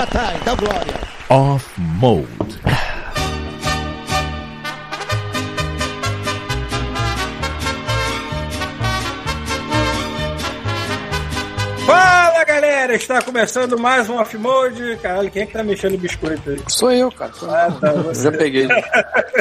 Já tá, então glória. Off Mode. Fala galera, está começando mais um Off Mode. Caralho, quem é que tá mexendo o biscoito aí? Sou eu, cara. Sou Ah, tá, você. Já peguei.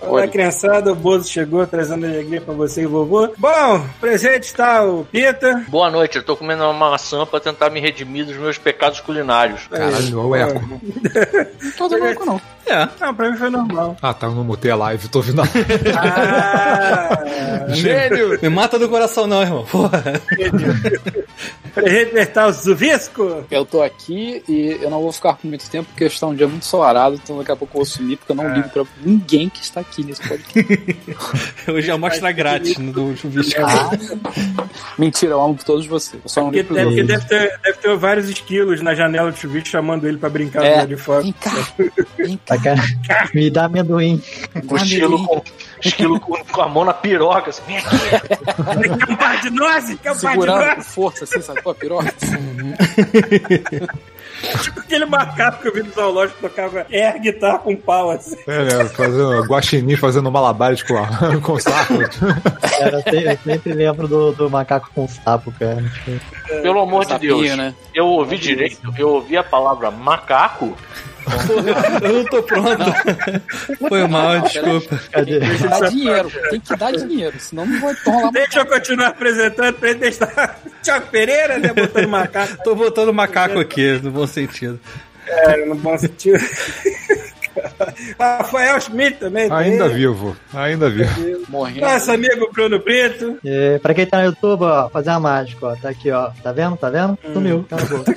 Olá, criançada, o Bozo chegou trazendo alegria pra você e vovô. Bom, presente está o Pita. Boa noite, eu tô comendo uma maçã pra tentar me redimir dos meus pecados culinários. Caralho, olha o eco. Não tô dando eco, não. É. Não, pra mim foi normal. Ah, tá, eu não mutei a live, tô ouvindo a... Ah, Gênio! Me mata do coração, não, irmão. Porra. presente está o Zuvisco. Eu tô aqui e eu não vou ficar por muito tempo porque está um dia muito ensolarado, então daqui a pouco eu vou sumir porque eu não ligo pra ninguém que está aqui nesse podcast. Hoje é amostra grátis no do chuvisco. Mentira, eu amo todos vocês. Eu só não Porque, ligo deve, deve, ter, deve ter vários esquilos na janela do chuvisco chamando ele pra brincar É. de fora. Vem cá, vem cá. Me dá amendoim. O esquilo, com, esquilo com, a mão na piroca, assim, vem aqui. Quer um par de nozes? Quer um par de nozes? força, assim, sabe? Pô, piroca. Tipo aquele macaco que eu vi no zoológico tocava air guitarra com pau, assim. É, né, fazendo guaxinim, fazendo malabares com, a, com o saco. Cara, eu, se- eu sempre lembro do, do macaco com sapo, cara. Pelo amor de Sapinho, Deus. né? Eu ouvi direito, eu ouvi a palavra macaco. Eu não tô pronto. Foi mal, desculpa. Cadê? Tem que dar dinheiro, tem que dar dinheiro, senão não vai rolar Deixa eu continuar apresentando pra ele deixar Tiago Pereira, né? Botando macaco. Tô botando macaco aqui, no bom sentido. É, no bom sentido. Rafael Schmidt também. tá Ainda aí. vivo, ainda vivo. morrendo. Nosso amigo Bruno Brito. E pra quem tá no YouTube, ó, fazer uma mágica, ó. Tá aqui, ó. Tá vendo? Tá vendo? Sumiu. Acabou.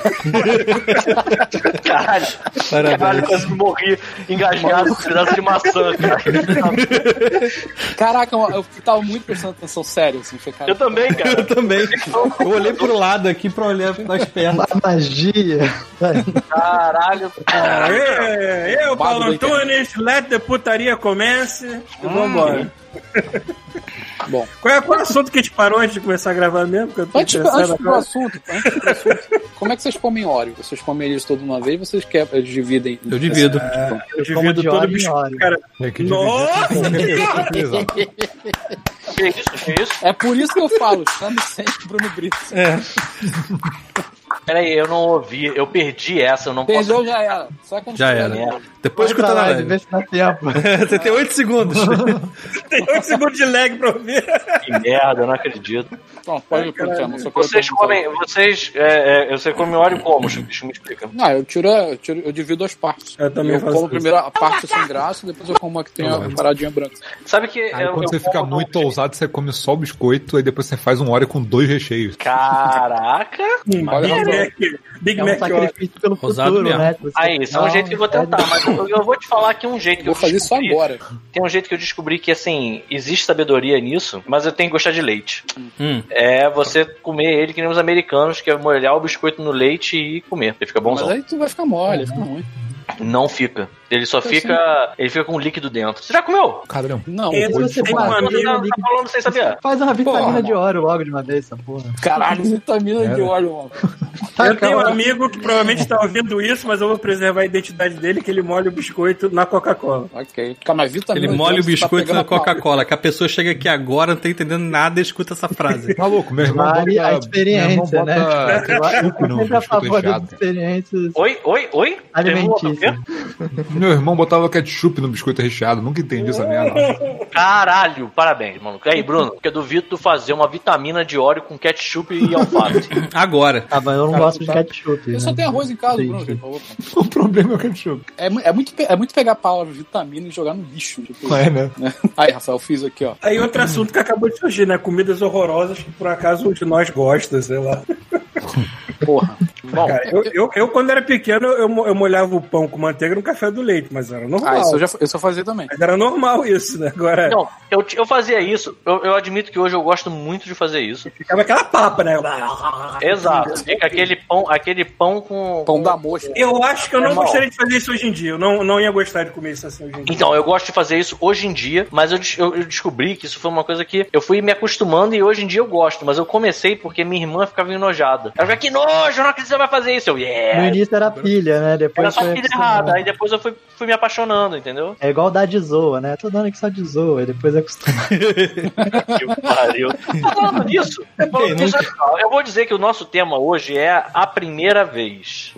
Caralho, caralho, quase morri engasgado com um pedaço de maçã, cara. Caraca, eu tava muito prestando atenção sério, assim, foi cara. Eu também, cara. Eu também. Eu olhei pro lado aqui pra olhar das pernas. A magia. Caralho. Aê, eu, Paulo. Antunes, let the putaria comece. E vambora. Bom, Qual é, qual é o assunto que a gente parou antes de começar a gravar mesmo? Que eu tô antes, antes do assunto, antes do assunto, como é que vocês comem óleo? Vocês comem eles todos de uma vez ou vocês quebram, eles dividem? Eu divido. Eu Como divido todo o biscoito, cara. Tem que Nossa! isso, que isso? É por isso que eu falo, chame sempre Bruno Brito. É. Peraí, eu não ouvi, eu perdi essa, eu não Perdeu, posso. já era. Só quando Já era. merda. Depois Vai escuta pra na lá, live. vê se dá tempo. Você tem 8 segundos. Tem 8 segundos de lag pra ouvir. Que merda, eu não acredito. Pronto, pode quero Vocês comem, vocês, é, é, você come óleo como, Chubicho? Me explica. Não, eu tiro, eu tiro, eu divido as partes. Eu também eu faço como isso. primeiro a parte sem graça, depois eu como a que tem a paradinha branca. Sabe que Aí eu, quando eu você fica muito no- ousado, você come só o biscoito, aí depois você faz um óleo com dois recheios. Caraca! Big Olha, Mac. Big É um Mac. ó. sacrifício pelo Ousado futuro, mesmo. né? Você- Aí, isso é um Não, jeito que eu vou tentar, mas eu, eu vou te falar aqui um jeito que Vou eu fazer isso descobri. agora. Tem um jeito que eu descobri que, assim, existe sabedoria nisso, mas eu tenho que gostar de leite. Hum. É você comer ele que nem os americanos, que é molhar o biscoito no leite e comer. Ele fica Mas bonzão. aí tu vai ficar mole, fica ruim. Não fica. Ele só fica. Ele fica com líquido dentro. Você já comeu? Caramba. Não, É, você tem um tá, tá falando sem saber. Faz uma vitamina Porra, de ouro logo de uma vez, essa porra. caralho, vitamina de óleo, mano. Eu tenho um amigo que provavelmente está ouvindo isso, mas eu vou preservar a identidade dele, que ele molha o biscoito na Coca-Cola. Ok. Cara, mas vitamina Ele de molha óleo, o tá biscoito na. Coca-Cola. Que a pessoa chega aqui agora, não tá entendendo nada e escuta essa frase. Maluco, meu irmão Vale bota, a experiência, bota no sempre a favor das experiências Oi, oi, oi? alimentícias. Meu irmão botava ketchup no biscoito recheado, nunca entendi essa merda. Caralho, parabéns, mano. E aí, Bruno? Porque eu duvido tu fazer uma vitamina de óleo com ketchup e alface. Agora. Ah, mas eu não Cara, gosto tu de tá- ketchup. Eu né? só tenho arroz em casa, Sim, Bruno. O problema é o ketchup. É, é, muito, é muito pegar a palavra vitamina e jogar no lixo. Tipo, É, né? né? Aí, Rafael, fiz aqui, ó. Aí outro assunto que acabou de surgir, né? Comidas horrorosas que por acaso um de nós gosta, sei lá. Porra. Bom, Cara, eu, eu, eu, quando era pequeno, eu, eu molhava o pão com manteiga no café do leite, mas era normal. Ah, isso eu, já, eu só fazia também. Mas era normal isso, né? Agora não, eu, eu fazia isso. Eu, eu admito que hoje eu gosto muito de fazer isso. ficava aquela papa, né? Exato. Fica aquele pão, aquele pão com. Pão da mosca. Eu acho que eu não Normal. gostaria de fazer isso hoje em dia. Eu não, não ia gostar de comer isso assim hoje em dia. Então, eu gosto de fazer isso hoje em dia, mas eu, eu- eu descobri que isso foi uma coisa que eu fui me acostumando e hoje em dia eu gosto. Mas eu comecei porque minha irmã ficava enojada. Ela ficava, que nojo, eu não acredito vai fazer isso? Eu, No yeah! início era pilha, né? Depois Era só foi pilha errada. Aí depois eu fui, fui me apaixonando, entendeu? É igual dar de zoa, né? Tô dando aqui só de zoa, e depois é acostuma. Que pariu. Falando disso, falando disso, eu vou dizer que o nosso tema hoje é a primeira vez.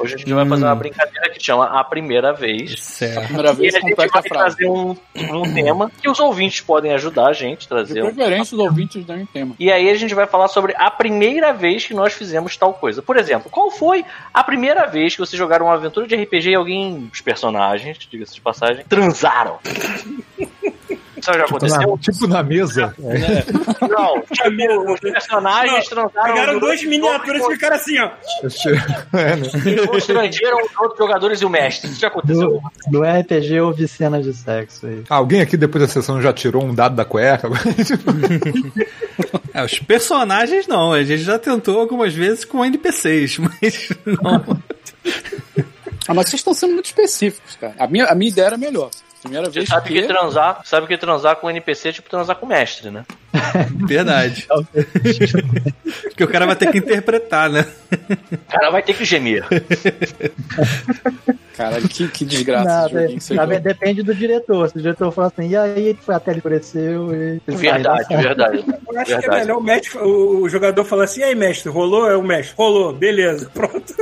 Hoje a gente vai fazer uma brincadeira que chama A Primeira Vez. Certo. Primeira E vez a gente vai a frase. trazer um, um tema que os ouvintes podem ajudar a gente a De trazer. um- preferência, os ouvintes dão em tema. E aí a gente vai falar sobre a primeira vez que nós fizemos tal coisa. Por exemplo, qual foi a primeira vez que vocês jogaram uma aventura de RPG e alguém, os personagens, diga-se de passagem, transaram? Isso já aconteceu? Tipo na mesa. Não, tipo, os personagens transaram. Pegaram o miniaturas e ficaram assim, ó. É, né? e constrangeram os outros jogadores e o mestre. Isso já aconteceu? No, no RPG houve cenas de sexo aí. Alguém aqui depois da sessão já tirou um dado da cueca? É, os personagens não, a gente já tentou algumas vezes com NPCs, mas não. Ah, mas vocês estão sendo muito específicos, cara. A minha, a minha ideia era melhor. Primeira Você vez sabe que que... transar, sabe que transar com NPC é tipo transar com mestre, né? Verdade. Porque o cara vai ter que interpretar, né? O cara vai ter que gemer. Caralho, que, que desgraça Nada, nada, joga. depende do diretor. Se o diretor falar assim, e aí foi até ele apareceu e. Verdade, verdade. Eu acho que é Verdade. melhor o, mestre, o, jogador falar assim, e aí, mestre, rolou? É o mestre. Rolou, beleza, pronto.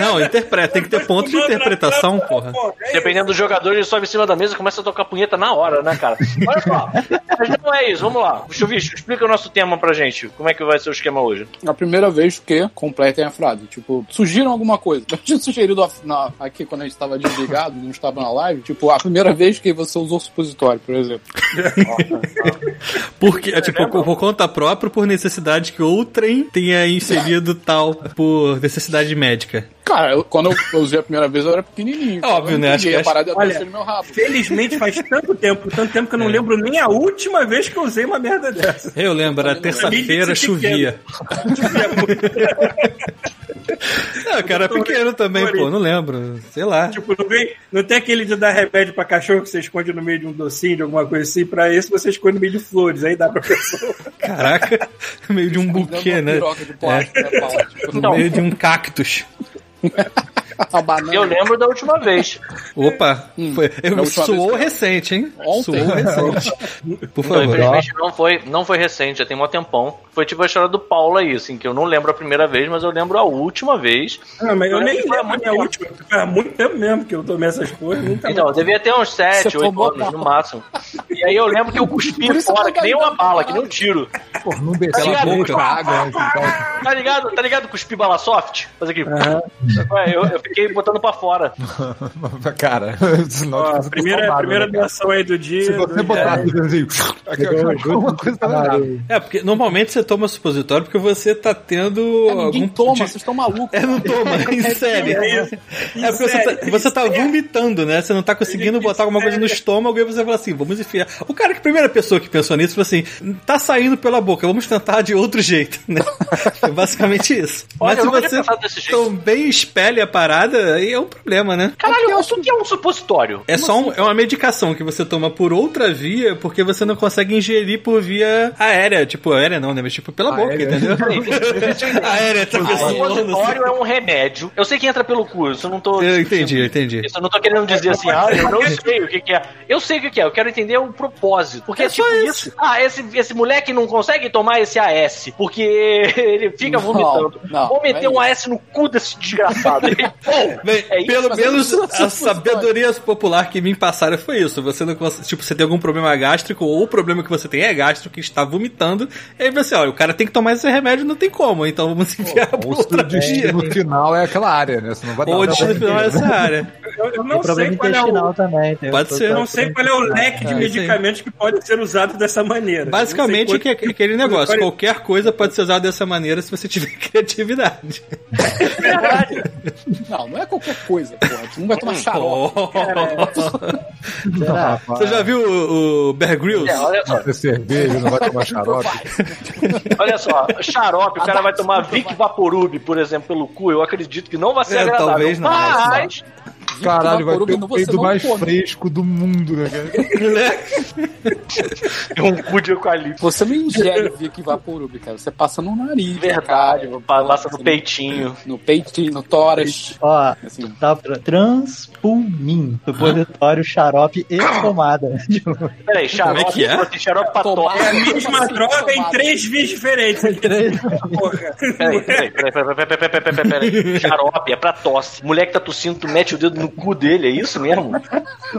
Não, interpreta, tem que ter ponto de interpretação, porra. é Dependendo do jogador, ele sobe em cima da mesa e começa a tocar punheta na hora, né, cara? Olha só. Mas não é isso, vamos lá. Chuvisco, explica o nosso tema pra gente. Como é que vai ser o esquema hoje? A primeira vez que completem a frase. Tipo, sugiram alguma coisa. Eu tinha sugerido na- aqui quando a gente estava desligado, não estava na live. Tipo, a primeira vez que você usou supositório, por exemplo. Porque, é, tipo, por, por conta própria, por necessidade que outrem tenha inserido tal, por necessidade médica. Cara, eu- quando eu usei a primeira vez eu era pequenininho. É óbvio, né? Acho que- a parada Olha, no meu rabo. Felizmente faz tanto tempo, tanto tempo que eu não lembro nem a última vez que eu usei uma merda dessa. Eu lembro, era terça-feira, chovia. Não, cara, era pequeno também, pô, não lembro. Sei lá. Tipo, não, vem, não tem aquele de dar remédio pra cachorro que você esconde no meio de um docinho, de alguma coisa assim. Pra esse você esconde no meio de flores, aí dá pra pessoa. Caraca, meio de um buquê, né? piroca de plástico, né, Paulo? Tipo, No meio de um cactus. a banana. Eu lembro da última vez. Opa, foi, eu, suou recente, hein? Ontem. Suou recente. Por favor. infelizmente, não foi, não foi recente, já tem um tempão. Foi tipo a história do Paulo aí, assim, que eu não lembro a primeira vez, mas eu lembro a última vez. Não, mas eu Eu nem lembro que foi lembro a muito minha tempo. última. Faz muito tempo mesmo que eu tomei essas coisas. Então, eu devia ter uns 7, Você 8 tomou anos no máximo. E aí eu lembro que eu cuspi fora, que nem uma bala, que nem um tiro. Pô, não desceu Tá a boca, água, né, então. Tá ligado? Tá ligado? Cuspi bala soft? Faz aqui. Eu, eu fiquei botando pra fora. Cara, senão Ó, primeira, tomado, primeira né, doação aí do dia. Se você botar assim, coisa tá errada. É, porque normalmente você toma supositório porque você tá tendo É, ninguém algum toma, tipo- vocês estão malucos. É, não toma, em sério. É isso. É porque você tá, você tá vomitando, né? Você não tá conseguindo botar alguma coisa no estômago e você fala assim, vamos enfiar. O cara que a primeira pessoa que pensou nisso falou assim, tá saindo pela boca, vamos tentar de outro jeito, né? É basicamente isso. Olha, Mas se você também espelha a parada, aí é um problema, né? Caralho, o que é um supositório? É só um- é uma medicação que você toma por outra via porque você não consegue ingerir por via aérea. Tipo, aérea não, né? Mas tipo pela boca, Aérea. entendeu? aérea, tá supositório é um remédio. Eu sei que entra pelo cu, isso eu não tô. Eu entendi, eu entendi. Isso eu não tô querendo dizer assim, ah, eu não sei o que, que é. Eu sei o que, que é, eu quero entender o propósito. Porque É é tipo só isso. Ah, esse, esse moleque não consegue tomar esse AS porque ele fica Não, vomitando. não, Vou meter não é um AS no cu desse desgraçado. Bem, é isso, pelo menos não a sabedoria popular que me passaram foi isso. Você não consegue, tipo, você tem algum problema gástrico ou o problema que você tem é gástrico, que está vomitando, e aí você, o cara tem que tomar esse remédio, não tem como, então vamos Ou se outra o destino final é aquela área, né? Você não vai dar o destino final é essa área. Eu, eu não sei qual é o. também. Pode ser. Eu não sei qual é o leque de É, aí. medicamentos que podem ser usados dessa maneira. Basicamente, é quanto- aquele negócio, Olha, qualquer coisa pode ser usada dessa maneira se você tiver criatividade. verdade. Não, não é qualquer coisa, porra. Tu não vai tomar xarope. Será? Você já viu o, o Bear Grylls? É, olha só, Ter cerveja, não vai tomar xarope. Olha só, xarope, o cara vai tomar Vic Vaporub, por exemplo, pelo cu, eu acredito que não vai ser É, agradável. talvez não, mas Caralho, vai ter o peido mais come. fresco do mundo, né, cara? é um cu de eucalipto. Você não ingere Vic Vaporub, cara. Você passa no nariz. Né, Verdade, cara. passa no peitinho. No peitinho, no tórax. Ó, assim. dá pra Transpulmin, supositório, xarope e tomada. Peraí, xarope, Como é que é? xarope pra tórax. É a mesma droga em três vias diferentes. Três. Porra. Peraí, peraí, peraí, peraí, peraí, peraí, peraí. Xarope é pra tosse. Moleque tá tossindo, tu mete o dedo no cu dele, é isso mesmo?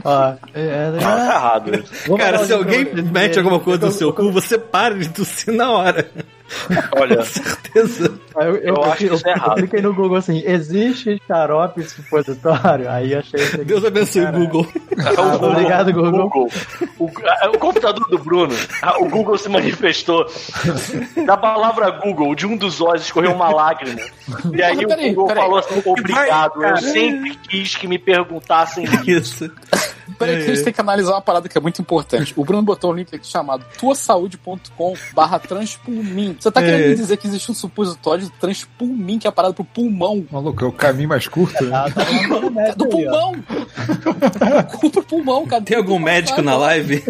ó, é, Não, tá errado. Cara, se alguém mete alguma coisa no Eu- seu cu, você para de tossir na hora. Olha, Com certeza. Eu, eu, Eu acho eu, isso errado. eu cliquei no Google assim, existe xarope supositório? Aí achei isso aqui. Deus abençoe o Google. Ah, obrigado, Google. O, a- o computador do Bruno, a- o Google se manifestou. Da palavra Google, de um dos olhos escorreu uma lágrima. E aí Mas o Google peraí. falou assim: obrigado, eu sempre quis que me perguntassem isso. Isso. Peraí, que a gente tem que analisar uma parada que é muito importante. O Bruno botou um link aqui chamado tuasaude.com barra transpulmin. Você tá querendo É. me dizer que existe um supositório de transpulmin que é a parada pro pulmão? Maluco, é o caminho mais curto, né? Ah, tá falando do Do pulmão! Cu pro pulmão, cara. Tem algum médico na live?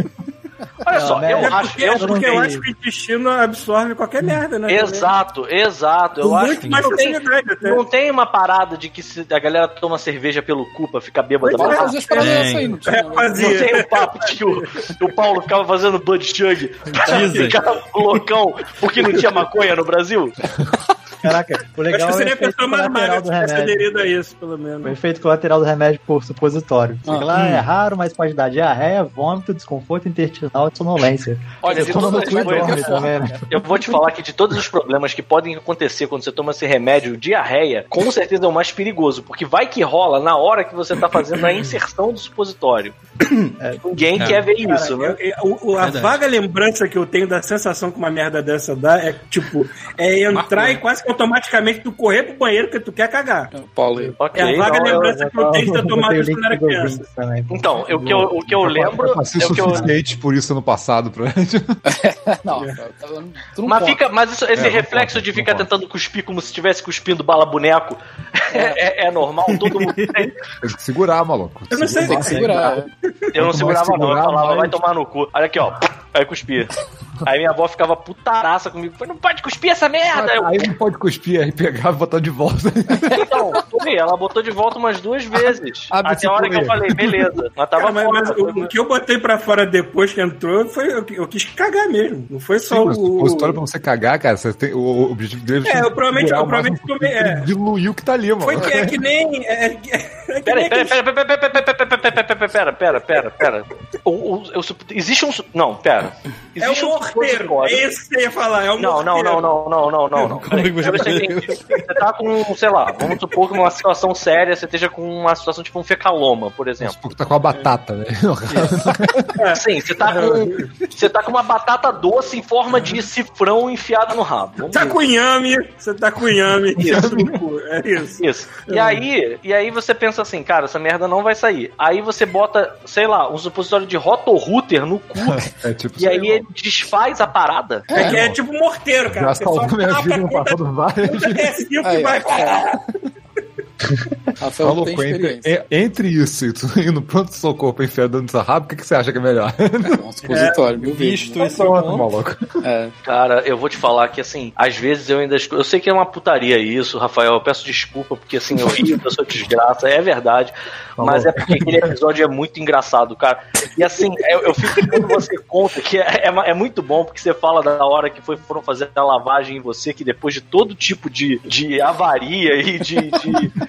Olha só, Não, eu médico, acho. Porque, Eu, não porque eu acho que o intestino absorve qualquer merda, né? exato, exato. Eu acho que não tem, até. não tem uma parada de que se a galera toma cerveja pelo cu pra ficar bêbada. Bora Não fazer as paradas Tem. dessa aí, não tinha? É, né? fazia. Não tem o papo de que o, o Paulo ficava fazendo Bud Chug ficar loucão porque não tinha maconha no Brasil? Caraca, o legal acho que é o seria a efeito pessoa mais magra se tivesse remédio. aderido a isso, pelo O menos. efeito colateral do remédio por supositório. Sei Ah, lá, é raro, mas pode dar diarreia, vômito, desconforto intestinal e sonolência. Olha, Você de toma no todas cu as e coisas, dorme também, né? eu vou te falar que de todos os problemas que podem acontecer quando você toma esse remédio, diarreia, com certeza é o mais perigoso, porque vai que rola na hora que você tá fazendo a inserção do supositório. Ninguém É. quer ver Cara, isso, né? eu- eu- o- a Verdade. vaga lembrança que eu tenho da sensação que uma merda dessa dá é tipo, é entrar Marcou. e quase que automaticamente tu correr pro banheiro porque tu quer cagar. Paulo aí. Ok, É a vaga então eu- lembrança que eu tenho de link quando era criança. também. Então, o que eu, o que eu lembro Eu passei é o que eu, suficiente por isso ano passado pra Não, cara, tá tu não Mas, fica, mas isso- esse É, não reflexo pode, de não ficar tentando cuspir como se estivesse cuspindo bala boneco é, é- é normal, todo mundo tem. Tem que segurar, maluco. Eu não sei Tem que segurar. é. Eu não segurava não, eu segurar, falava, vai tomar no cu. Olha aqui, ó. Aí cuspia. Aí minha avó ficava putaraça comigo. Falei, não pode cuspir essa merda! Eu, Aí não pode cuspir, aí pegar e botar de volta. então, foi, ela botou de volta umas duas vezes. Abre Até a hora que eu falei, beleza. Mas tava Cara, mas, mas fora, o, o que eu botei pra fora depois que entrou foi eu, eu quis cagar mesmo. Não foi só Sim, o. o história pra você cagar, cara, você tem, o, objetivo dele É, eu provavelmente- eu provavelmente é. pra diluir o que tá ali, mano. Foi que é que nem. É, é, é que Peraí, nem peraí, aqueles- pera, pera, pera, pera, pera, pera, pera, pera, pera, pera, pera, pera. O- o- eu sup- Existe um. Não, pera. É Existe um morteiro. supositório. É isso que você ia falar. É um Não, não, morteiro. não, não, não, não, não, é você- Peraí, você, você tá com, sei lá, vamos supor que uma situação séria, você esteja com uma situação tipo um fecaloma, por exemplo. Porque tá com a batata, né? Sim, você tá com. Você tá com uma batata doce em forma de cifrão enfiada no rabo. Vamos Tá ver. com inhame, você tá com inhame. Isso. É isso. Isso. E aí, e aí você pensa assim, cara, essa merda não vai sair. Aí você bota, sei lá, um supositório de rotorrouter no cu. É tipo e aí ele desfaz a parada. É, que é tipo um morteiro, cara. Já salvou minha vida no passado várias contra TSU que Aí, vai. Rafael não tem entre, é- entre isso e tu ir no pronto-socorro pra enfiar dentro do seu rabo, o que, que você acha que é melhor? É um supositório, mil vezes. Visto esse Pronto, ponto. maluco. É. Cara, eu vou te falar que assim, às vezes eu ainda Eu sei que é uma putaria isso, Rafael. Eu peço desculpa, porque assim, eu rio da sua desgraça, é verdade. Mas é porque aquele episódio é muito engraçado, cara. E assim, eu, eu fico quando você conta que é, é, é muito bom, porque você fala da hora que foi, foram fazer a lavagem em você, que depois de todo tipo de, de avaria e de. de é?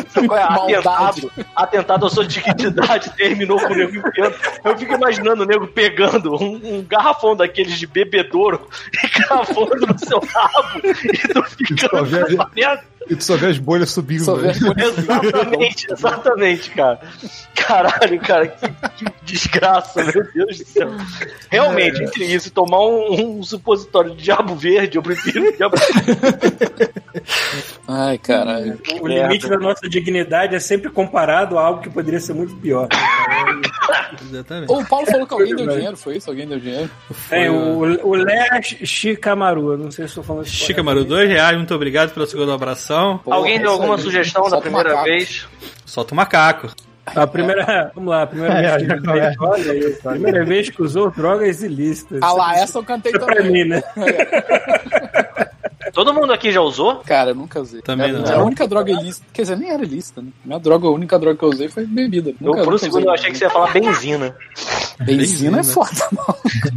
atentado, atentado à sua dignidade terminou com o nego enfiando. Eu fico imaginando o nego pegando um, um garrafão daqueles de bebedouro e cravando no seu rabo e tu ficando merda. E tu só vê as bolhas subindo. Só né? vê Exatamente, exatamente, cara. Caralho, cara, que, que desgraça, meu Deus do céu. Realmente, entre isso tomar um, um supositório de diabo verde, eu prefiro diabo Ai, caralho. O limite da nossa dignidade é sempre comparado a algo que poderia ser muito pior. Exatamente. O Paulo falou que alguém deu dinheiro, foi isso? Alguém deu dinheiro? É, o, o Léa Shikamaru, eu não sei se estou falando isso Chica Maru, dois reais, muito obrigado pela segunda abração. Porra, Alguém deu alguma aí. sugestão da Solta primeira macaco. vez? Solta o macaco. A primeira. Vamos lá, a primeira É, vez que começa. Olha isso. A primeira vez que usou drogas ilícitas. Ah lá, essa eu cantei Isso é pra também. mim, né? Todo mundo aqui já usou? Cara, eu nunca usei. Também Era- não. Era a única droga ilícita. Quer dizer, nem era ilícita, né? Minha droga, a única droga que eu usei foi bebida. Eu, Nunca, por um nunca segundo usei. eu achei que você ia falar benzina. Benzina é foda, mano.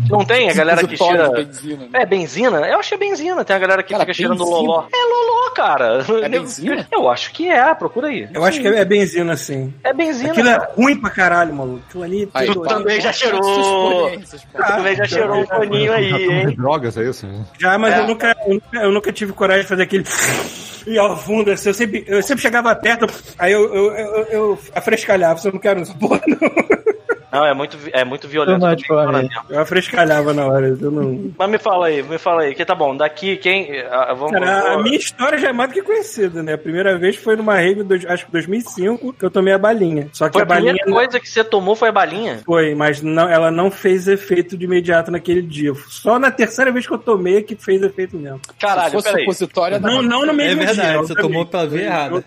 Não tem a galera que cheira. benzina, né? É, benzina? Eu achei benzina. Tem a galera que Cara, fica cheirando benzina? loló. É loló, cara. É benzina? Eu acho que é, procura aí. Eu acho que é benzina, sim. É benzina. Aquilo cara. é ruim pra caralho, maluco. Aquilo ali. Aí, Tu pá, também já cheirou. pô. Tu também já cheirou um paninho aí, hein? De drogas, é isso? Já, mas É. eu, nunca, eu, nunca, eu nunca tive coragem de fazer aquele. E ao fundo, assim, eu sempre, eu sempre chegava perto, aí eu, eu, eu, eu afrescalhava, você não quero essa porra, não. Não, é muito, é muito violento. Cara, mesmo. Eu afrescalhava na hora, eu não. Mas me fala aí, me fala aí. Que tá bom, daqui quem. ah, vamos, Cara, a vamos- minha história já é mais do que conhecida, né? A primeira vez foi numa rave, acho que 2005, que eu tomei a balinha. Só que Foi a a balinha primeira coisa que você tomou foi a balinha? foi, mas não, ela não fez efeito de imediato naquele dia. Só na terceira vez que eu tomei é que fez efeito mesmo. Caralho, Se fosse peraí. supositória, Não, não no mesmo É verdade, dia. você tomou pela via errada.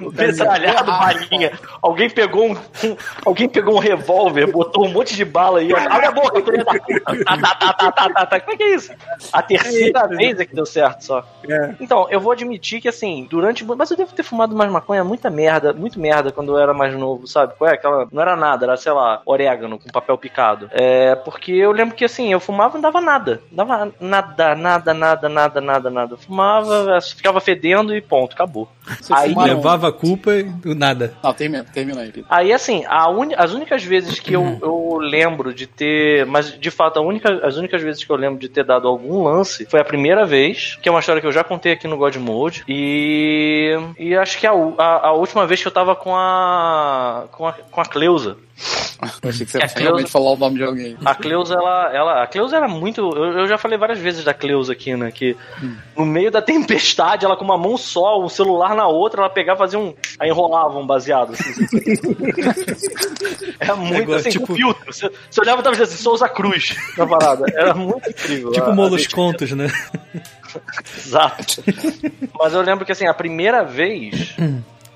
Metralhado balinha. Alguém pegou um, um- Alguém pegou um revólver, botou um monte de bala aí. Abre a boca, filha da puta. Tá, tá, tá, tá, tá, tá, tá. Como é que é isso? A terceira É vez é que deu certo só. É. Então, eu vou admitir que assim, durante. Mas eu devo ter fumado mais maconha, muita merda, muito merda quando eu era mais novo, sabe? Qual é aquela. Não era nada, era, sei lá, orégano com papel picado. É, porque eu lembro que assim, eu fumava e não dava nada. Não dava nada, nada, nada, nada, nada, nada. Eu fumava, ficava fedendo e ponto, acabou. Você Aí fumava- Levava a culpa e nada. Não, termina, termina aí, Pedro. Aí, assim, a uni- as únicas vezes que eu, eu lembro de ter. Mas, de fato, a única, as únicas vezes que eu lembro de ter dado algum lance foi a primeira vez, que é uma história que eu já contei aqui no God Mode. E. E acho que a, a, a última vez que eu tava com a. com a, com a Cleusa. Eu achei que você É, ia realmente falar o nome de alguém. A Cleusa, ela, ela. A Cleusa era muito. Eu, eu já falei várias vezes da Cleusa aqui, né? Que no meio da tempestade, ela com uma mão só, um celular na outra, ela pegava e fazia um. Aí enrolava um baseado. Assim, era muito Igual, assim, tipo- com filtro. Você, você olhava e tava dizendo assim, Souza Cruz na parada. Era muito incrível. Tipo a- a Molos gente- Contos, né? Exato. Mas eu lembro que assim, a primeira vez.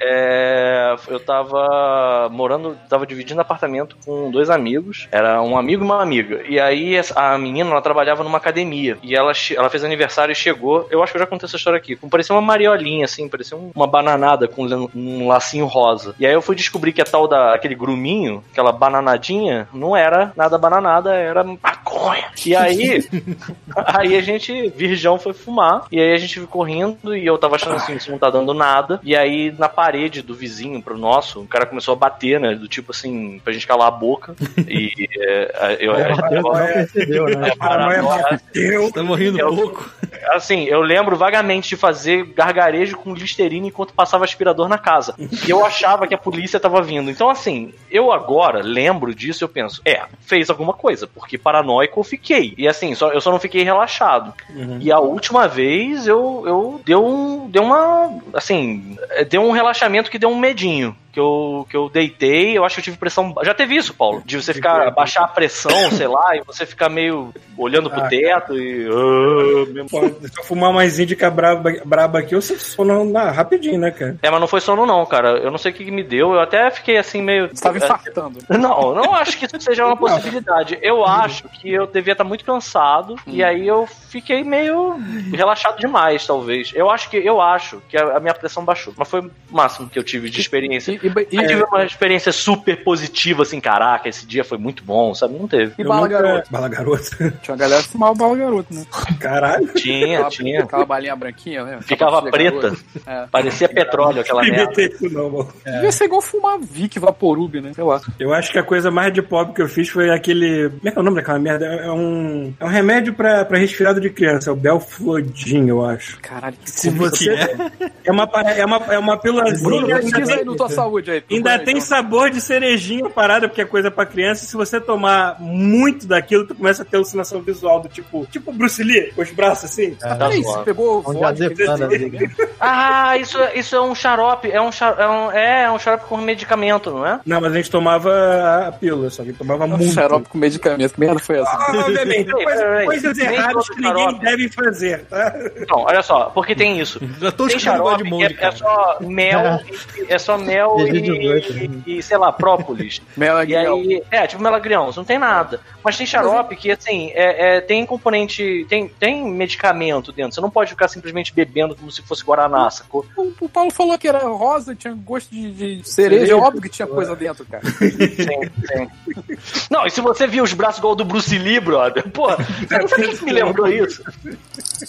É, eu tava morando, tava dividindo apartamento com dois amigos. Era um amigo e uma amiga. E aí a menina, ela trabalhava numa academia. E ela, ela fez aniversário e chegou. Eu acho que eu já contei essa história aqui. Parecia uma mariolinha, assim, parecia um- uma bananada com um um lacinho rosa. E aí eu fui descobrir que a tal da aquele gruminho, aquela bananadinha, não era nada bananada, era maconha. E aí, aí a gente, virgão, foi fumar. E aí a gente ficou rindo e eu tava achando assim, isso não tá dando nada. E aí na parede do vizinho pro nosso, o cara começou a bater, né? Do tipo assim, pra gente calar a boca. E é, eu, Deus não percebeu, né? bateu. Tá morrendo Eu- pouco. Assim, eu lembro vagamente de fazer gargarejo com listerina enquanto passava aspirador na casa. E eu achava que a polícia tava vindo. Então, assim, eu agora lembro disso e eu penso, é, fez alguma coisa, porque paranoico eu fiquei. E assim, só, eu só não fiquei relaxado. E a última vez eu, eu deu um. Deu uma. Assim, é, deu um relaxamento que deu um medinho. Que eu, que eu deitei, eu acho que eu tive pressão. Já teve isso, Paulo? De você ficar, baixar a pressão, sei lá, e você ficar meio olhando pro Ah, teto e. ah, se eu fumar mais índica braba, braba aqui, eu sei sono na, rapidinho, né, cara? É, mas não foi sono não, cara. Eu não sei o que que me deu. Eu até fiquei assim meio. Você tava infartando. Não, não acho que isso seja uma possibilidade. Eu acho que eu devia estar muito cansado e aí eu fiquei meio relaxado demais, talvez. Eu acho que eu acho que a, a minha pressão baixou, mas foi o máximo que eu tive de experiência. E, e, e, tive uma experiência super positiva, assim, caraca, esse dia foi muito bom, sabe? Não teve. e Eu bala nunca- garoto. Bala garoto. Tinha uma galera que fumava bala garoto, né? Caralho. Tinha, Aquela, tinha. aquela balinha branquinha, né? Ficava preta. É. Parecia petróleo aquela Não merda. isso não, mano. Devia ser igual fumar Vic Vaporub, né? Sei lá. Eu acho que a coisa mais de pobre que eu fiz foi aquele. Como é que é o nome daquela merda? É um, é um remédio pra, pra resfriado de criança, é o Belflodin, eu acho. Caralho, que Se você. É uma, para- é uma, é uma pílulazinha. Bruno, pesquisa aí no tua saúde aí. Ainda tem então. sabor de cerejinha a parada, porque é coisa pra criança. E se você tomar muito daquilo, tu começa a ter alucinação visual do tipo, tipo Bruce Lee, com os braços assim. Tá Peraí, você zoado. pegou. Ah, isso, é- isso é um xarope. É um, xa- é um, é, é um xarope com medicamento, não é? Não, mas a gente tomava a pílula, só que tomava Um muito. xarope com medicamento. Que merda foi essa? Ah, Obviamente, coisas erradas que ninguém xarope. deve fazer, tá? Não, olha só, porque tem isso. Já tô Tem xarope de molde, é, é cara. só mel, e- é só mel PG-18, e, e, sei lá, própolis. E Melagrião. aí, é, tipo melagrião, não tem nada. Mas tem xarope que, assim, é, é, tem componente, tem, tem medicamento dentro. Você não pode ficar simplesmente bebendo como se fosse Guaraná, sacou? O, o Paulo falou que era rosa, tinha gosto de, de cereja. Cereja. Óbvio que tinha coisa dentro, cara. Sim, sim. Não, e se você viu os braços igual do Bruce Lee, brother, pô, você não sabe o que me lembrou isso?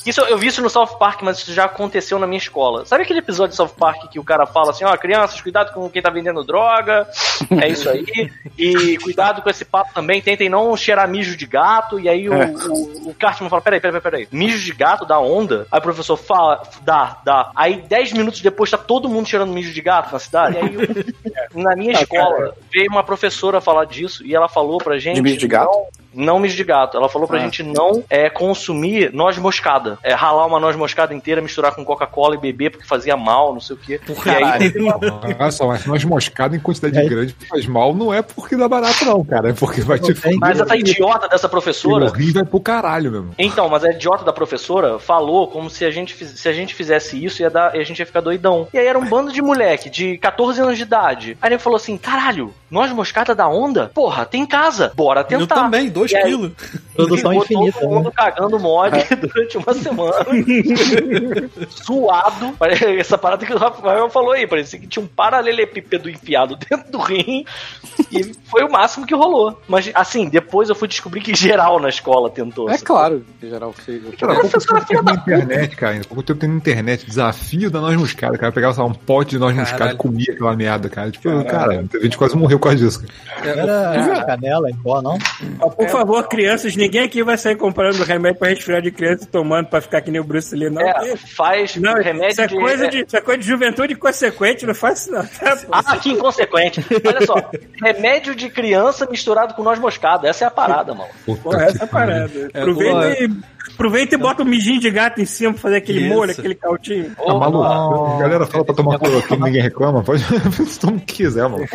Isso eu vi isso no South Park, mas isso já aconteceu na minha escola. Sabe aquele episódio de South Park que o cara fala assim, ó, crianças, cuidado com quem tá vendendo droga, é isso aí, e cuidado com esse papo também, tentem não cheirar mijo de gato, e aí o, É. o, o Cartman fala, peraí, peraí, peraí, mijo de gato dá onda? Aí o professor fala, dá, dá. Aí 10 minutos depois tá todo mundo cheirando mijo de gato na cidade. E aí, eu- na minha escola, veio uma professora falar disso, e ela falou pra gente... De mijo de gato? Não, não mijo de gato. Ela falou pra Ah. gente não é, consumir noz moscada. É, ralar uma noz moscada inteira, misturar com Coca-Cola e beber porque fazia mal, não sei o quê. E aí teve uma- só, mas nós moscado em quantidade É. grande faz mal, não é porque dá barato, não, cara. É porque vai te tem. Mas essa idiota dessa O professora. rio vai pro caralho, meu irmão. Então, mas a idiota da professora falou como se a gente, se a gente fizesse isso, ia dar, a gente ia ficar doidão. E aí era um bando de moleque de 14 anos de idade. Aí ele falou assim: caralho, noz moscada da onda? Porra, tem em casa. Bora tentar. Eu também, 2 E aí- quilos. Produção infinita, Todo né? mundo cagando mole durante uma semana. Suado. Essa parada que o Rafael falou aí, parecia que tinha um paralelepípedo enfiado dentro do rim. E foi o máximo que rolou. Mas, assim, depois eu fui descobrir que geral na escola tentou. É claro, em geral, fez. Cara, pouco Professora tempo tem na internet, cara. Pouco tempo tem na internet desafio da noz moscada. Cara, pegava sei lá, um pote de noz moscada Caralho. e comia aquela merda, cara. Tipo, cara, a gente quase morreu por causa disso. cara. Era canela em pó, não? Por favor, crianças, ninguém aqui vai sair comprando remédio pra resfriar de criança e tomando pra ficar que nem o Bruce Lee, não. É, faz Não, remédio isso é, de... coisa de, isso é coisa de juventude consequente, não faz isso não. Tá, pô? Ah, que inconsequente. Olha só, remédio de criança misturado com noz moscada. Essa é a parada, mano. Que essa é a parada. É, aproveita, boa. e, aproveita e bota um mijinho de gato em cima pra fazer aquele Isso. molho, aquele cautinho. Tá maluco? A galera fala pra tomar cloroquina ninguém reclama. Pode toma o que quiser, mano.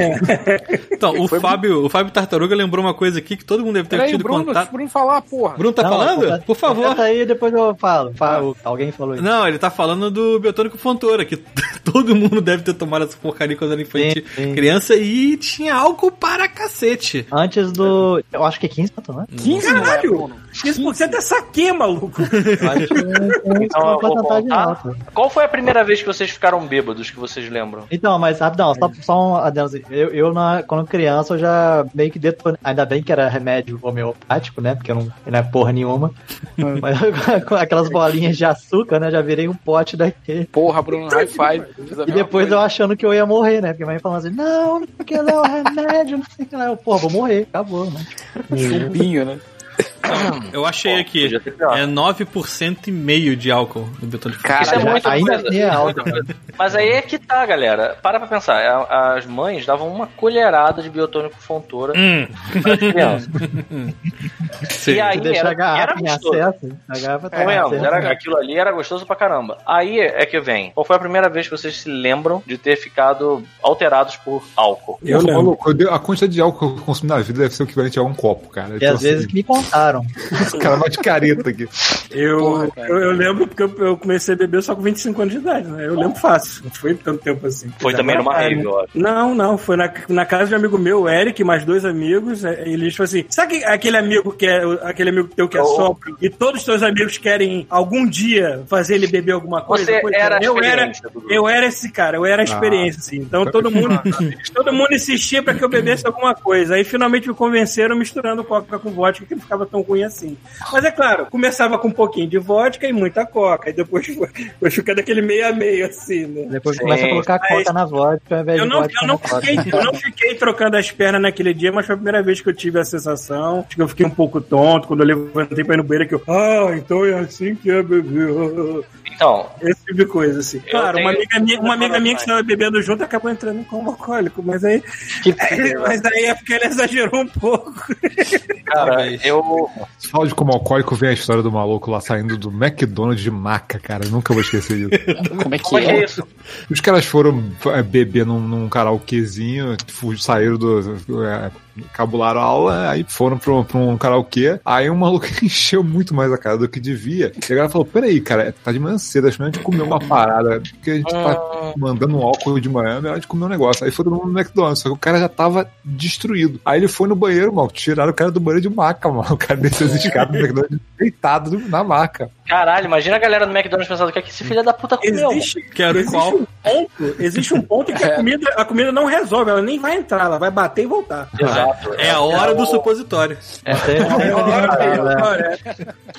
Então, o Fábio, o Fábio Tartaruga lembrou uma coisa aqui que todo mundo deve ter Peraí, tido Bruno, contato. Bruno falar, porra. Bruno tá Não, falando? Por favor. aí depois eu falo. Fala, Alguém falou isso. Não, ele tá falando do Biotônico Fontoura, que todo mundo deve ter tomado essa porcaria quando era infantil, Sim, sim. criança, e tinha álcool para cacete. Antes do. Eu acho que é 15, né? 15 não é, Caralho! Bruno. 15% é saque, maluco. Eu acho que é Então eu vou contar. Qual foi a primeira vez que vocês ficaram bêbados, que vocês lembram? Então, mas rapidão, só, só um adendo. Eu, eu na, quando criança, eu já meio que detonei. Ainda bem que era remédio homeopático, né? Porque eu não, não é porra nenhuma. mas com aquelas bolinhas de açúcar, né? Já virei um pote daquele. Porra, Bruno, high five. E depois coisa. eu achando que eu ia morrer, né? Porque a mãe falando assim, não, não sei o que lá, o remédio, não sei o que lá. Eu, Pô, vou morrer, acabou, né? Chumbinho, né? Eu achei aqui, é 9% e meio de álcool no Biotônico Cara, Isso é muita ainda coisa. assim é é muita coisa. Mas aí é que tá, galera. Para pra pensar. A- As mães davam uma colherada de biotônico fontoura Hum, para as crianças. sim. E aí Se deixar era, era em gostoso. acesso, a garrafa tá acesso. era, aquilo ali era gostoso pra caramba. Aí é que vem. Qual foi a primeira vez que vocês se lembram de ter ficado alterados por álcool? Eu lembro. eu dei- a quantidade de álcool que eu consumi na vida deve ser o equivalente a um copo, cara. E às vezes que me contaram. Esse cara vai de careta aqui. Eu, Porra, cara. eu, eu lembro porque eu, eu comecei a beber só com 25 anos de idade, né? Eu lembro fácil. Não foi tanto tempo assim. Foi Já também era numa rave, eu acho. Não, não, foi na, na casa de um amigo meu, o Eric, mais dois amigos. é, Eles falaram assim: sabe que- aquele amigo que é aquele amigo teu que é Oh. e todos os teus amigos querem algum dia fazer ele beber alguma coisa? Você Pois era é, eu era, eu era esse cara, eu era a experiência, assim. Então todo mundo, todo mundo insistia pra que eu bebesse alguma coisa. Aí finalmente me convenceram misturando coca com vodka, que não ficava tão ruim assim. Mas é claro, começava com um pouquinho de vodka e muita coca. E depois foi, ficando aquele meio a meio, assim, né? Depois Sim. começa a colocar Mas- coca na vodka invés Eu não, eu, não fiquei, eu não fiquei trocando as pernas naquele dia, mas foi a primeira vez que eu tive a sensação. Acho que eu fiquei um pouco tonto quando eu levantei pra ir no banheiro que eu. Ah, então é assim que é beber. Então, Esse tipo de coisa, assim. Claro, uma amiga minha, uma amiga minha que estava bebendo junto acabou entrando como alcoólico, mas aí. mas aí é porque ela exagerou um pouco. cara, eu. Fala de como alcoólico vem a história do maluco lá saindo do McDonald's de maca, cara. Eu nunca vou esquecer isso. Como é que Como é que é é? isso? Os caras foram é, beber num, num karaokezinho, saíram do. é, cabularam a aula, aí foram pra, um- pra um karaokê, aí um maluco encheu muito mais a cara do que devia. E a galera falou, peraí, cara, tá de manhã cedo, acho que a gente comer uma parada, porque a gente tá mandando um álcool de manhã, é melhor a gente comer um negócio. Aí foi todo mundo no McDonald's, só que o cara já tava destruído. Aí ele foi no banheiro, mano, tiraram o cara do banheiro de maca, mano. O cara desceu as escadas do McDonald's deitado na maca. Caralho, imagina a galera do McDonald's pensando que, é que esse filho da puta comeu. Existe, Quero existe qual? um ponto, existe um ponto em que a comida, a comida não resolve, ela nem vai entrar, ela vai bater e voltar. Exato. É a hora do supositório. Até- É hora, é hora.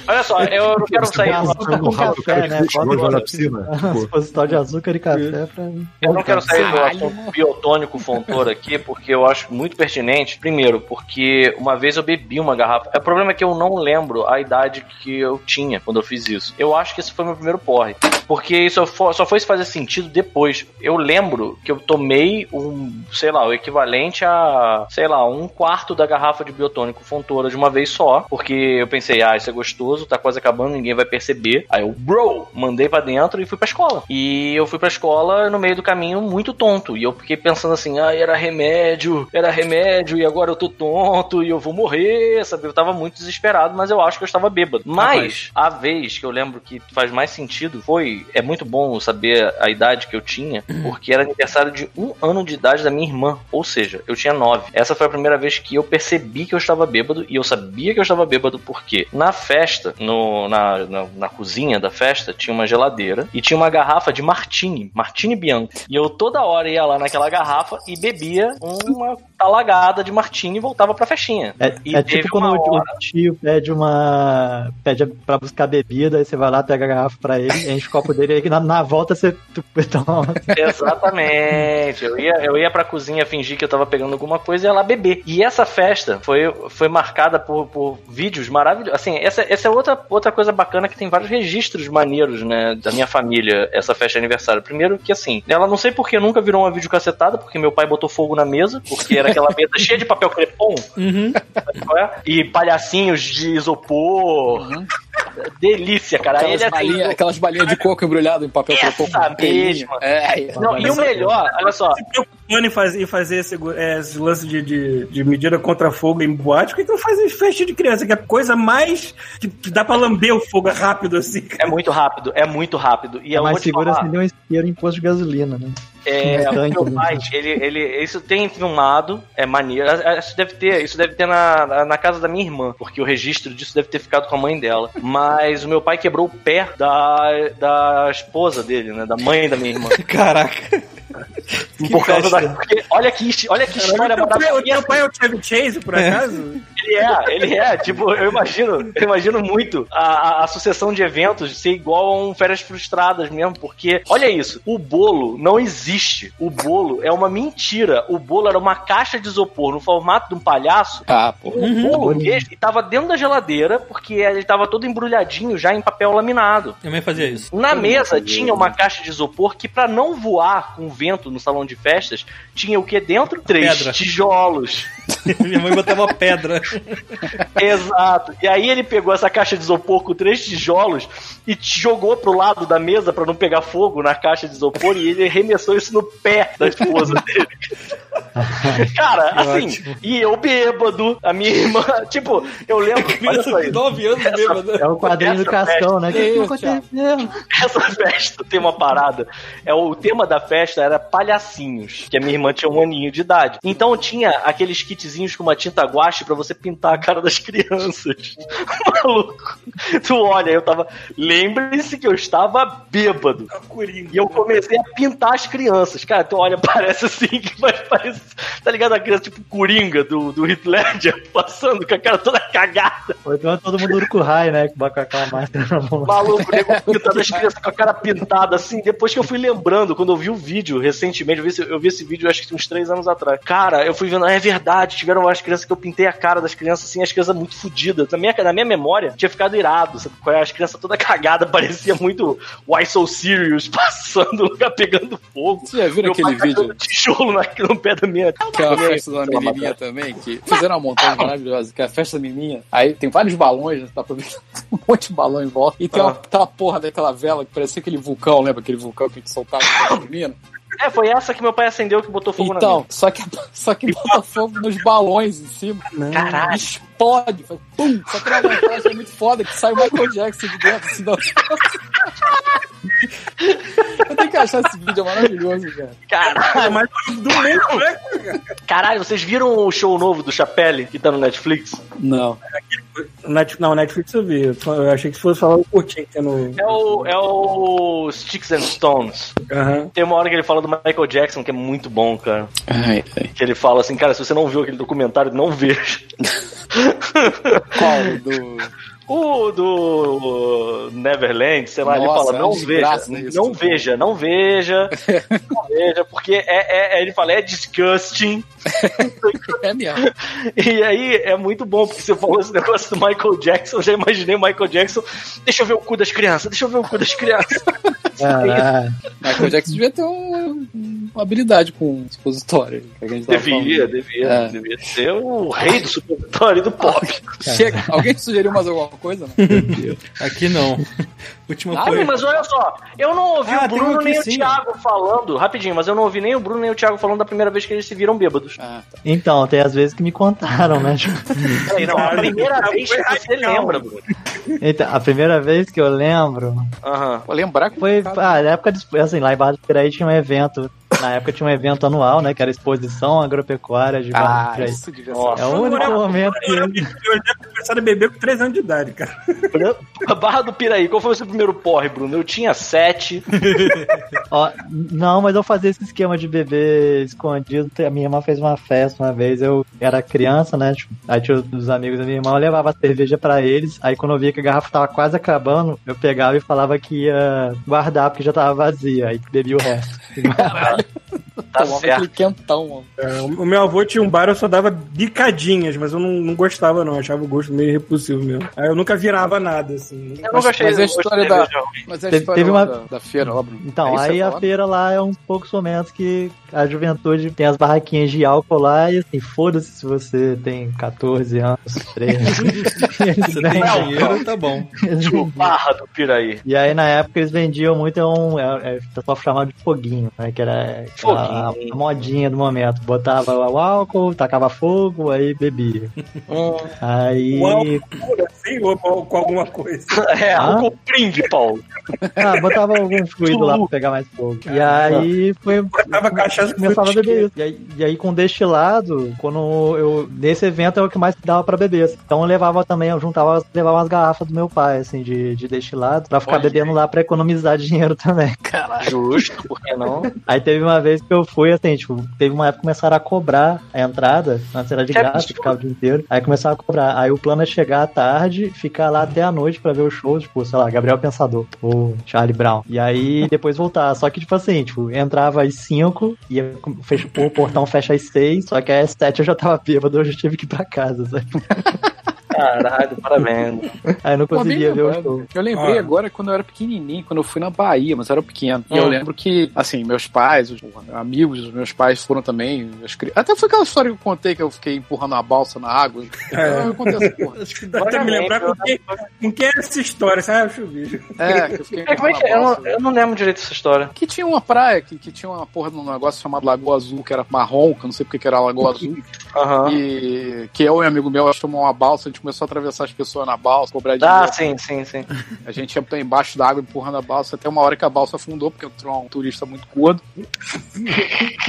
Olha só, eu não quero sair. Do café, cara né? que jogou Bota na piscina. Tipo, supositório de açúcar e café pra mim. Eu não quero sair do assunto biotônico fontor aqui, porque eu acho muito pertinente. Primeiro, porque uma vez eu bebi uma garrafa. O problema é que eu não lembro a idade que eu tinha quando eu fiz isso. Eu acho que esse foi meu primeiro porre. Porque isso só foi, só foi fazer sentido depois. Eu lembro que eu tomei um, sei lá, o equivalente a, sei lá, um quarto da garrafa de biotônico fontora de uma vez só. Porque eu pensei, ah, isso é gostoso, tá quase acabando, ninguém vai perceber. Aí eu, bro, mandei pra dentro e fui pra escola. E eu fui pra escola no meio do caminho muito tonto. E eu fiquei pensando assim, ah, era remédio, era remédio, e agora eu tô tonto e eu vou morrer, sabe? Eu tava muito desesperado, mas eu acho que eu estava bêbado. Mas a vez que eu lembro que faz mais sentido foi, é muito bom saber a idade que eu tinha, porque era aniversário de um ano de idade da minha irmã. Ou seja, eu tinha nove. Essa foi a primeira vez que eu percebi que eu estava bêbado, e eu sabia que eu estava bêbado porque na festa, no, na, na, na cozinha da festa, tinha uma geladeira e tinha uma garrafa de Martini, Martini Bianco. E eu toda hora ia lá naquela garrafa e bebia uma talagada de Martini e voltava pra festinha. É, E é tipo quando hora- o tio pede uma. pede pra buscar bebida, aí você vai lá, pega a garrafa pra ele, enche o copo dele, aí na, na volta você toma. Exatamente. Eu ia, eu ia pra cozinha fingir que eu tava pegando alguma coisa e ia lá beber. E essa festa foi, foi marcada por, por vídeos maravilhosos. Assim, essa, essa é outra, outra coisa bacana que tem vários registros maneiros, né, da minha família, essa festa de aniversário. Primeiro que, assim, ela não sei porque nunca virou uma videocassetada, porque meu pai botou fogo na mesa, porque era aquela mesa cheia de papel crepom, qual é? e palhacinhos de isopor. Delícia, cara. Aquelas, Ele, assim, balinhas, aquelas balinhas de coco embrulhado em papel Essa pelinho. mesma. É, Não, e o melhor, olha só, Se preocupando em fazer, em fazer esse, é, esse lance de, de, de medida contra fogo em boate, por que que não faz em festa de criança? Que é a coisa mais. que, que dá pra lamber o fogo rápido assim. cara. É muito rápido, é muito rápido. E É mais seguro acender um isqueiro em posto de gasolina, né? é, um meu né? pai, ele, ele, isso tem filmado, é maneiro. Isso deve ter, isso deve ter na, na- na casa da minha irmã, porque o registro disso deve ter ficado com a mãe dela. Mas o meu pai quebrou o pé da, da esposa dele, né? Da mãe da minha irmã. Caraca. Por causa da. porque olha que, olha que história pai, o maravilhosa. teu pai é o Chevy Chase, por acaso? Ele é, ele é. Tipo, eu imagino, eu imagino muito a, a, a sucessão de eventos ser igual a um Férias Frustradas mesmo, porque, olha isso, o bolo não existe. O bolo é uma mentira. O bolo era uma caixa de isopor no formato de um palhaço. Ah, pô. O bolo mesmo, e tava dentro da geladeira, porque ele tava todo embrulhadinho já em papel laminado. Minha mãe fazia isso. Na mesa tinha uma caixa de isopor que, pra não voar com o vento no salão de festas, tinha o que dentro? Três Pedra. tijolos. Minha mãe botava pedra. Exato. E aí ele pegou essa caixa de isopor com três tijolos e te jogou pro lado da mesa pra não pegar fogo na caixa de isopor e ele arremessou isso no pé da esposa dele. Cara, assim, ótimo. e eu bêbado, a minha irmã, tipo, eu lembro, olha Criança só isso. 9 anos bêbada. É o quadrinho do Essa Cascão, né? O que, que aconteceu? Essa festa tem uma parada. É o tema da festa era palhacinhos, que a minha irmã tinha um aninho de idade. Então tinha aqueles kitzinhos com uma tinta guache pra você pintar a cara das crianças. Maluco. Tu olha, eu tava. Lembre-se que eu estava bêbado. Coringa. E eu comecei a pintar as crianças. Cara, tu olha, parece assim que vai parecer. Tá ligado? A criança tipo Coringa do, do Heath Ledger passando com a cara toda cagada. Ou então é todo mundo urucurrai, né? Com aquela máscara na mão. Maluco, nego pintando as crianças com a cara pintada assim. Depois que eu fui lembrando, quando eu vi o vídeo recentemente, eu vi esse, eu vi esse vídeo acho que uns três anos atrás. Cara, eu fui vendo, ah, é verdade, tiveram umas crianças que eu pintei a cara das crianças assim, as crianças muito fodidas. Na minha, na minha memória, tinha ficado irado, sabe? As crianças toda cagada, parecia muito Why So Serious, passando, lugar pegando fogo. Vocês já Meu aquele vídeo? tijolo na, no pé da minha. Que é uma festa da menininha também, que fizeram uma montagem maravilhosa, que é a festa da menininha. Aí tem vários balões, né, dá pra ver um monte de balão em volta. E tem uma, Ah. aquela porra daquela vela que parecia aquele vulcão, lembra aquele vulcão que a gente soltava com a menina? É, foi essa que meu pai acendeu que botou fogo na Então, minha. só que, só que bota fogo nos balões em cima. Caralho. Faz pum. Só que na vantagem é muito foda que sai o Michael Jackson de dentro. Assim, não. Eu tenho que achar esse vídeo, é maravilhoso, cara. Caralho, Mas do mundo, né? caralho, vocês viram o show novo do Chapelle que tá no Netflix? Não. Net, não, Netflix eu vi. Eu achei que se fosse falar o curtinho que é no. É o, é o Sticks and Stones. Aham. Tem uma hora que ele fala do Michael Jackson que é muito bom, cara. Ai, ai. Que ele fala assim, cara, se você não viu aquele documentário, não veja. Qual? Do. O do Neverland, sei lá, ele Nossa, fala, é não uma veja, não veja, não veja, não veja, porque é, é- é- ele fala, é disgusting. É mesmo. E aí é muito bom, porque você falou esse negócio do Michael Jackson, eu já imaginei o Michael Jackson, deixa eu ver o cu das crianças, deixa eu ver o cu das crianças. Caralho. Michael Jackson devia ter um- uma habilidade com supositório. devia, devia, É. devia ser o rei do supositório do pop. Chega. Alguém sugeriu mais alguma coisa? Não? Aqui não. Última Ah, mas olha só, eu não ouvi Ah, o Bruno um nem o sim. Thiago falando, rapidinho, mas eu não ouvi nem o Bruno nem o Thiago falando da primeira vez que eles se viram bêbados. Ah, tá. Então, tem às vezes que me contaram, né? Peraí, não, a primeira vez que você lembra, Bruno. então, a primeira vez que eu lembro Aham. Vou lembrar que foi, ah, na época de, assim, lá em Barra do Piraí tinha um evento. Na época tinha um evento anual, né? Que era a exposição agropecuária de Barra do Ah, Piraí. isso devia ser. É o único momento que Eu já começado a beber com 3 anos de idade, cara. Barra do Piraí, qual foi o seu primeiro porre, Bruno? Eu tinha sete. Ó, não, mas eu fazia esse esquema de beber escondido. A minha irmã fez uma festa uma vez, eu era criança, né? Tipo, aí tinha os amigos da minha irmã, eu levava cerveja pra eles. Aí quando eu via que a garrafa tava quase acabando, eu pegava e falava que ia guardar porque já tava vazia. Aí bebia o resto. Tá Tomava certo. aquele quentão, mano. É, o meu avô tinha um bar, eu só dava bicadinhas, mas eu não, não gostava, não. Achava o gosto meio repulsivo mesmo. Aí eu nunca virava nada, assim. Eu não gostei mas a história de da-. Mas é a Teve- história teve uma- da, da feira, Bruno. Então, É aí a falando? feira lá é uns poucos momentos que a juventude tem as barraquinhas de álcool lá e assim, foda-se se você tem 14 anos, 13. Se tem dinheiro, tá bom. Tipo, Barra do Piraí. E aí, na época, eles vendiam muito, é um, é, é, o pessoal chamava de foguinho, né? Que era a, a, modinha do momento. Botava o álcool, tacava fogo, aí bebia. Hum. Aí. O álcool puro, assim, ou com alguma coisa. É, Ah? álcool brinde, Paulo. Ah, botava algum fluido lá pra pegar mais fogo. E aí foi. Botava cachaça com Começava a beber isso. E aí, e aí, com destilado, quando eu. Nesse evento é o que mais dava pra beber. Então eu levava também, eu juntava, levava umas garrafas do meu pai, assim, de, de destilado, pra ficar Olha bebendo lá pra economizar dinheiro também. Justo, por que não? Aí teve uma vez que eu fui, assim, tipo, teve uma época que começaram a cobrar a entrada, antes era de Que graça, ficava o dia inteiro. Aí começaram a cobrar. Aí o plano é chegar à tarde, ficar lá até a noite pra ver o show, tipo, sei lá, Gabriel Pensador, ou Charlie Brown. E aí depois voltar. Só que, tipo assim, tipo, entrava às 5, ia, fecha, o portão fecha às 6, só que às 7 eu já tava bêbado, eu já tive que ir pra casa, sabe? Caralho, parabéns. Aí eu não conseguia ver o show. Eu lembrei Ah. agora quando eu era pequenininho, quando eu fui na Bahia, mas eu era pequeno. E eu Hum. lembro que, assim, meus pais, os amigos dos meus pais foram também. cri- Até foi aquela história que eu contei que eu fiquei empurrando uma balsa na água. É. Eu contei essa porra. Acho que dá até me lembrar com quem, com quem era essa história. Sabe. É, que eu fiquei É, como é que é? Eu a não, eu não lembro direito dessa história. Que tinha uma praia, que, que tinha uma porra de um negócio chamado Lagoa Azul, que era marrom, que eu não sei porque que era Lagoa Azul. Aham. E que eu e um amigo meu, tomou uma balsa, a gente começou a atravessar as pessoas na balsa, cobrar Ah, dinheiro. sim, sim, sim. A gente ia embaixo da água empurrando a balsa até uma hora que a balsa afundou, porque entrou um turista muito gordo.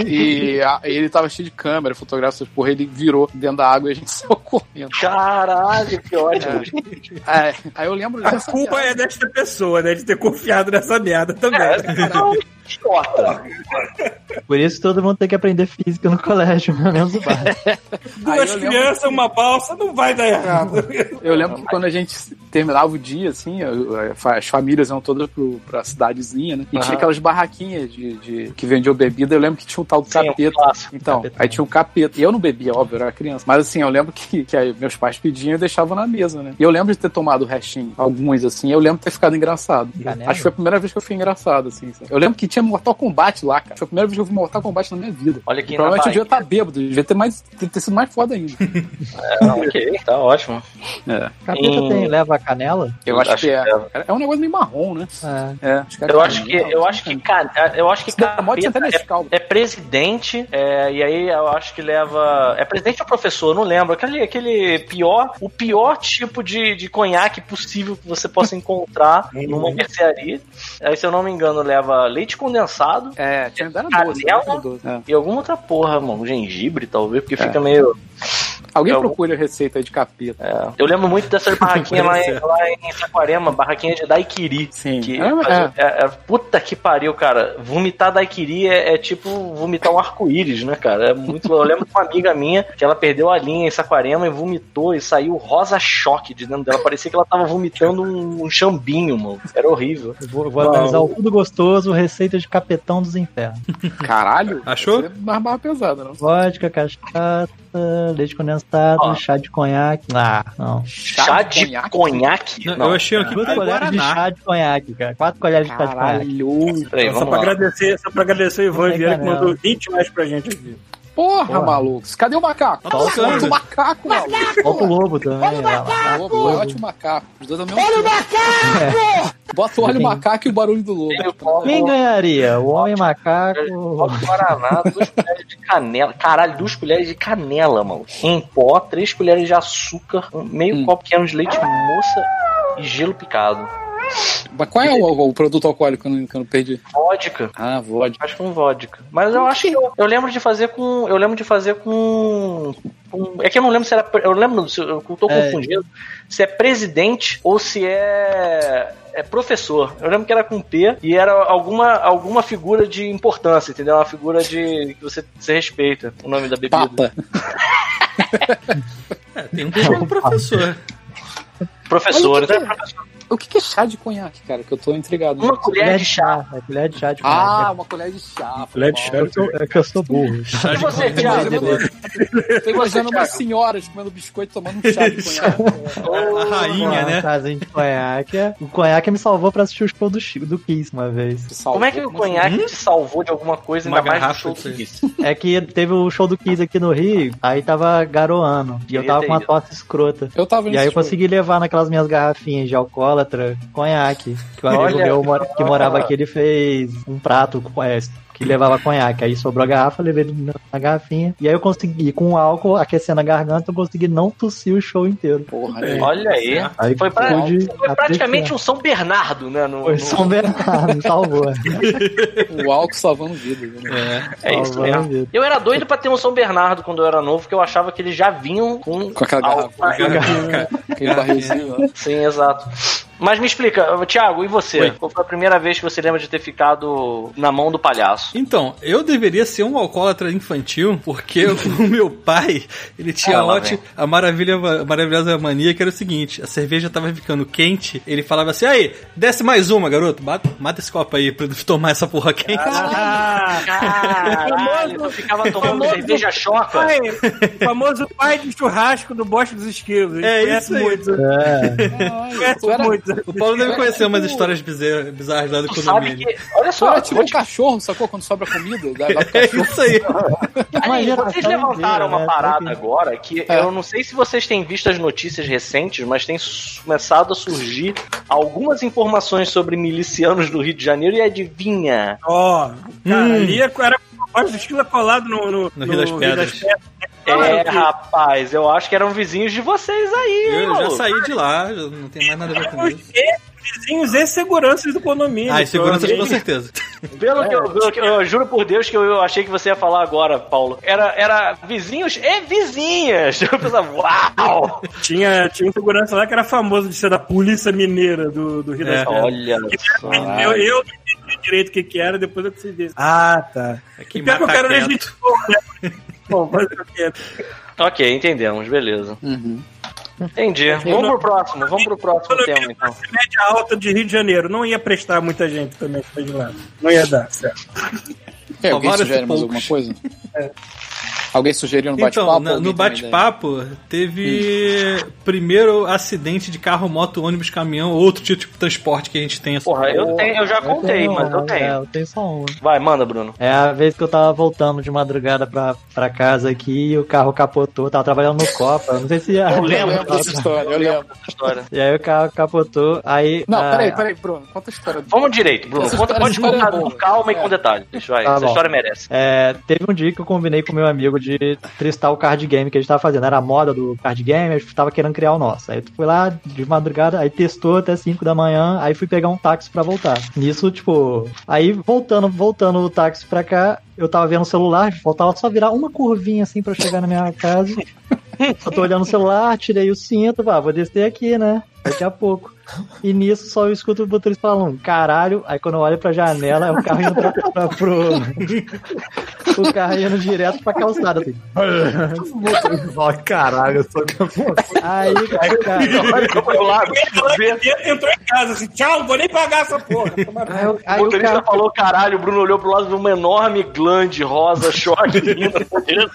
e a- ele tava cheio de câmera, fotógrafo, essas porra, ele virou dentro da água e a gente saiu correndo. Caralho, que ótimo. É, aí eu lembro A culpa piada. é desta pessoa, né? De ter confiado nessa merda também. É, idiota. Por isso todo mundo tem que aprender física no colégio, menos o bar. Duas crianças, uma balsa, não vai dar errado. Eu lembro que quando a gente terminava o dia, assim, as famílias iam todas pro, pra cidadezinha, né? E Aham. tinha aquelas barraquinhas de, de- que vendiam bebida. Eu lembro que tinha um tal do Sim, capeta. Então, Capeta. aí tinha um capeta. E eu não bebia, óbvio, eu era criança. Mas assim, eu lembro que, que meus pais pediam e eu deixava na mesa, né? E eu lembro de ter tomado o restinho, alguns assim. Eu lembro de ter ficado engraçado. Acho que foi a primeira vez que eu fui engraçado, assim. sabe? Eu lembro que tinha Mortal Kombat lá, cara. Foi a primeira vez que eu vi Mortal Kombat na minha vida. Olha na Provavelmente eu devia estar bêbado, devia ter, mais, ter, sido mais foda ainda. É, ok, tá ótimo. É. Capeta tem, leva canela? Eu acho, Acho que é. que É um negócio meio marrom, né? É. É, acho que é Eu acho que, canela. eu acho que, eu acho que capeta é, é presidente, é, e aí eu acho que leva. É presidente ou professor? Eu não lembro. Aquele, aquele pior, o pior tipo de, de conhaque possível que você possa encontrar numa mercearia. Aí, se eu não me engano, leva leite condensado É, tinha era Canela? doce. era doce. É. e alguma outra porra, mano. Gengibre, talvez, porque fica meio. Alguém Eu- procura a receita aí de capeta. é. Eu lembro muito dessa barraquinha lá, em- lá em Saquarema, barraquinha de daiquiri. Sim. Que É, fazia- é- é- puta que pariu, cara. Vomitar daiquiri é, é tipo vomitar um arco-íris, né, cara? É muito. Eu lembro de uma amiga minha que ela perdeu a linha em Saquarema e vomitou e saiu rosa choque de dentro dela. Parecia que ela tava vomitando um, um chambinho, mano. Era horrível. Eu Vou, vou analisar o tudo gostoso, receita de capetão dos infernos. Caralho. Achou? É mais barra pesada, não? Vodka, cachaça, leite condensado, Ó. chá de conhaque. Ah, não. Chá, de conhaque? Não, eu achei aqui Duas é colheres de chá de conhaque, cara. Quatro colheres de chá de conhaque. Caralho. Só pra, agradecer, só pra agradecer o Ivan Vieira que mandou 20 reais pra gente aqui. Porra, Porra. maluco. Cadê o macaco? Tá. Solta o macaco, maluco. Bota o lobo também. vai lá. Lobo, ótimo macaco. Os dois ao mesmo Olha o macaco! Bota o olho macaco e o barulho do lobo. O Quem ganharia? O homem macaco. copo de Guaraná, duas colheres de canela. Caralho, duas colheres de canela, mano. Em pó, três colheres de açúcar, meio Hum. copo pequeno de leite moça e gelo picado. Mas qual é o, o produto alcoólico que eu não, que eu não perdi? Vodka. Ah, vodka. Acho que um vodka. Mas eu acho que eu, eu lembro de fazer com. Eu lembro de fazer com. com- é que eu não lembro se era. Eu lembro, se eu tô É. confundindo. Se é presidente ou se é. É professor. Eu lembro que era com P e era alguma, alguma figura de importância, entendeu? Uma figura de. que você, você respeita o nome da bebida. Papa. É, tem um professor. Professores. Olha o é professor. O que que é chá de conhaque, cara? Que eu tô intrigado. Uma colher de chá. É colher de chá de Ah, conhaque. uma colher de chá. Colher de chá. É que eu sou- burro. Chá E de você. Thiago? Tô imaginando umas senhoras comendo biscoito tomando um chá de conhaque. A rainha, né? De conhaque. O conhaque me salvou pra assistir o show do, Chico- do Kiss uma vez. Como é que o conhaque te salvou de alguma coisa, Uma ainda mais do garrafa show do. Kiss? É que teve o show do Kiss aqui no Rio, aí tava garoando. E eu tava com uma tosse escrota. Eu tava E aí eu consegui levar naquelas minhas garrafinhas de alcoólatra conhaque. Que o amigo meu que morava aqui, ele fez um prato com é, que levava conhaque. Aí sobrou a garrafa, levei na na garrafinha. E aí eu consegui, com o álcool aquecendo a garganta, eu consegui não tossir o show inteiro. Porra, É. aí. Olha aí. Aí Foi, pra- foi praticamente um São Bernardo, né? No, Foi no- São Bernardo, salvou. O álcool salvando vidas. Né? É isso Salvou a mesmo. vida. Eu era doido pra ter um São Bernardo quando eu era novo, porque eu achava que eles já vinham com. Com aquela garrafa. Aquele barrilzinho. Sim, exato. Mas me explica, Thiago, e você? Oi. Qual foi a primeira vez que você lembra de ter ficado na mão do palhaço? Então, eu deveria ser um alcoólatra infantil, porque o meu pai, ele tinha Ah, ótima, a maravilha, a maravilhosa mania que era o seguinte, a cerveja tava ficando quente, ele falava assim, aí, desce mais uma, garoto, mata, mata esse copo aí pra tomar essa porra quente. Ah, Caralho, eu ficava tomando famoso- cerveja choca. pai, o famoso pai de churrasco do Bosque dos Esquilos. É Conhece isso aí. Muito, É. era- muito. O Paulo deve conhecer umas histórias bizarras, lá do condomínio. que. Olha Só era tipo vou um cachorro, sacou? Quando sobra comida, dá, dá pro É isso aí. Vocês levantaram inteira, uma né? parada agora que É. eu não sei se vocês têm visto as notícias recentes, mas tem começado a surgir algumas informações sobre milicianos do Rio de Janeiro e adivinha? Ó, cara, Hum. ali era o Bosque dos Esquilos colado no, no, No Rio das Pedras. É, que- rapaz, eu acho que eram vizinhos de vocês aí, hein, Eu já saí de lá, já não tem mais nada a ver com isso. Vizinhos e seguranças do condomínio. Ah, e segurança Então, com certeza. Pelo que, eu, pelo que eu, eu juro por Deus que eu, eu achei que você ia falar agora, Paulo. Era, era vizinhos e vizinhas. Eu pensava, uau! Tinha, tinha um segurança lá que era famoso de ser da polícia mineira do, do Rio É. das Pedras. Olha só. Eu, eu não entendi direito o que, que era, depois eu consegui. Ah, tá. Aqui E pior que eu quero legitimar, né? Bom. Ok, entendemos, beleza. Uhum. Entendi. Vamos pro próximo, vamos pro próximo tema, então. Média alta de Rio de Janeiro. Não ia prestar muita gente também pra de lá. Não ia dar, certo. É, alguém sugere mais alguma coisa? Alguém sugeriu no Então, bate-papo? Alguém no bate-papo, teve primeiro acidente de carro, moto, ônibus, caminhão, outro tipo de transporte que a gente tem. Porra, eu, tenho, eu já contei, mas eu É, tenho. eu tenho só uma. Vai, manda, Bruno. É a vez que eu tava voltando de madrugada pra, pra casa aqui e o carro capotou. Tava trabalhando no Copa. Não sei se. Eu Eu lembro dessa história, eu lembro. dessa história. E aí o carro capotou. Aí. Não, ah, peraí, peraí, Bruno. Conta a história do. Vamos direito, Bruno. Conta, pode história contar é com calma e É. com detalhe. Deixa, vai, Tá essa bom. história merece. É, teve um dia que eu combinei com meu amigo de tristar o card game que a gente tava fazendo. Era a moda do card game, a gente tava querendo criar o nosso. Aí eu fui lá de madrugada, aí testou até 5 da manhã, aí fui pegar um táxi pra voltar. Nisso, tipo, aí voltando, voltando o táxi pra cá, eu tava vendo o celular, faltava só virar uma curvinha assim pra chegar na minha casa. Eu tô olhando o celular, tirei o cinto, pá, vou descer aqui, né? Daqui a pouco. E nisso só eu escuto o motorista falando, caralho. Aí quando eu olho pra janela, é o carro indo pra, pra, pro. o carro indo direto pra calçada, assim. Ó, caralho, só que Aí, cara, Pro lado, vê- Entrou em casa assim, tchau, não vou nem pagar essa porra. aí, o- O aí o motorista carro. falou caralho, o Bruno olhou pro lado e viu uma enorme glande rosa, dentro.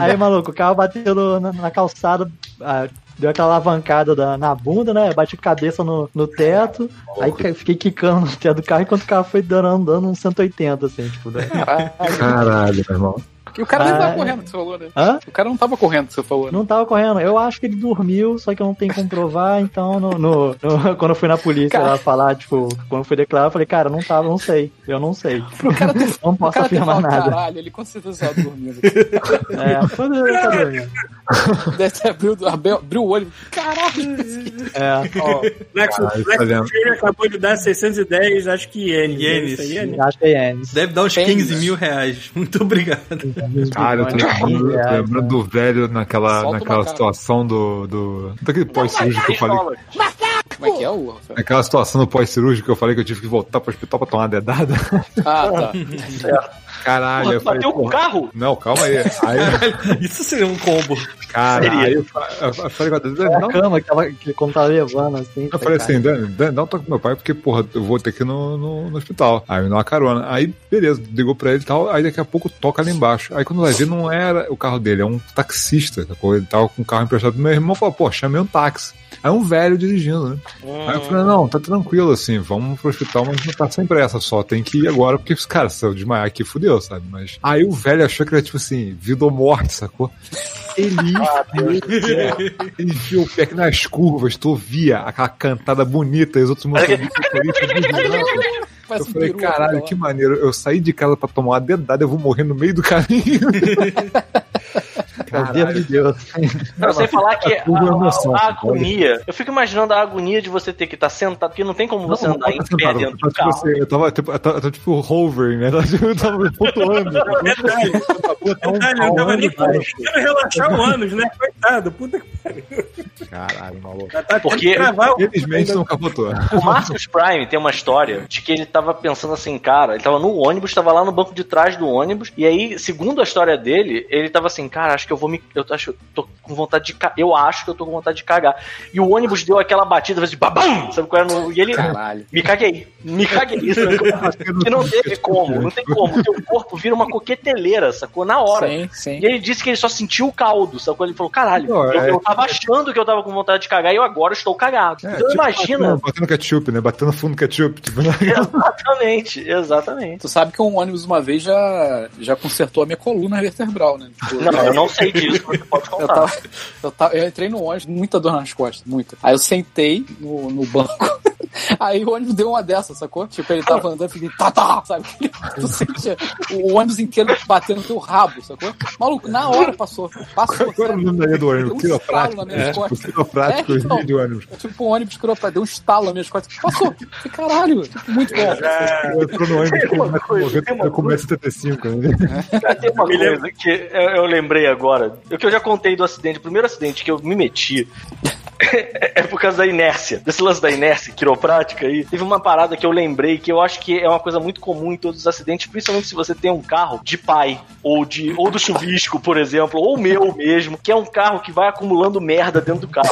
Aí, maluco, o carro bateu no- na, na calçada, ah, deu aquela alavancada da- na bunda, né? Bati cabeça no, no teto, aí fiquei quicando no teto do carro enquanto o carro foi dando, andando uns 180, assim, tipo. Né? Caralho, meu irmão. E o cara nem tava Ah. correndo, que você falou, né? Hã? O cara não tava correndo, que você falou, né? Não tava correndo. Eu acho que ele dormiu, só que eu não tenho como provar, então no, no- no- quando eu fui na polícia Cara. lá falar, tipo, quando eu fui declarar, eu falei, cara, não tava, não sei. Eu não sei. O cara ter, Não o posso cara afirmar falado, nada. caralho, ele com certeza tava dormindo. É, foi eu tava dormindo. Deve ter abriu, abriu, abriu o olho. Caralho! É, Ó, Lex tá? Fury acabou de dar 610, acho que ienes. Ienes. Isso aí, ienes. acho que é Enes. Deve dar uns Tem, 15 né? mil reais. Muito obrigado. Cara, eu tô lembrando, tô lembrando do velho naquela, Solta naquela situação do. do daquele pós-cirúrgico que eu falei. Como é que é o Rafael? Naquela situação do pós-cirúrgico que eu falei que eu tive que voltar pro hospital pra tomar uma dedada. Ah, tá. Caralho, eu falei, Bateu com o porra, carro? Não, calma aí. Aí, Isso seria um combo. cara, aí eu, fa- eu falei com a Dani, a não, cama que tava, que, como tava levando, assim. Eu falei assim, Dani, Dani, dá um toque pro meu pai, porque, porra, eu vou ter que ir no, no, no hospital. Aí me dá uma carona. Aí, beleza, ligou pra ele e tal, aí daqui a pouco toca ali embaixo. Aí quando vai ver, não era o carro dele, é um taxista? Ele tava com o carro emprestado do meu irmão, falou, pô, chamei um táxi. Aí um velho dirigindo, né? Aí eu falei, não, tá tranquilo, assim, vamos pro hospital, mas não tá sem pressa, só tem que ir agora, porque, cara, se eu desmaiar aqui, fudeu, sabe? Mas aí o velho achou que era, tipo assim, vida ou morte, sacou? Ele enfiou, ele enfiou o pé aqui nas curvas, tu via aquela cantada bonita, e os outros motoristas. Eu um falei, caralho, que maneiro. Eu saí de casa pra tomar uma dedada, eu vou morrer no meio do caminho. Deus de Deus. Não, sem falar que a, emoção, a- a cara. agonia. Eu fico imaginando a agonia de você ter que estar sentado, porque não tem como você Não, andar não em pé sentado, dentro eu do tava, carro. tipo assim, eu tava, tipo, eu tava, eu tava, tipo hovering, né? Eu tava flutuando. Detalhe, detalhe, não tava nem conseguindo relaxar o ânus, né? Coitado, puta que pariu. Caralho, maluco. Tá Porque- Felizmente não capotou. O Marcus Prime tem uma história de que ele tava pensando assim, cara, ele tava no ônibus, tava lá no banco de trás do ônibus, e aí, segundo a história dele, ele tava assim, cara, acho que eu vou me. Eu acho que eu tô com vontade de cagar. Eu acho que eu tô com vontade de cagar. E o ônibus deu aquela batida, fez de babam! Sabe qual era? No, e ele. Caralho. Me caguei. Me caguei. Isso né? E não teve como. Não tem como. O teu corpo vira uma coqueteleira, sacou? Na hora. Sim, sim. E ele disse que ele só sentiu o caldo, sacou? Ele falou, caralho, Não, eu, é- eu tava achando que eu tava com vontade de cagar e eu agora estou cagado. É, então tipo, imagina. Batendo, batendo ketchup, né? Batendo fundo ketchup. Tipo, né? Exatamente, exatamente. Tu sabe que um ônibus uma vez já, já consertou a minha coluna vertebral, né? Tipo, Não, eu não sei disso, você pode Eu, contar. tava, eu, tava, eu entrei no ônibus, muita dor nas costas, muita. Aí eu sentei no, no banco. Aí o ônibus deu uma dessa, sacou? Tipo, ele tava andando e fiquei, tá, tá, sabe? Tu sentia o ônibus inteiro batendo no teu rabo, sacou? Maluco, na hora passou. Passou. Qual era o sério. nome daí do ônibus? Deu um Quiroprático. estalo nas minhas É, o costas. quiroprático É, então. de ônibus. Tipo, o ônibus quiroprático, deu um estalo nas minhas costas. Passou. Falei, Caralho, tipo, muito bom. Entrou no ônibus com uma coisa, tem uma 1,90 com 1,75m. Né? Tem uma Me coisa que eu, eu lembrei agora. O que eu já contei do acidente, o primeiro acidente que eu me meti. É por causa da inércia. Desse lance da inércia quiroprática aí. Teve uma parada que eu lembrei que eu acho que é uma coisa muito comum em todos os acidentes, principalmente se você tem um carro de pai, ou de ou do chuvisco, por exemplo, ou meu mesmo, que é um carro que vai acumulando merda dentro do carro.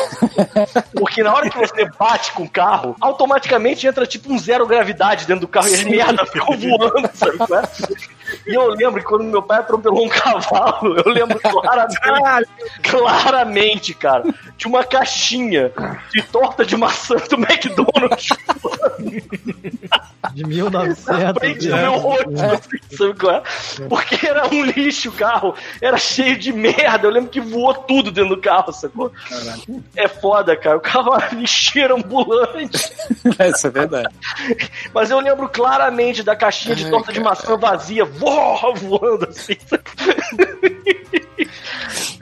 Porque na hora que você bate com o carro, automaticamente entra tipo um zero gravidade dentro do carro e as merdas ficam voando, sabe? E eu lembro que quando meu pai atropelou um cavalo, eu lembro claramente, claramente, cara, de uma caixinha de torta de maçã do McDonald's De na 1900. frente do meu rosto, assim, sabe qual é? Porque era um lixo o carro, era cheio de merda. Eu lembro que voou tudo dentro do carro, sacou? É foda, cara. O carro era lixeira ambulante. Isso é verdade. Mas eu lembro claramente da caixinha de Ai, torta de maçã vazia, voa, voando assim.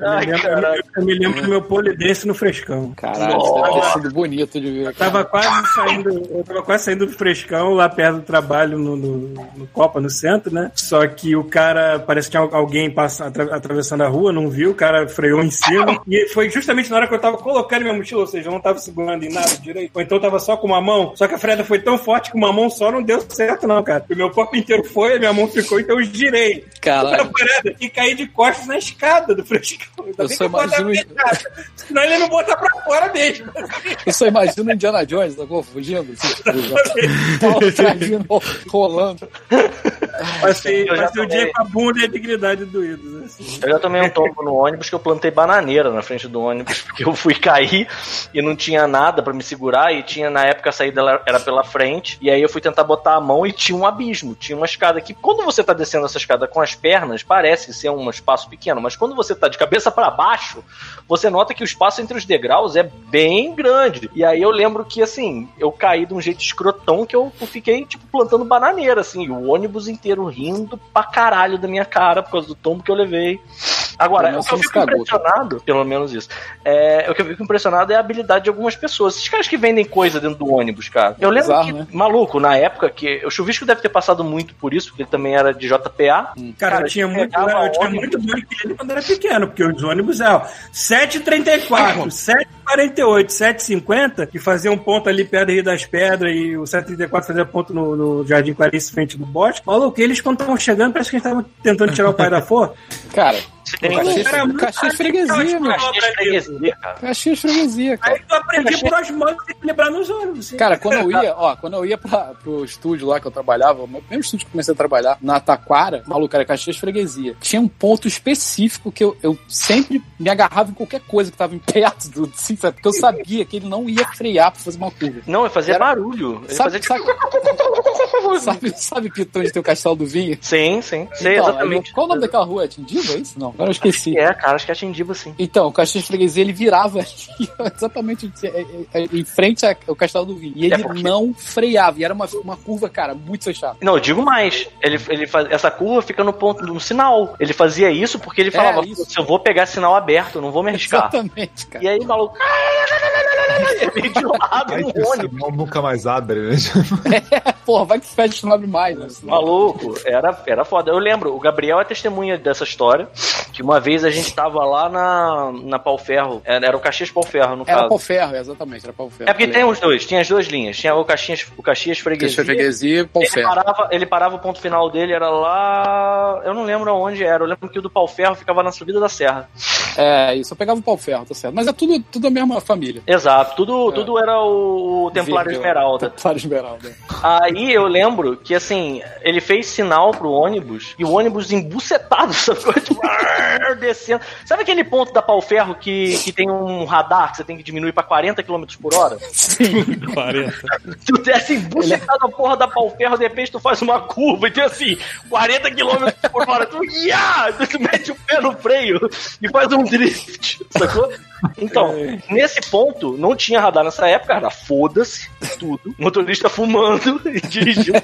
Ai, eu, me lembro, eu me lembro do meu polidense no frescão. Caralho, isso deve ter sido bonito de ver. Eu tava quase saindo, eu tava quase saindo do frescão lá perto do trabalho no, no, no Copa, no centro, né? Só que o cara, parece que tinha alguém passa, atra- atravessando a rua, não viu, o cara freou em cima. E foi justamente na hora que eu tava colocando minha mochila, ou seja, eu não tava segurando em nada direito. Ou então eu tava só com uma mão. Só que a freada foi tão forte que uma mão só não deu certo, não, cara. O meu corpo inteiro foi, a minha mão ficou, então eu girei. Caralho. E caí de costas na escada do frescão. Ainda Eu só imagino- Senão ele me botar pra fora mesmo. Eu só imagino o Indiana Jones, tá fugindo. Assim, tipo, já- trazinho rolando. Ser o dia com a bunda e a dignidade doídos. Assim. Eu já tomei um tombo no ônibus que eu plantei bananeira na frente do ônibus, porque eu fui cair e não tinha nada pra me segurar, e tinha na época a saída era pela frente, e aí eu fui tentar botar a mão e tinha um abismo, tinha uma escada que quando você tá descendo essa escada com as pernas, parece ser um espaço pequeno, mas quando você tá de cabeça pra baixo, você nota que o espaço entre os degraus é bem grande. E aí eu lembro que assim, eu caí de um jeito escrotão que eu, fiquei tipo plantando bananeira assim, o ônibus inteiro rindo pra caralho da minha cara por causa do tombo que eu levei. Agora, o que eu fico cagou, impressionado, pelo menos isso, é, o que eu fico impressionado é a habilidade de algumas pessoas. Esses caras que vendem coisa dentro do ônibus, cara. Eu lembro Bizarro, que, né? maluco, na época que o Chuvisco deve ter passado muito por isso, porque ele também era de JPA. Cara, Cara, eu tinha muito, pegava eu tinha muito banho dele quando era pequeno, porque os ônibus é ó, 7h34, 7h48, 7h50, que fazia um ponto ali perto do Rio das Pedras e o 7h34 fazia ponto no, no Jardim Clarice, frente do bosque. Maluco, eles quando estavam chegando, parece que eles estavam tentando tirar o pai da força. Cara, Você tem Caxias, Cara, Caxias freguesia, meu. Caxias de freguesia, cara. Caxias freguesia, cara. Aí tu aprendi por osmose equilibrar nos ônibus. assim. Cara, quando eu ia, ó, quando eu ia pra, pro estúdio lá que eu trabalhava, o meu primeiro estúdio que eu comecei a trabalhar, na Taquara, maluco, era Caxias Freguesia. Tinha um ponto específico que eu, eu sempre me agarrava em qualquer coisa que tava em perto do assim, sabe? porque eu sabia que ele não ia frear pra fazer uma curva. Não, ele fazia Era- barulho. Ele Sabe, fazia tipo... sabe, sabe, sabe, Pitão, de ter o Castelo do Vinho? Sim, sim. Sei Então, exatamente. qual o nome daquela rua? É Tindiva, é isso? Não, agora eu esqueci. É, cara, acho que é Tindiba, sim. Então, o Caxias Freguesia, ele virava ali, exatamente é, é, é, em frente ao Castelo do Vinho. E ele É porque- não freava. E era uma, uma curva, cara, muito fechada. Não, eu digo mais. Ele, ele faz, essa curva fica no ponto no sinal. Ele fazia isso porque ele falava: isso. se eu vou pegar sinal aberto, não vou me arriscar. Exatamente, cara. E aí o maluco. Ele veio de lado no ônibus. sinal nunca mais abre, né? Porra, vai que fecha não abre mais, né? Maluco, era, era foda. Eu lembro, o Gabriel é testemunha dessa história. Que uma vez a gente tava lá na, na Pau Ferro. Era, era o Caxias Pau Ferro, no Era caso. pau ferro, exatamente, era pau ferro. É porque tem os dois, tinha as duas linhas. Tinha o Caxias, o Caxias Freguesia. Caxias freguesia e pau Ele ferro. parava, ele parava, o ponto final dele era lá. Eu não lembro aonde era. Eu lembro que o do Pau Ferro ficava na subida da serra. É, isso, eu pegava o pau ferro, tá certo. Mas é tudo, tudo a mesma família. Exato, tudo, É. tudo era o, o Templário Esmeralda. Templário Esmeralda. Aí eu lembro que assim, ele fez sinal pro ônibus e o ônibus embucetado, sabe? Tipo, descendo. Sabe aquele ponto da pau ferro que, que tem um radar que você tem que diminuir pra 40 km por hora? Sim. 40. Tu desce embucetado a porra da pau ferro, de repente tu faz uma curva e tem assim, 40 km por hora. Tu, ia! tu mete o pé no freio e faz um drift, sacou? Então, nesse ponto, não tinha radar nessa época, era foda-se tudo. Motorista fumando e dirigindo.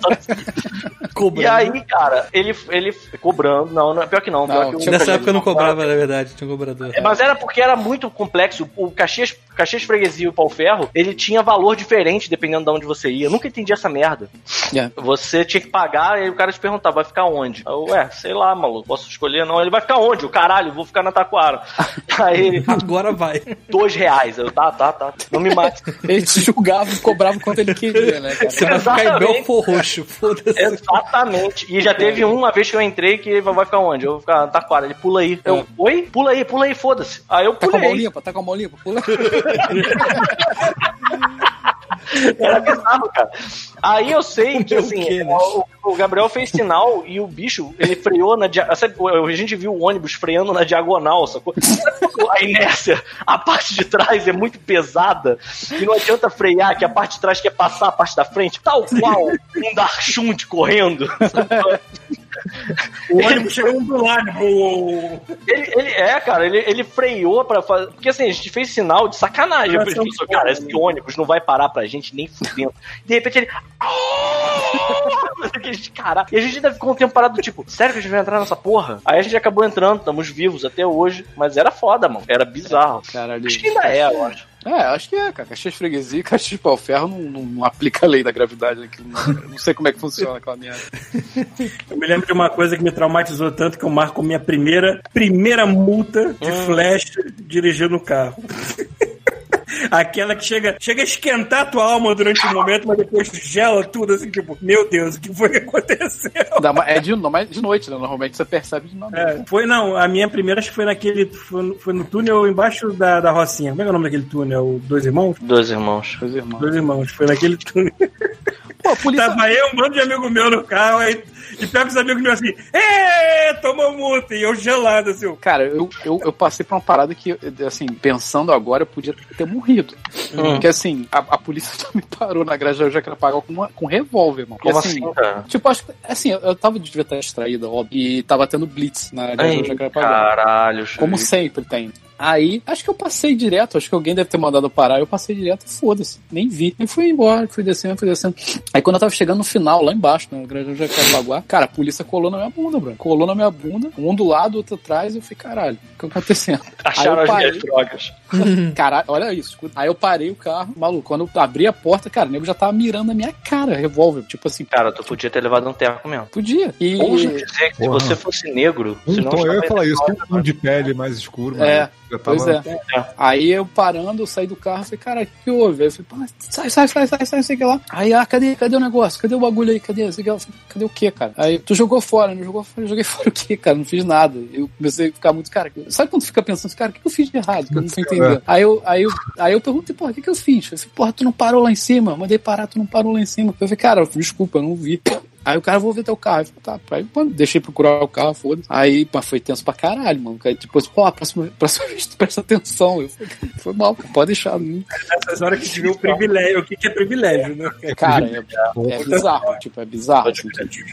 E aí, cara, ele, ele cobrando, não, não, pior que não. pior Não, que Nessa época eu não cobrava, na verdade, tinha um cobrador. É, Mas era porque era muito complexo. O Caxias, Caxias Freguesia e o Pau Ferro, ele tinha valor diferente dependendo de onde você ia. Eu nunca entendi essa merda. É. Você tinha que pagar e o cara te perguntava, vai ficar onde? Eu, Ué, sei lá, maluco, posso escolher? Não, ele vai ficar onde? O caralho, vou ficar na Taquara. Aí ele, Agora vai. Dois reais. Eu, tá, tá, tá. Não me mate. Ele te julgava e cobrava o quanto ele queria, né, cara? Você vai ficar em Exatamente. Belfor Roxo, foda-se. Exatamente. E já teve uma vez que eu entrei que ele vai ficar onde? Eu vou ficar na Taquara. Ele pula aí. Eu, É. oi? Pula aí, pula aí, foda-se. Aí eu Tá com a mão pulei. limpa, tá com a mão limpa. Pula. Era bizarro, cara. Aí eu sei que, O assim, quê, né? o, o Gabriel fez sinal e o bicho, ele freou na dia- sabe, A gente viu o ônibus freando na diagonal, sacou? A inércia, a parte de trás é muito pesada e não adianta frear, que a parte de trás quer passar a parte da frente, tal qual um Darchunt correndo. sabe? O ônibus chegou do lado. Ele, ele- é, cara, ele, ele freou pra fazer. Porque assim, a gente fez sinal de sacanagem. Eu pensei, de cara, fogo, esse ônibus não vai parar pra gente nem fudendo. De repente ele. Que a gente, Caraca. E a gente ainda ficou um tempo parado, tipo, sério que a gente vai entrar nessa porra? Aí a gente acabou entrando, estamos vivos até hoje. Mas era foda, mano. Era bizarro. Caralho. Acho que ainda é, eu acho. É, acho que é, cara. Caxias de freguesia e Caxias de pau-ferro não, não, não aplica a lei da gravidade aqui. Não, não sei como é que funciona aquela merda. Eu me lembro de uma coisa que me traumatizou tanto que eu marco minha primeira, primeira multa de flash dirigindo o carro. Aquela que chega, chega a esquentar a tua alma durante um momento, mas depois gela tudo, assim, tipo, meu Deus, o que foi que aconteceu? Uma- é de, não, mas de noite, né? Normalmente você percebe de noite. É, foi, não, a minha primeira acho que foi naquele, foi no, foi no túnel embaixo da, da Rocinha. Como é que é o nome daquele túnel? Dois Irmãos? Dois irmãos. Meus irmãos. Dois Irmãos, foi naquele túnel. Pô, a polícia. Tava eu, um bando de amigo meu no carro, aí, e pega os amigos meus assim, ê, tomou multa, e eu gelado, assim, Cara, eu, eu, eu passei por uma parada que, assim, pensando agora, eu podia ter morrido. Porque, assim, a, a polícia me parou na grade da Jacarepaguá com, uma- com um revólver, mano. Como assim, assim, cara? Tipo, acho que, assim, eu, eu tava, devia estar distraído, óbvio, e tava tendo blitz na grade Ai, da Jacarepaguá. caralho, Como sempre tem. Aí, acho que eu passei direto, acho que alguém deve ter mandado parar, eu passei direto, foda-se, nem vi. E fui embora, fui descendo, fui descendo. Aí quando eu tava chegando no final, lá embaixo, na Grande Jacarepaguá, cara, a polícia colou na minha bunda, bro. Colou na minha bunda, um do lado, outro atrás, eu falei, caralho, o que tá acontecendo? Acharam as minhas drogas. Caralho, olha isso. escuta. Aí eu parei o carro, maluco, quando eu abri a porta, cara, o nego já tava mirando na minha cara, revólver, tipo assim, Cara, tu podia ter levado um teco mesmo. podia. E... Ouso dizer que se Porra. você fosse negro, Um se não tom, eu ia falar isso, um de pele mais escuro, mas É, tava... Pois é. Aí eu parando, eu saí do carro, falei, cara, o que, que houve? Aí eu falei, pá, sai, sai, sai, sai, sai, sei que lá. Aí, ah, cadê, cadê o negócio? Cadê o bagulho aí? Cadê? Sei que lá. Cadê o quê, cara? Aí, tu jogou fora, não jogou fora? Eu joguei fora o quê, cara? Não fiz nada. Eu comecei a ficar muito, cara, sabe quando tu fica pensando, cara, o que, que eu fiz de errado? Que eu não tô entendendo. Aí eu, aí eu, aí eu perguntei, porra, o que, que eu fiz? Eu falei, porra, tu não parou lá em cima? Mandei parar, tu não parou lá em cima. Eu falei, cara, desculpa, eu não vi. Aí o cara, vou ver teu carro. Eu falei, tá, aí, mano, deixei procurar o carro, foda-se. Aí, pá, foi tenso pra caralho, mano. Aí depois, pô, a próxima, próxima vez tu presta atenção. Eu falei, foi mal, pode deixar. Não. nessas horas que vê o privilégio, o que, que é privilégio, né? Cara, é, é bizarro, tipo, é bizarro. assim.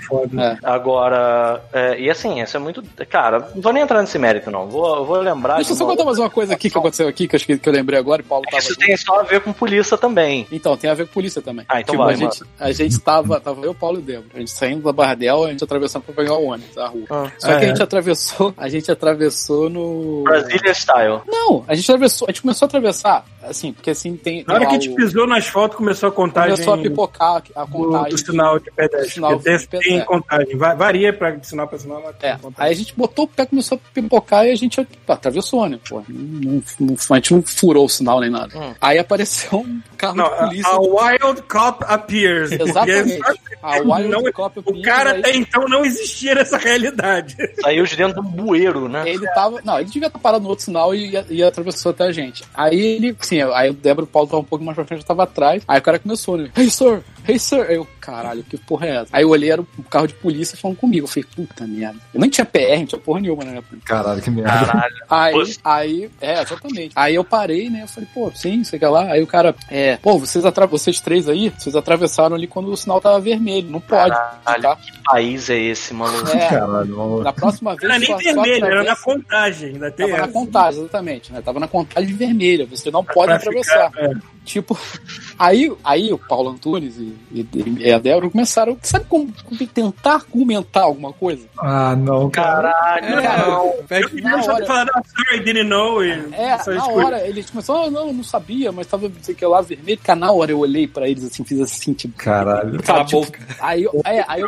Foda. É. Agora, é, e assim, isso é muito. Cara, não vou nem entrar nesse mérito, não. Vou, vou lembrar. Deixa eu só contar mais uma coisa aqui que aconteceu aqui, que eu, acho que, que eu lembrei agora, e o Paulo tava Isso junto. tem só a ver com polícia também. Então, tem a ver com polícia também. Ah, então tipo, vai, a gente, a gente tava, tava eu, Paulo e Débora. Gente saindo da Bardel, a gente atravessando pra pegar o ônibus, a rua. Ah. Só que É. a gente atravessou, a gente atravessou no. Brasília Style. Não, a gente atravessou, a gente começou a atravessar, assim, porque assim tem. Na hora que a gente o- pisou no asfalto, começou a contagem começou a pipocar a do, contagem. do sinal de pedestre. sinal tem, de pedestre. tem contagem. Va- Varia pra, de sinal pra sinal, É, aí a gente botou o pé, começou a pipocar e a gente atravessou, né? Pô, não, não- a gente não furou o sinal nem nada. Hum. Aí apareceu um carro Não, de polícia. a, a Wild Cop appears. Exatamente. A Wild Não, O cara aí, até então não existia nessa realidade. Saiu de dentro de um bueiro, né? Ele tava. Não, ele devia estar parado no outro sinal e, e atravessou até a gente. Aí ele, sim, aí o Débora e o Paulo estavam um pouco mais pra frente, eu tava atrás. Aí o cara começou, né? Hey, sir! Hey, sir! Aí eu, caralho, que porra é essa? Aí eu olhei, era um carro de polícia falando comigo. Eu falei, puta merda. Eu nem tinha PR, não tinha porra nenhuma na época. Caralho, que merda. Caralho. Aí, Poxa. aí, é, exatamente. Aí eu parei, né? Eu falei, pô, sim, sei que lá. Aí o cara, é, pô, vocês, atra vocês três aí, vocês atravessaram ali quando o sinal tava vermelho. Não pode, Caralho, tá? que país é esse, maluco? É, Caralho, maluco. na próxima vez. Não era nem só- só vermelho, era na contagem. Ainda tem Tava na essa. contagem, exatamente, né? Tava na contagem vermelha, você não pode Pra atravessar. ficar, é. Tipo, aí, aí o Paulo Antunes e, e, e a Débora começaram, sabe como, como tentar argumentar alguma coisa? Ah, não, cara. Caralho, não. Vai- Eu não hora- falar, sorry, didn't know. E É, essas na hora, eles começaram, ah, não, eu não sabia, mas tava, não sei o que lá, vermelho, cara, na hora eu olhei pra eles assim, fiz assim, tipo, Caralho. Cala a tipo. Aí, eu- é, aí eu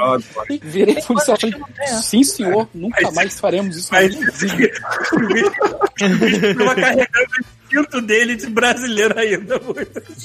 virei pro policial e falei, sim senhor, nunca mais faremos isso. na Mas minha vida." o bicho tava carregando pinto dele de brasileiro ainda.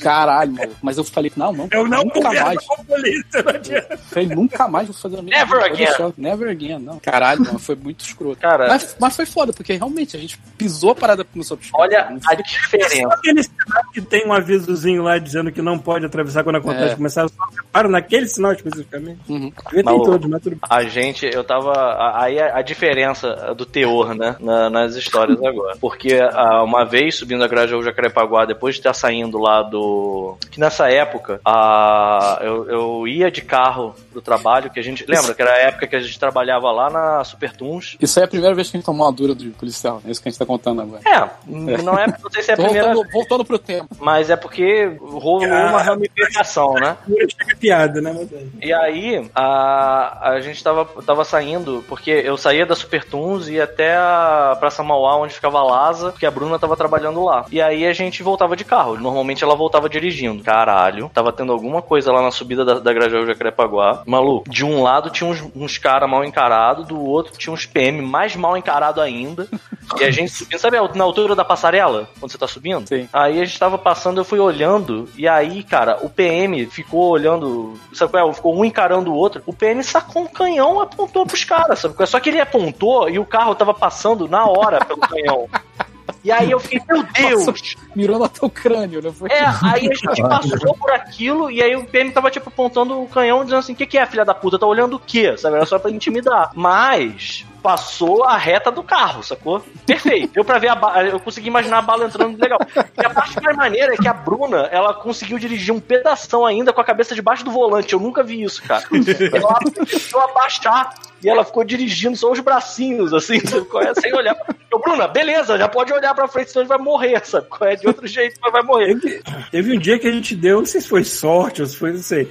Caralho, mano. Mas eu falei, não, não. Eu não nunca mais. com polícia, não adianta. Falei, nunca mais vou fazer a mesma Never coisa. again. Never again, não. Caralho, mano, foi muito escroto. Cara, Mas, mas foi foda, porque realmente a gente pisou a parada no sob olha a Só diferença. aquele sinal que tem um avisozinho lá dizendo que não pode atravessar quando acontece É. começar, só para naquele sinal especificamente. Uhum. Em Maluco. todos, mas tudo bem. A gente, eu tava. a- Aí a, a diferença do teor, né? na- nas histórias agora. Porque ah, uma vez subindo a Grajaú Jacarepaguá, depois de estar saindo lá do. Que nessa época, ah, eu, eu ia de carro pro trabalho, que a gente. Lembra que era a época que a gente trabalhava lá na Super Tunes? Isso aí é a primeira vez que a gente tomou uma dura de policial. É isso que a gente tá contando agora. É, não é. Não sei se é a primeira. voltando, voltando pro tempo. Mas é porque rolou uma ramificação, né? Chega piada, né? É. E aí, a, a gente tava, tava saindo, porque eu saía da Super Tunes e ia até a Praça Mauá, onde ficava a Laza, porque a Bruna tava trabalhando lá. E aí a gente voltava de carro. Normalmente ela voltava dirigindo. Caralho, tava tendo alguma coisa lá na subida da, da Grajaú Jacarepaguá. Maluco, de um lado tinha uns, uns caras mal encarados, do outro tinha uns PM mais mal encarado ainda. E a gente subindo, sabe na altura da passarela? Quando você tá subindo? Sim. Aí a gente tava passando, eu fui olhando, e aí, cara, o PM ficou olhando, sabe qual é? Ficou um encarando o outro. O PM sacou um canhão e apontou pros caras, sabe é? Só que ele apontou e o carro tava passando na hora pelo canhão. E aí eu fiquei, meu Deus! Mirou no teu crânio, né? Foi... É, aí a gente passou por aquilo e aí o PM tava, tipo, apontando o canhão dizendo assim: o que, que é, filha da puta? Tá olhando o quê? Sabe? Era só pra intimidar. Mas passou a reta do carro, sacou? Perfeito. Eu pra ver a bala, eu consegui imaginar a bala entrando legal. E a parte mais maneira é que a Bruna, ela conseguiu dirigir um pedação ainda com a cabeça debaixo do volante. Eu nunca vi isso, cara. Ela precisou abaixar e ela ficou dirigindo só os bracinhos, assim, é? sem olhar. Eu, Bruna, beleza, já pode olhar pra frente, senão a gente vai morrer, sabe? É? De outro jeito, mas vai morrer. Teve, teve um dia que a gente deu, não sei se foi sorte ou se foi, não sei.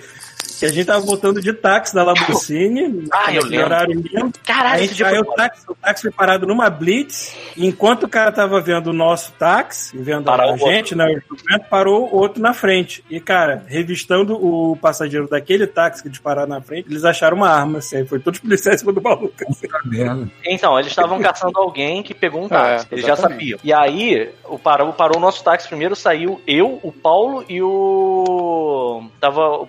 Que a gente tava voltando de táxi da Lamborghini. Ah, eu lembro. horário mesmo. Caralho, Aí, dia aí foi o, táxi, o táxi foi parado numa blitz, e enquanto o cara tava vendo o nosso táxi, vendo Parou a gente, né, parou outro na frente. E, cara, revistando o passageiro daquele táxi que eles pararam na frente, eles acharam uma arma, assim, foi todos os policiais em cima do maluco. assim. Então, eles estavam caçando alguém que pegou um táxi. É, eles já sabiam. E aí, o parou, parou o nosso táxi primeiro, saiu eu, o Paulo e o. Tava.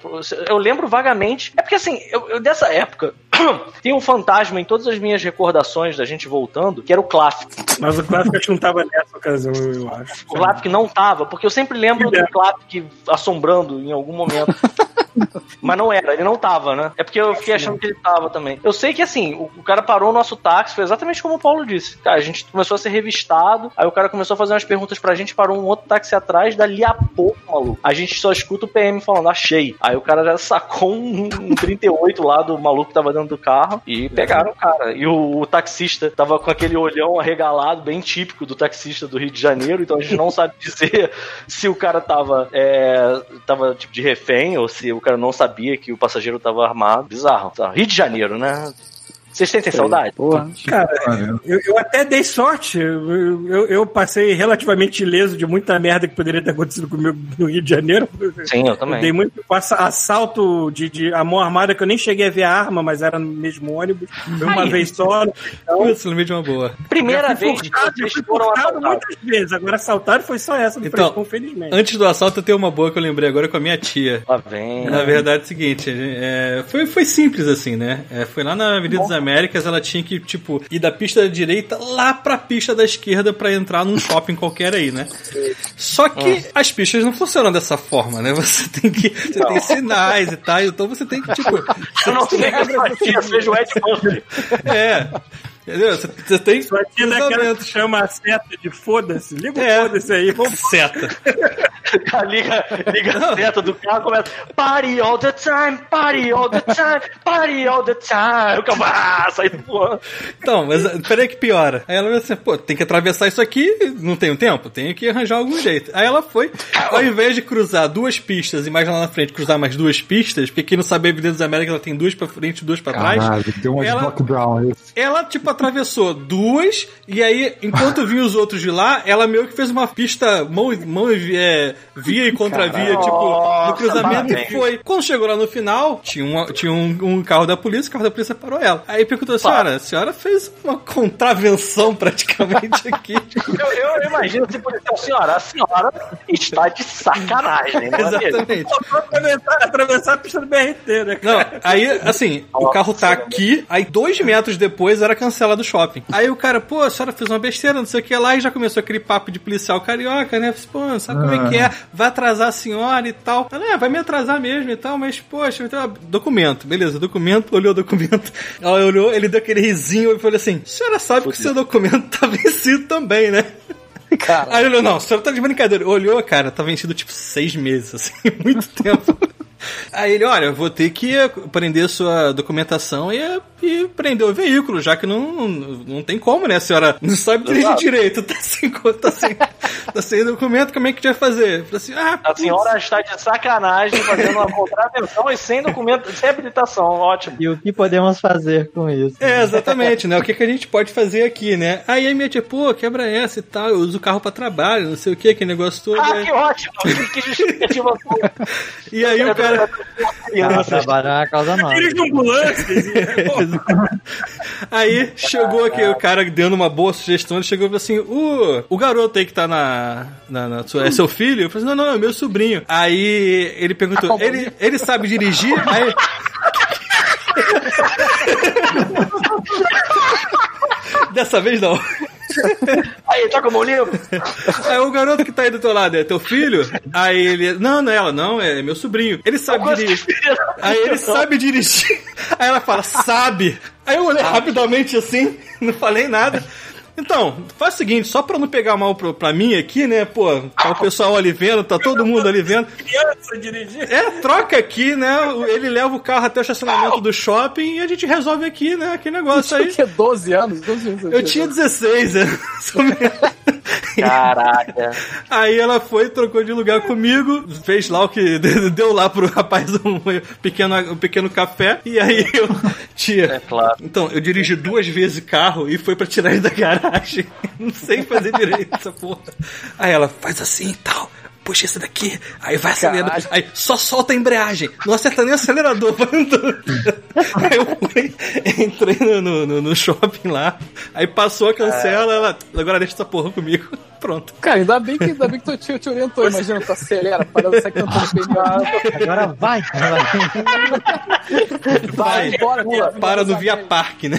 Eu lembro vagamente. É porque assim, eu, eu- dessa época. Tem um fantasma em todas as minhas recordações da gente voltando, que era o Clássico. Mas o clássico acho que não tava nessa ocasião, eu acho. O que não tava, porque eu sempre lembro do que assombrando em algum momento. Mas não era, ele não tava, né? É porque eu fiquei achando que ele tava também. Eu sei que assim, o, o cara parou o nosso táxi, foi exatamente como o Paulo disse. Cara, a gente começou a ser revistado, aí o cara começou a fazer umas perguntas pra gente, parou um outro táxi atrás, dali a pouco, maluco. A gente só escuta o PM falando, achei. Aí o cara já sacou um, um 38 lá do maluco que tava dentro do carro e pegaram o cara. E o, o taxista tava com aquele olhão arregalado, bem típico do taxista do Rio de Janeiro, então a gente não sabe dizer se o cara tava, é, tava tipo de refém ou se o cara não sabia que o passageiro tava armado. Bizarro. Rio de Janeiro, né? Vocês sentem saudade? Porra. Cara, eu, eu até dei sorte. Eu, eu, eu passei relativamente ileso de muita merda que poderia ter acontecido comigo no Rio de Janeiro. Sim, eu Eu também. dei muito assa- assalto de, de a mão armada que eu nem cheguei a ver a arma, mas era no mesmo ônibus. Foi uma vez só. Então, Putz, lembrei de uma boa. Primeira vez que furtado, já fui foram assaltados. muitas vezes. Agora assaltado foi só essa do Então, Frescon, felizmente. Antes do assalto, eu tenho uma boa que eu lembrei agora com a minha tia. Lá vem. Na verdade é o seguinte, é, foi, foi simples assim, né? É, foi lá na Avenida das Américas, ela tinha que, tipo, ir da pista da direita lá pra pista da esquerda pra entrar num shopping qualquer aí, né? Só que as pistas não funcionam dessa forma, né? Você tem que. Você tem sinais e tal, então você tem que, tipo. Eu não sei que seja o Ed Murphy. É. Entendeu? Você, tem Sua tia daquela que chama a seta de foda-se. Liga o É. foda-se aí. Vamos Seta. liga, liga a seta do carro começa Party all the time, party all the time, party all the time. O cara ah, sai voando. Então, mas peraí que piora. Aí ela falou assim, pô, tem que atravessar isso aqui, não tenho tempo, tenho que arranjar algum jeito. Aí ela foi, ao invés de cruzar duas pistas e mais lá na frente cruzar mais duas pistas, porque quem não sabe a Avenida das Américas ela tem duas pra frente e duas pra trás. Caralho, deu uma de ela- Doc Brown aí. Ela, tipo, atravessou duas, e aí, enquanto vinha os outros de lá, ela meio que fez uma pista mão, mão, é, via e contravia, tipo, no Nossa, cruzamento e foi. Quando chegou lá no final, tinha, uma- tinha um, um carro da polícia, o carro da polícia parou ela. Aí perguntou, senhora, a senhora fez uma contravenção praticamente aqui. Eu, eu imagino policial, senhora, a senhora está de sacanagem, né? Exatamente. atravessar, atravessar a pista do BRT, né? Não, aí, assim, o carro tá aqui, aí dois metros depois era cancelado o shopping. Aí o cara, pô, a senhora fez uma besteira, não sei o que lá, e já começou aquele papo de policial carioca, né? Pô, sabe como é que é? Vai atrasar a senhora e tal. Ela, é, vai me atrasar mesmo e tal, mas, poxa, então, documento, beleza, documento, olhou o documento. Ela olhou, ele deu aquele risinho e falou assim: a senhora sabe que o seu documento tá vencido também, né? Cara, Aí ele olhou, não, a senhora tá de brincadeira. Olhou, cara, tá vencido tipo seis meses, assim, muito tempo. Aí ele, olha, eu vou ter que prender sua documentação e, e prender o veículo, já que não, não tem como, né? A senhora não sabe dirigir direito, tá sem, tá sem, tá sem documento, como é que a gente vai fazer? Assim, ah, A senhora está de sacanagem fazendo uma contravenção e sem documento, sem habilitação. Ótimo. E o que podemos fazer com isso? É, exatamente, né? O que, que a gente pode fazer aqui, né? Aí a minha tia, pô, quebra essa e tal, eu uso o carro pra trabalho, não sei o que, aquele negócio todo. Ah, aí- que ótimo! Que justificativa. E aí o cara. Ela Crianças. trabalha na causa nossa. Dirige ambulâncias. e- Aí chegou aqui o cara dando uma boa sugestão, ele chegou e falou assim: o, o garoto aí que tá na. na, na sua- é seu filho? Eu falei assim, não, não, é meu sobrinho. Aí ele perguntou: ele, ele sabe dirigir? Aí. Dessa vez não. Aí, tá com a mão limpa? Aí o garoto que tá aí do teu lado é teu filho? Aí ele, não, não é ela, não, é meu sobrinho. Ele sabe dirigir. Aí ele sabe dirigir. Aí ela fala, sabe. Aí eu olhei rapidamente assim, não falei nada. Então, faz o seguinte, só pra não pegar mal pro, pra mim aqui, né? Pô, tá o pessoal ali vendo, tá todo mundo ali vendo. Criança dirigir. É, troca aqui, né? Ele leva o carro até o estacionamento do shopping e a gente resolve aqui, né? Que negócio aí. tinha 12 anos? 12 anos Eu tinha 16 anos. Caraca. Aí ela foi, trocou de lugar comigo, fez lá o que deu lá pro rapaz um pequeno, um pequeno café, e aí eu, tia, É claro. então, eu dirigi duas vezes carro e foi pra tirar ele da garagem. Não sei fazer direito essa porra. Aí ela, faz assim e tal. Puxa esse daqui, aí vai acelerando, Caralho. aí só solta a embreagem, não acerta nem o acelerador, vai andando. Aí eu fui, entrei no, no, no- shopping lá, aí passou a cancela, ela, agora deixa essa porra comigo. Pronto. Cara, ainda bem que, ainda bem que tu te, te orientou. Imagina, tu acelera, parando, sai cantando pneu. Agora vai! Vai embora, pula. Para no Via Parque, né?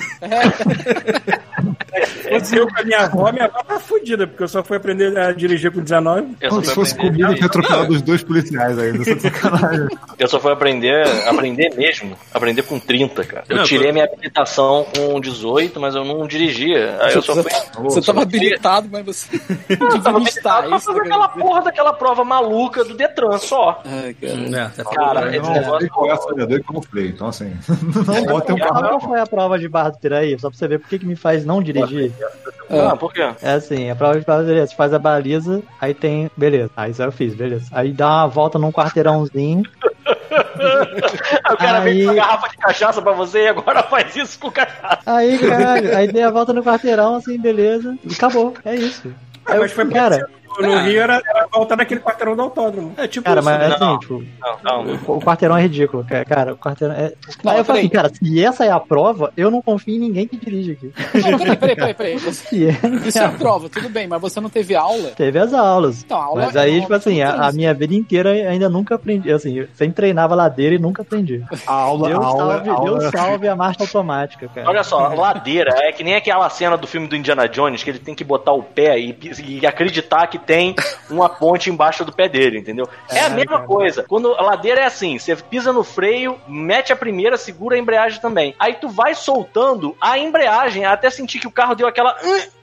Fosse eu com a minha avó, minha avó tá fudida, porque eu só fui aprender a dirigir com 19. Eu só se fui fosse aprender, comigo que atropelado os dois policiais ainda. Você eu só fui aprender, aprender mesmo. Aprender com 30, cara. Eu Não, tirei tô- minha habilitação com 18, mas eu não dirigia. Aí eu só fui. Você tava habilitado, mas você Eu tava habilitado pra fazer que eu aquela porra daquela prova maluca do Detran só. Ai, cara. É, tá Cara, Eu esse negócio. qual é e como freio. Então, assim, não bota um carro. qual foi a prova de barra do Piraí? Só pra você ver por que, que me faz não dirigir. Ah, por quê? É assim, a prova de Piraí, você faz a baliza, aí tem. Beleza. Aí isso eu fiz, beleza. Aí dá uma volta num quarteirãozinho. Aí o cara Aí- vem com uma garrafa de cachaça pra você e agora faz isso com cachaça. Aí, caralho, aí dei a volta no quarteirão, assim, beleza. E acabou. É isso. Ah, mas foi cara, No Rio era, era voltar naquele quarteirão do autódromo. É tipo cara, isso, mas né? assim, Não. tipo, Não, não. o quarteirão é ridículo, cara. Cara, o quarteirão é. Não, aí eu falei assim, cara, se essa é a prova, eu não confio em ninguém que dirige aqui. Não, peraí, peraí, peraí, peraí. Você- Se é. Isso é a prova, tudo bem, mas você não teve aula? Teve as aulas. Então, aula Mas aí, é tipo assim, a, a minha vida inteira ainda nunca aprendi. Assim, eu sempre treinava ladeira e nunca aprendi. A aula, Deus a aula, salve, a aula Deus salve a marcha automática, cara. Olha só, ladeira é que nem aquela cena do filme do Indiana Jones que ele tem que botar o pé e, e acreditar que tem uma ponte embaixo do pé dele, entendeu? É, a mesma coisa. Quando a ladeira é assim, você pisa no freio, mete a primeira, segura a embreagem também. Aí tu vai soltando a embreagem até sentir que o carro deu aquela.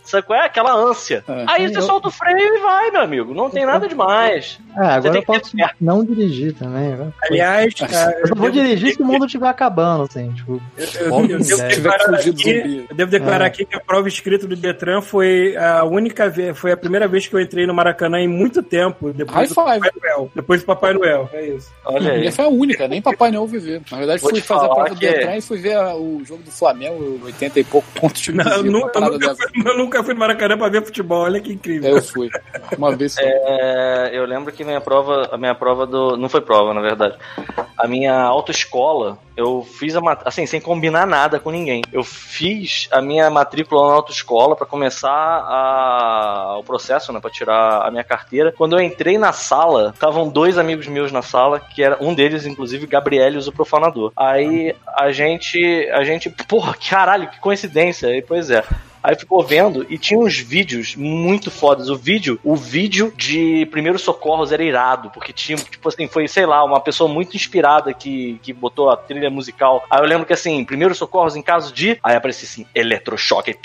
Sabe qual é? Aquela ânsia. É. Aí você Eu- solta o freio e vai, meu amigo. Não tem nada demais. É, agora tem eu que ter posso fé. não dirigir também. né? Aliás, ah, Eu só vou dirigir se o mundo estiver acabando, assim, tipo. Eu, eu, Óbvio, eu devo né? declarar Tiver fugido aqui, eu devo declarar É. aqui que a prova escrita do Detran foi a única vez, foi a primeira vez que eu entrei no Maracanã em muito tempo, depois High do five. Papai Noel. Depois do Papai Noel, é isso. Olha aí. Minha foi a única, nem Papai Noel viver. Na verdade, Vou fui fazer a prova do que- Detran e fui ver o jogo do Flamengo, 80 e pouco pontos de Não, eu, eu nunca, eu nunca nunca fui no Maracanã pra ver futebol, olha que incrível. Eu fui. Uma vez só. É, eu lembro que minha prova, a minha prova do. Não foi prova, na verdade. A minha autoescola, eu fiz a mat- assim, sem combinar nada com ninguém. Eu fiz a minha matrícula na autoescola pra começar a- o processo, né? Pra tirar a minha carteira. Quando eu entrei na sala, estavam dois amigos meus na sala, que era um deles, inclusive, Gabrielius, o profanador. Aí a gente. A gente. Porra, caralho, que coincidência. E, pois é. Aí ficou vendo e tinha uns vídeos muito fodas. O vídeo, o vídeo de primeiros socorros era irado, porque tinha, tipo assim, foi, sei lá, uma pessoa muito inspirada que, que botou a trilha musical. Aí eu lembro que assim, primeiros socorros em caso de. Aí aparecia assim, eletrochoque.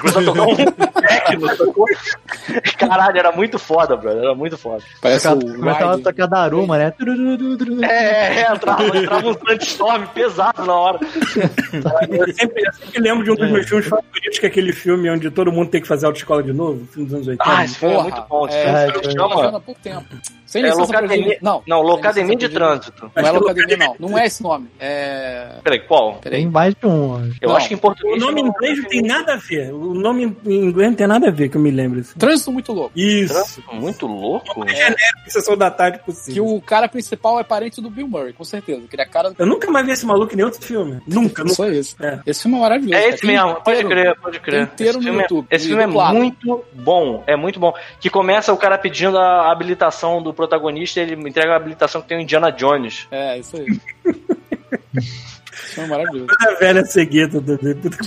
Começou a tocar um techno, sacou? Caralho, era muito foda, brother. Era muito foda. Parece Tocava- o Começava a tocar Daruma, né? Tururururu. É, é, entrava, entrava um sandstorm pesado na hora. Eu sempre, eu sempre lembro de um dos meus filmes que é aquele filme onde todo mundo tem que fazer autoescola de novo, filme dos anos 80. Ah, esse filme é muito bom. Esse é, filme é, é. chama. Funciona há pouco tempo. Sem É Locademia. Não, Não, Locademia de. Trânsito. Não é que Locademia, não. Não é esse nome. É. Peraí, qual? Tem mais de um. Eu Não. acho que em português. O nome em não- inglês não tem nada a ver. O nome em inglês não tem nada a ver, que eu me lembro. Assim. Trânsito muito louco. Isso. Trânsito Muito louco. Sessão da tarde Que possível. o cara principal é parente do Bill Murray, com certeza. Que ele é cara. Eu nunca mais vi esse maluco em nenhum outro filme. Nunca, nunca. Só esse. É. Esse filme é maravilhoso. É esse mesmo, pode inteiro. Crer, pode crer. Inteiro esse no filme, é- YouTube, esse filme é dublado. muito bom, é muito bom. Que começa o cara pedindo a habilitação do protagonista, ele entrega a habilitação que tem o Indiana Jones. É, isso aí. Filme é maravilhoso. A velha seguida do,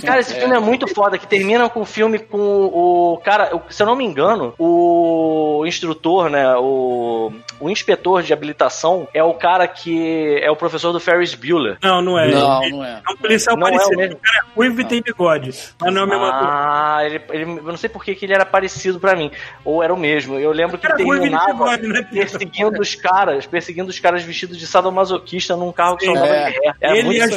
Cara, esse É. filme é muito foda, que termina com o filme com o cara, se eu não me engano, o instrutor, né, o, o inspetor de habilitação é o cara que é o professor do Ferris Bueller. Não, não é. Não, É não é. um policial Não é o parecido. mesmo. o cara é ruivo e tem bigode. Mas não é o mesmo ator. Ah, ele, ele, eu não sei por que ele era parecido pra mim, ou era o mesmo. Eu lembro que cara é terminava bigode, né? perseguindo os caras, perseguindo os caras vestidos de sadomasoquista num carro que só É. de ré. Era Ele muito ju-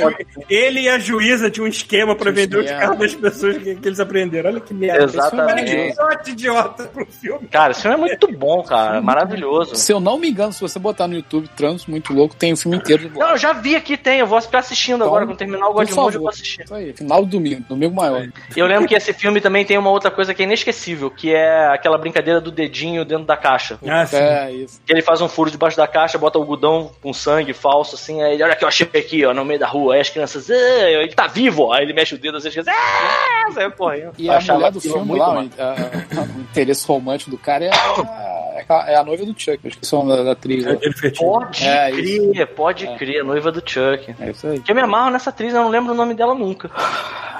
ele e a juíza tinham um esquema um vender os carros das pessoas que, que eles aprenderam. Olha que merda. Exatamente. Olha que sorte idiota pro filme. Cara, esse filme é muito bom, cara. Maravilhoso. Se eu não me engano, se você botar no YouTube Trânsito Muito Louco, tem o filme inteiro de Não, eu já vi aqui, tem. Eu vou ficar assistindo Então, agora. Quando terminar o por God Mode, eu vou assistir. Isso aí, final do domingo, domingo maior. Eu lembro que esse filme também tem uma outra coisa que é inesquecível, que é aquela brincadeira do dedinho dentro da caixa. Ah, sim. É, isso. Que ele faz um furo debaixo da caixa, bota o algodão com sangue falso, assim, aí ele, olha que eu achei aqui, ó, no meio da rua. Aí as crianças, "Ah, ele tá vivo, ó. Aí ele mexe o dedo, as crianças, ah, saiu correndo. E Eu a mulher do filme muito lá, a- o interesse romântico do cara é a, é a noiva do Chuck. Eu esqueci o nome da, da atriz. É ele fetinho. Pode É, crer, pode crer, a noiva do Chuck. É isso aí. Que eu me amarro nessa atriz, eu não lembro o nome dela nunca.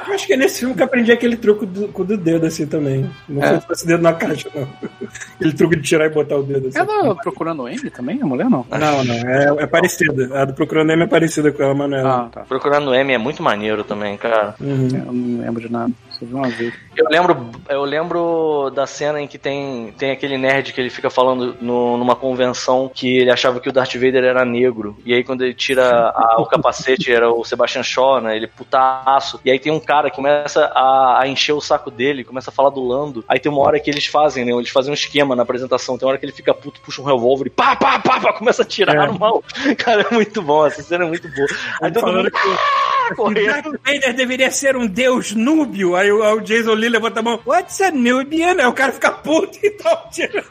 Eu acho que é nesse filme que eu aprendi aquele truque do, com o do dedo, assim, também. Não foi com esse dedo na caixa, não. Aquele truque de tirar e botar o dedo, assim. É da Procurando Andy também, a mulher não? Não, não, é, é parecida. A do Procurando Nemo é parecida com ela, mas não é. Ah, tá. Procurando M é muito maneiro também, cara. Uhum. Eu não lembro de nada. Só vi uma vez. Eu lembro, eu lembro da cena em que tem, tem aquele nerd que ele fica falando no- numa convenção que ele achava que o Darth Vader era negro. E aí quando ele tira a- o capacete, era o Sebastian Shaw, né? Ele putaço. E aí tem um cara que começa a, a encher o saco dele, começa a falar do Lando. Aí tem uma hora que eles fazem, né? Eles fazem um esquema na apresentação. Tem uma hora que ele fica puto, puxa um revólver e pá, pá, pá, pá, começa a tirar É. no mal. Cara, é muito bom. Essa cena é muito boa. Aí todo mundo que "Ah", correndo. Darth Vader deveria ser um deus núbio. Aí o, o Jason Lee levanta a mão. What's a Nubian? Aí o cara fica puto e tal. tira.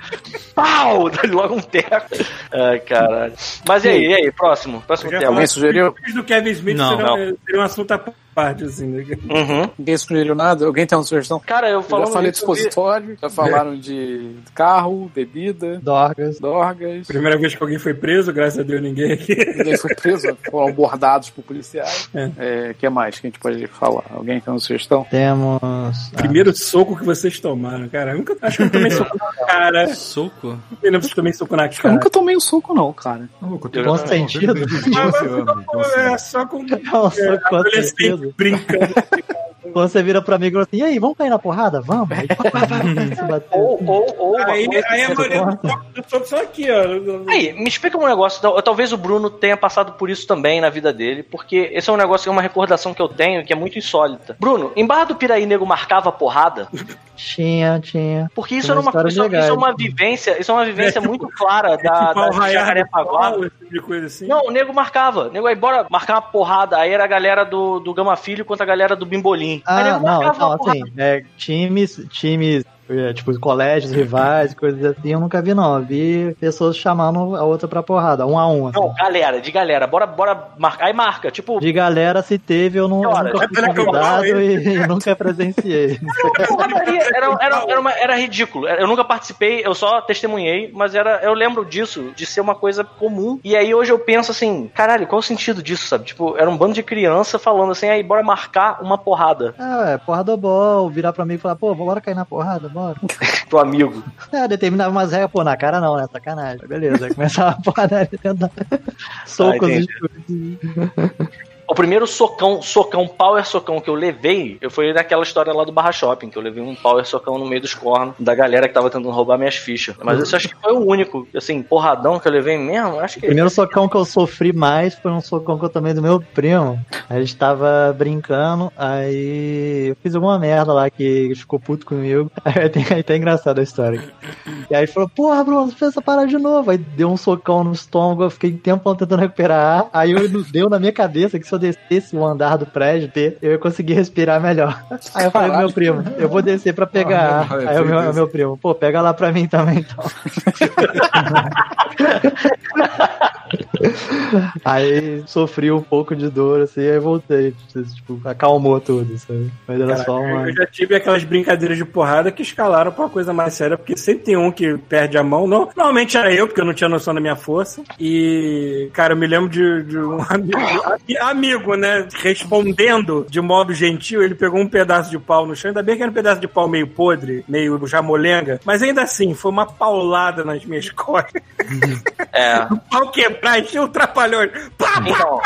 Pau! Dá-lhe logo um teco. Ai, caralho. Mas e aí, e aí? Próximo, próximo tema. Alguém sugeriu? Do Kevin Smith Não. seriam, Não. seriam um assunto à parte, assim. Né? Uhum. Ninguém sugeriu nada? Alguém tem uma sugestão? Cara, eu Eu já falei de eu expositório, já falaram de carro, bebida, Dorgas. dorgas. Primeira vez que alguém foi preso, graças a Deus ninguém aqui. Ninguém foi preso, foram abordados por policiais. O É. que mais que a gente pode falar? Alguém tem uma sugestão? Temos. ah, Primeiro soco que vocês tomaram, cara. Eu nunca, acho que eu tomei soco na cara. Soco? Eu eu tomei soco na Eu cara. nunca tomei um soco, não, cara. Não, Eu Com já- sentido. Mas, 12 mas, anos. então, é assim, só com Nossa, com adolescente brincando. Quando você vira pro amigo e fala assim, e aí, vamos cair na porrada? Vamos? Bateu. Ou, ou, ou. Aí, aí a maioria do soco, do soco são aqui, ó. Aí, me explica um negócio. tal- Talvez o Bruno tenha passado por isso também na vida dele, porque esse é um negócio, é uma recordação que eu tenho que é muito insólita. Bruno, em Barra do Piraí, nego marcava porrada? Tinha, tinha. Porque isso era uma, isso, isso é uma vivência, isso é uma vivência É tipo- muito clara da, tipo, da pau raiado, Jacarepaguá. tipo de coisa assim. Não, o nego marcava. O nego aí, bora marcar uma porrada. Aí era a galera do, do Gama Filho contra a galera do Bimbolim. Ah, não, então, assim, é, times, times, tipo, colégios rivais, coisas assim, eu nunca vi, não. Eu vi pessoas chamando a outra pra porrada, um a um. assim. Não, galera, de galera, bora, bora marcar. Aí marca, tipo, De galera, se teve, eu, não, eu nunca fui que eu convidado e, e nunca presenciei. porradaria. Era, era, era, uma- era ridículo. Eu nunca participei, eu só testemunhei, mas era, eu lembro disso, de ser uma coisa comum. E aí hoje eu penso assim, caralho, qual o sentido disso, sabe? Tipo, era um bando de criança falando assim, aí bora marcar uma porrada Ah, é, porrada ball, virar pra mim e falar, pô, bora cair na porrada, bora. pro amigo. É, determinava umas regras, pô, na cara não, né? Sacanagem. Beleza, aí começava a porrada tentando socos Ah, e entendi. O primeiro socão, socão, power socão que eu levei, eu foi naquela história lá do Barra Shopping, que eu levei um power socão no meio dos cornos da galera que tava tentando roubar minhas fichas. Mas esse acho que foi o único, assim, porradão que eu levei mesmo, acho O que... primeiro socão que eu sofri mais foi um socão que eu tomei do meu primo. A gente tava brincando, aí eu fiz alguma merda lá que ficou puto comigo. Aí tem aí tá engraçada a história. E aí falou, porra, Bruno, você fez essa parada de novo. Aí deu um socão no estômago, eu fiquei um tentando recuperar ar. Aí eu, deu na minha cabeça que se eu descesse o andar do prédio, eu ia conseguir respirar melhor. Aí eu falei pro meu primo, eu vou descer pra pegar Ah, Aí o meu, meu primo, pô, pega lá pra mim também então. Aí sofri um pouco de dor, assim, aí voltei. Tipo, acalmou tudo, sabe? Mas era só uma. Eu já tive aquelas brincadeiras de porrada que escalaram pra uma coisa mais séria, porque sempre tem um que perde a mão. Não, normalmente era eu, porque eu não tinha noção da minha força. E, cara, eu me lembro de, de um amigo, ami- amigo, né, respondendo de modo gentil, ele pegou um pedaço de pau no chão. Ainda bem que era um pedaço de pau meio podre, meio já molenga, mas ainda assim, foi uma paulada nas minhas costas. É. O pau quebrar, o trapalhões. Pá, pá, Então,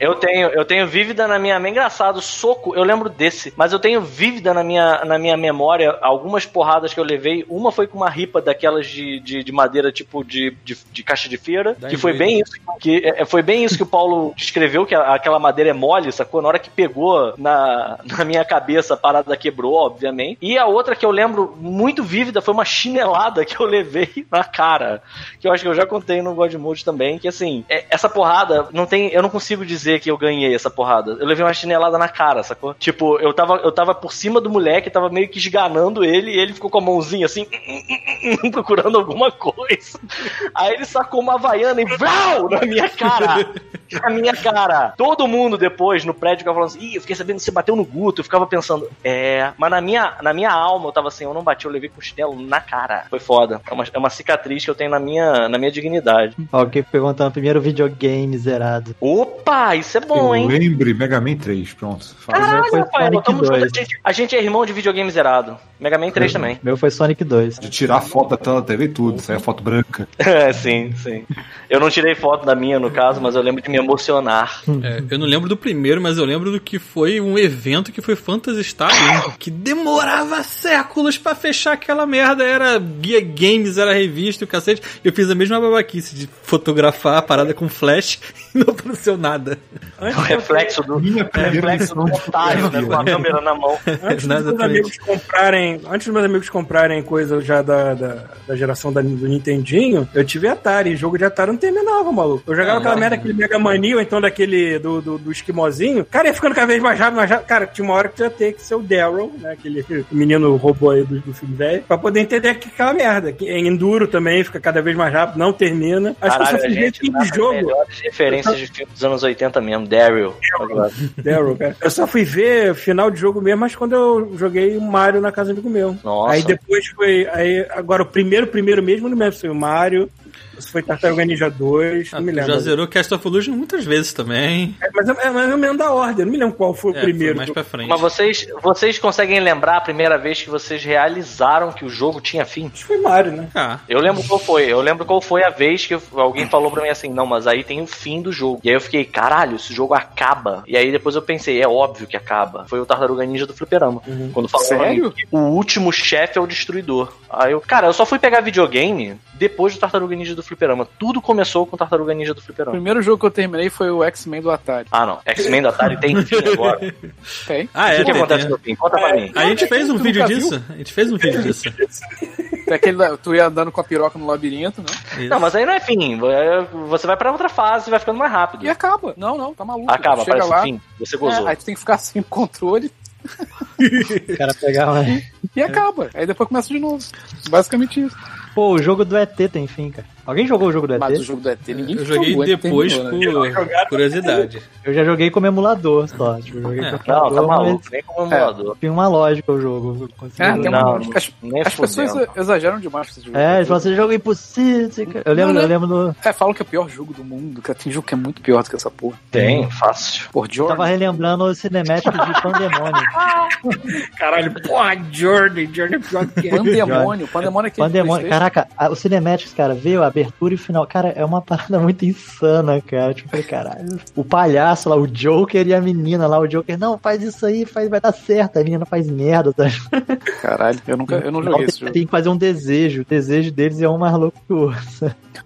eu tenho, eu tenho vívida na minha. É engraçado, soco, eu lembro desse, mas eu tenho vívida na minha, na minha memória algumas porradas que eu levei. Uma foi com uma ripa daquelas de, de, de madeira, tipo de, de, de caixa de feira, que foi bem isso que é, foi bem isso que o Paulo descreveu, que a- aquela madeira é mole, sacou? Na hora que pegou na, na minha cabeça, a parada quebrou, obviamente. E a outra que eu lembro muito vívida foi uma chinelada que eu levei na cara, que eu acho que eu já contei no God Mode também, que assim, é- essa porrada, não tem, eu não consigo dizer que eu ganhei essa porrada. Eu levei uma chinelada na cara, sacou? Tipo, eu tava, eu tava por cima do moleque, tava meio que esganando ele, e ele ficou com a mãozinha assim, procurando alguma coisa. Aí ele sacou uma havaiana e vrau na minha cara. Na minha cara. Todo mundo depois no prédio ficava falando assim, ih, eu fiquei sabendo que você bateu no Guto. Eu ficava pensando, é. Mas na minha, na minha alma eu tava assim, eu não bati, eu levei com chinelo na cara. Foi foda. É uma, é uma cicatriz que eu tenho na minha, na minha dignidade. Alguém perguntando primeiro videogame zerado. Opa, isso é bom, Eu hein? lembre Mega Man 3, pronto. Caralho, junto. 2. A gente, a gente é irmão de videogame zerado. Mega Man 3 também. Meu foi Sonic 2. De tirar foto da tela da TV e tudo, sair a foto branca. É, sim, sim. Eu não tirei foto da minha, no caso, mas eu lembro de me emocionar. É, eu não lembro do primeiro, mas eu lembro do que foi um evento que foi Phantasy Star 1, que demorava séculos pra fechar aquela merda. Era guia games, era revista e o cacete. Eu fiz a mesma babaquice de fotografar a parada com flash e não aconteceu nada. O reflexo do, Minha reflexo do otário, né, com a câmera na mão. Antes dos amigos comprarem, antes dos meus amigos comprarem coisa já da, da, da geração da, do Nintendinho, eu tive Atari. Jogo de Atari não terminava, maluco. Eu jogava Ah, aquela merda, aquele Mega Mania, ou então daquele do, do, do esquimozinho. Cara, ia ficando cada vez mais rápido, mais rápido. Cara, tinha uma hora que tu ia ter que ser o Daryl, né? Aquele menino robô aí do, do filme velho, pra poder entender que aquela merda. Que em Enduro também fica cada vez mais rápido, não termina. Acho Caralho, que eu a só fui ver gente que tá nas jogo. referências de filmes dos anos 80 mesmo. Daryl. Daryl, cara. Eu só fui ver final de jogo mesmo, mas quando eu joguei o Mario na casa amigo meu. Nossa. Aí depois foi. Aí, agora o primeiro, primeiro mesmo, não me lembro se foi o Mario, se foi Tartaruga Ninja 2, não me Ah, lembro. já zerou Cast of Illusion muitas vezes também. É, mas é, é mais ou menos da ordem, não me lembro qual foi o É, primeiro. foi mais pra frente. Mas vocês, vocês conseguem lembrar a primeira vez que vocês realizaram que o jogo tinha fim? Acho que foi Mario, né? Ah, Eu lembro qual foi. Eu lembro qual foi a vez que alguém falou pra mim assim, não, mas aí tem o fim do jogo. E aí eu fiquei, caralho, esse jogo acaba. E aí depois eu pensei, é óbvio que acaba. Foi o Tartaruga Ninja do Fliperama. Quando falou Sério? mim que o último chefe é o destruidor. Aí eu, cara, eu só fui pegar videogame depois do Tartaruga Ninja do Fliperama. Tudo começou com o Tartaruga Ninja do O Fliperama. primeiro jogo que eu terminei foi o X-Men do Atari. Ah, não. X-Men da Atari tem fim agora. Tem? ah o é, que, que tem, acontece tem. no fim? Conta pra mim. A gente fez um vídeo disso. A gente fez um vídeo disso. Tem aquele, tu ia andando com a piroca no labirinto, né? Não, mas aí não é fim. Você vai pra outra fase e vai ficando mais rápido. E acaba. Não, não, tá maluco. Acaba, Chega parece lá, o fim. Você gozou. é, aí tu tem que ficar sem controle. O cara pegava. E acaba. Aí depois começa de novo. Basicamente isso. Pô, o jogo do ET tem fim, cara. Alguém jogou o jogo do ET? Mas o jogo do ET ninguém Eu joguei jogou, depois terminou, né? por curiosidade. Eu já joguei como emulador só. Tipo, eu joguei É. com Não, tá maluco, nem como emulador. Tinha uma lógica o jogo. eu É, tem uma... As, Nem as pessoas exageram demais com esse jogo. É, eles falam assim, jogo impossível. Eu lembro, Não, eu né? lembro do. É, falam que é o pior jogo do mundo, cara. Tem jogo que é muito pior do que essa porra. Tem, fácil. Por Eu Jordan. tava relembrando o cinemático de Pandemônio. Caralho, porra, Jordan, Jordan é pior que Pandemônio. Pandemônio é aquele Pandemônio. Caraca, a- o Cinematics, cara, veio a abertura e final. Cara, é uma parada muito insana, cara. Tipo, caralho. O palhaço lá, o Joker e a menina lá, o Joker, não, faz isso aí, faz, vai dar certo. A menina faz merda, tá? Caralho, eu nunca eu não joguei tem, esse jogo. tem que fazer um desejo. O desejo deles é um mais louco que o outro.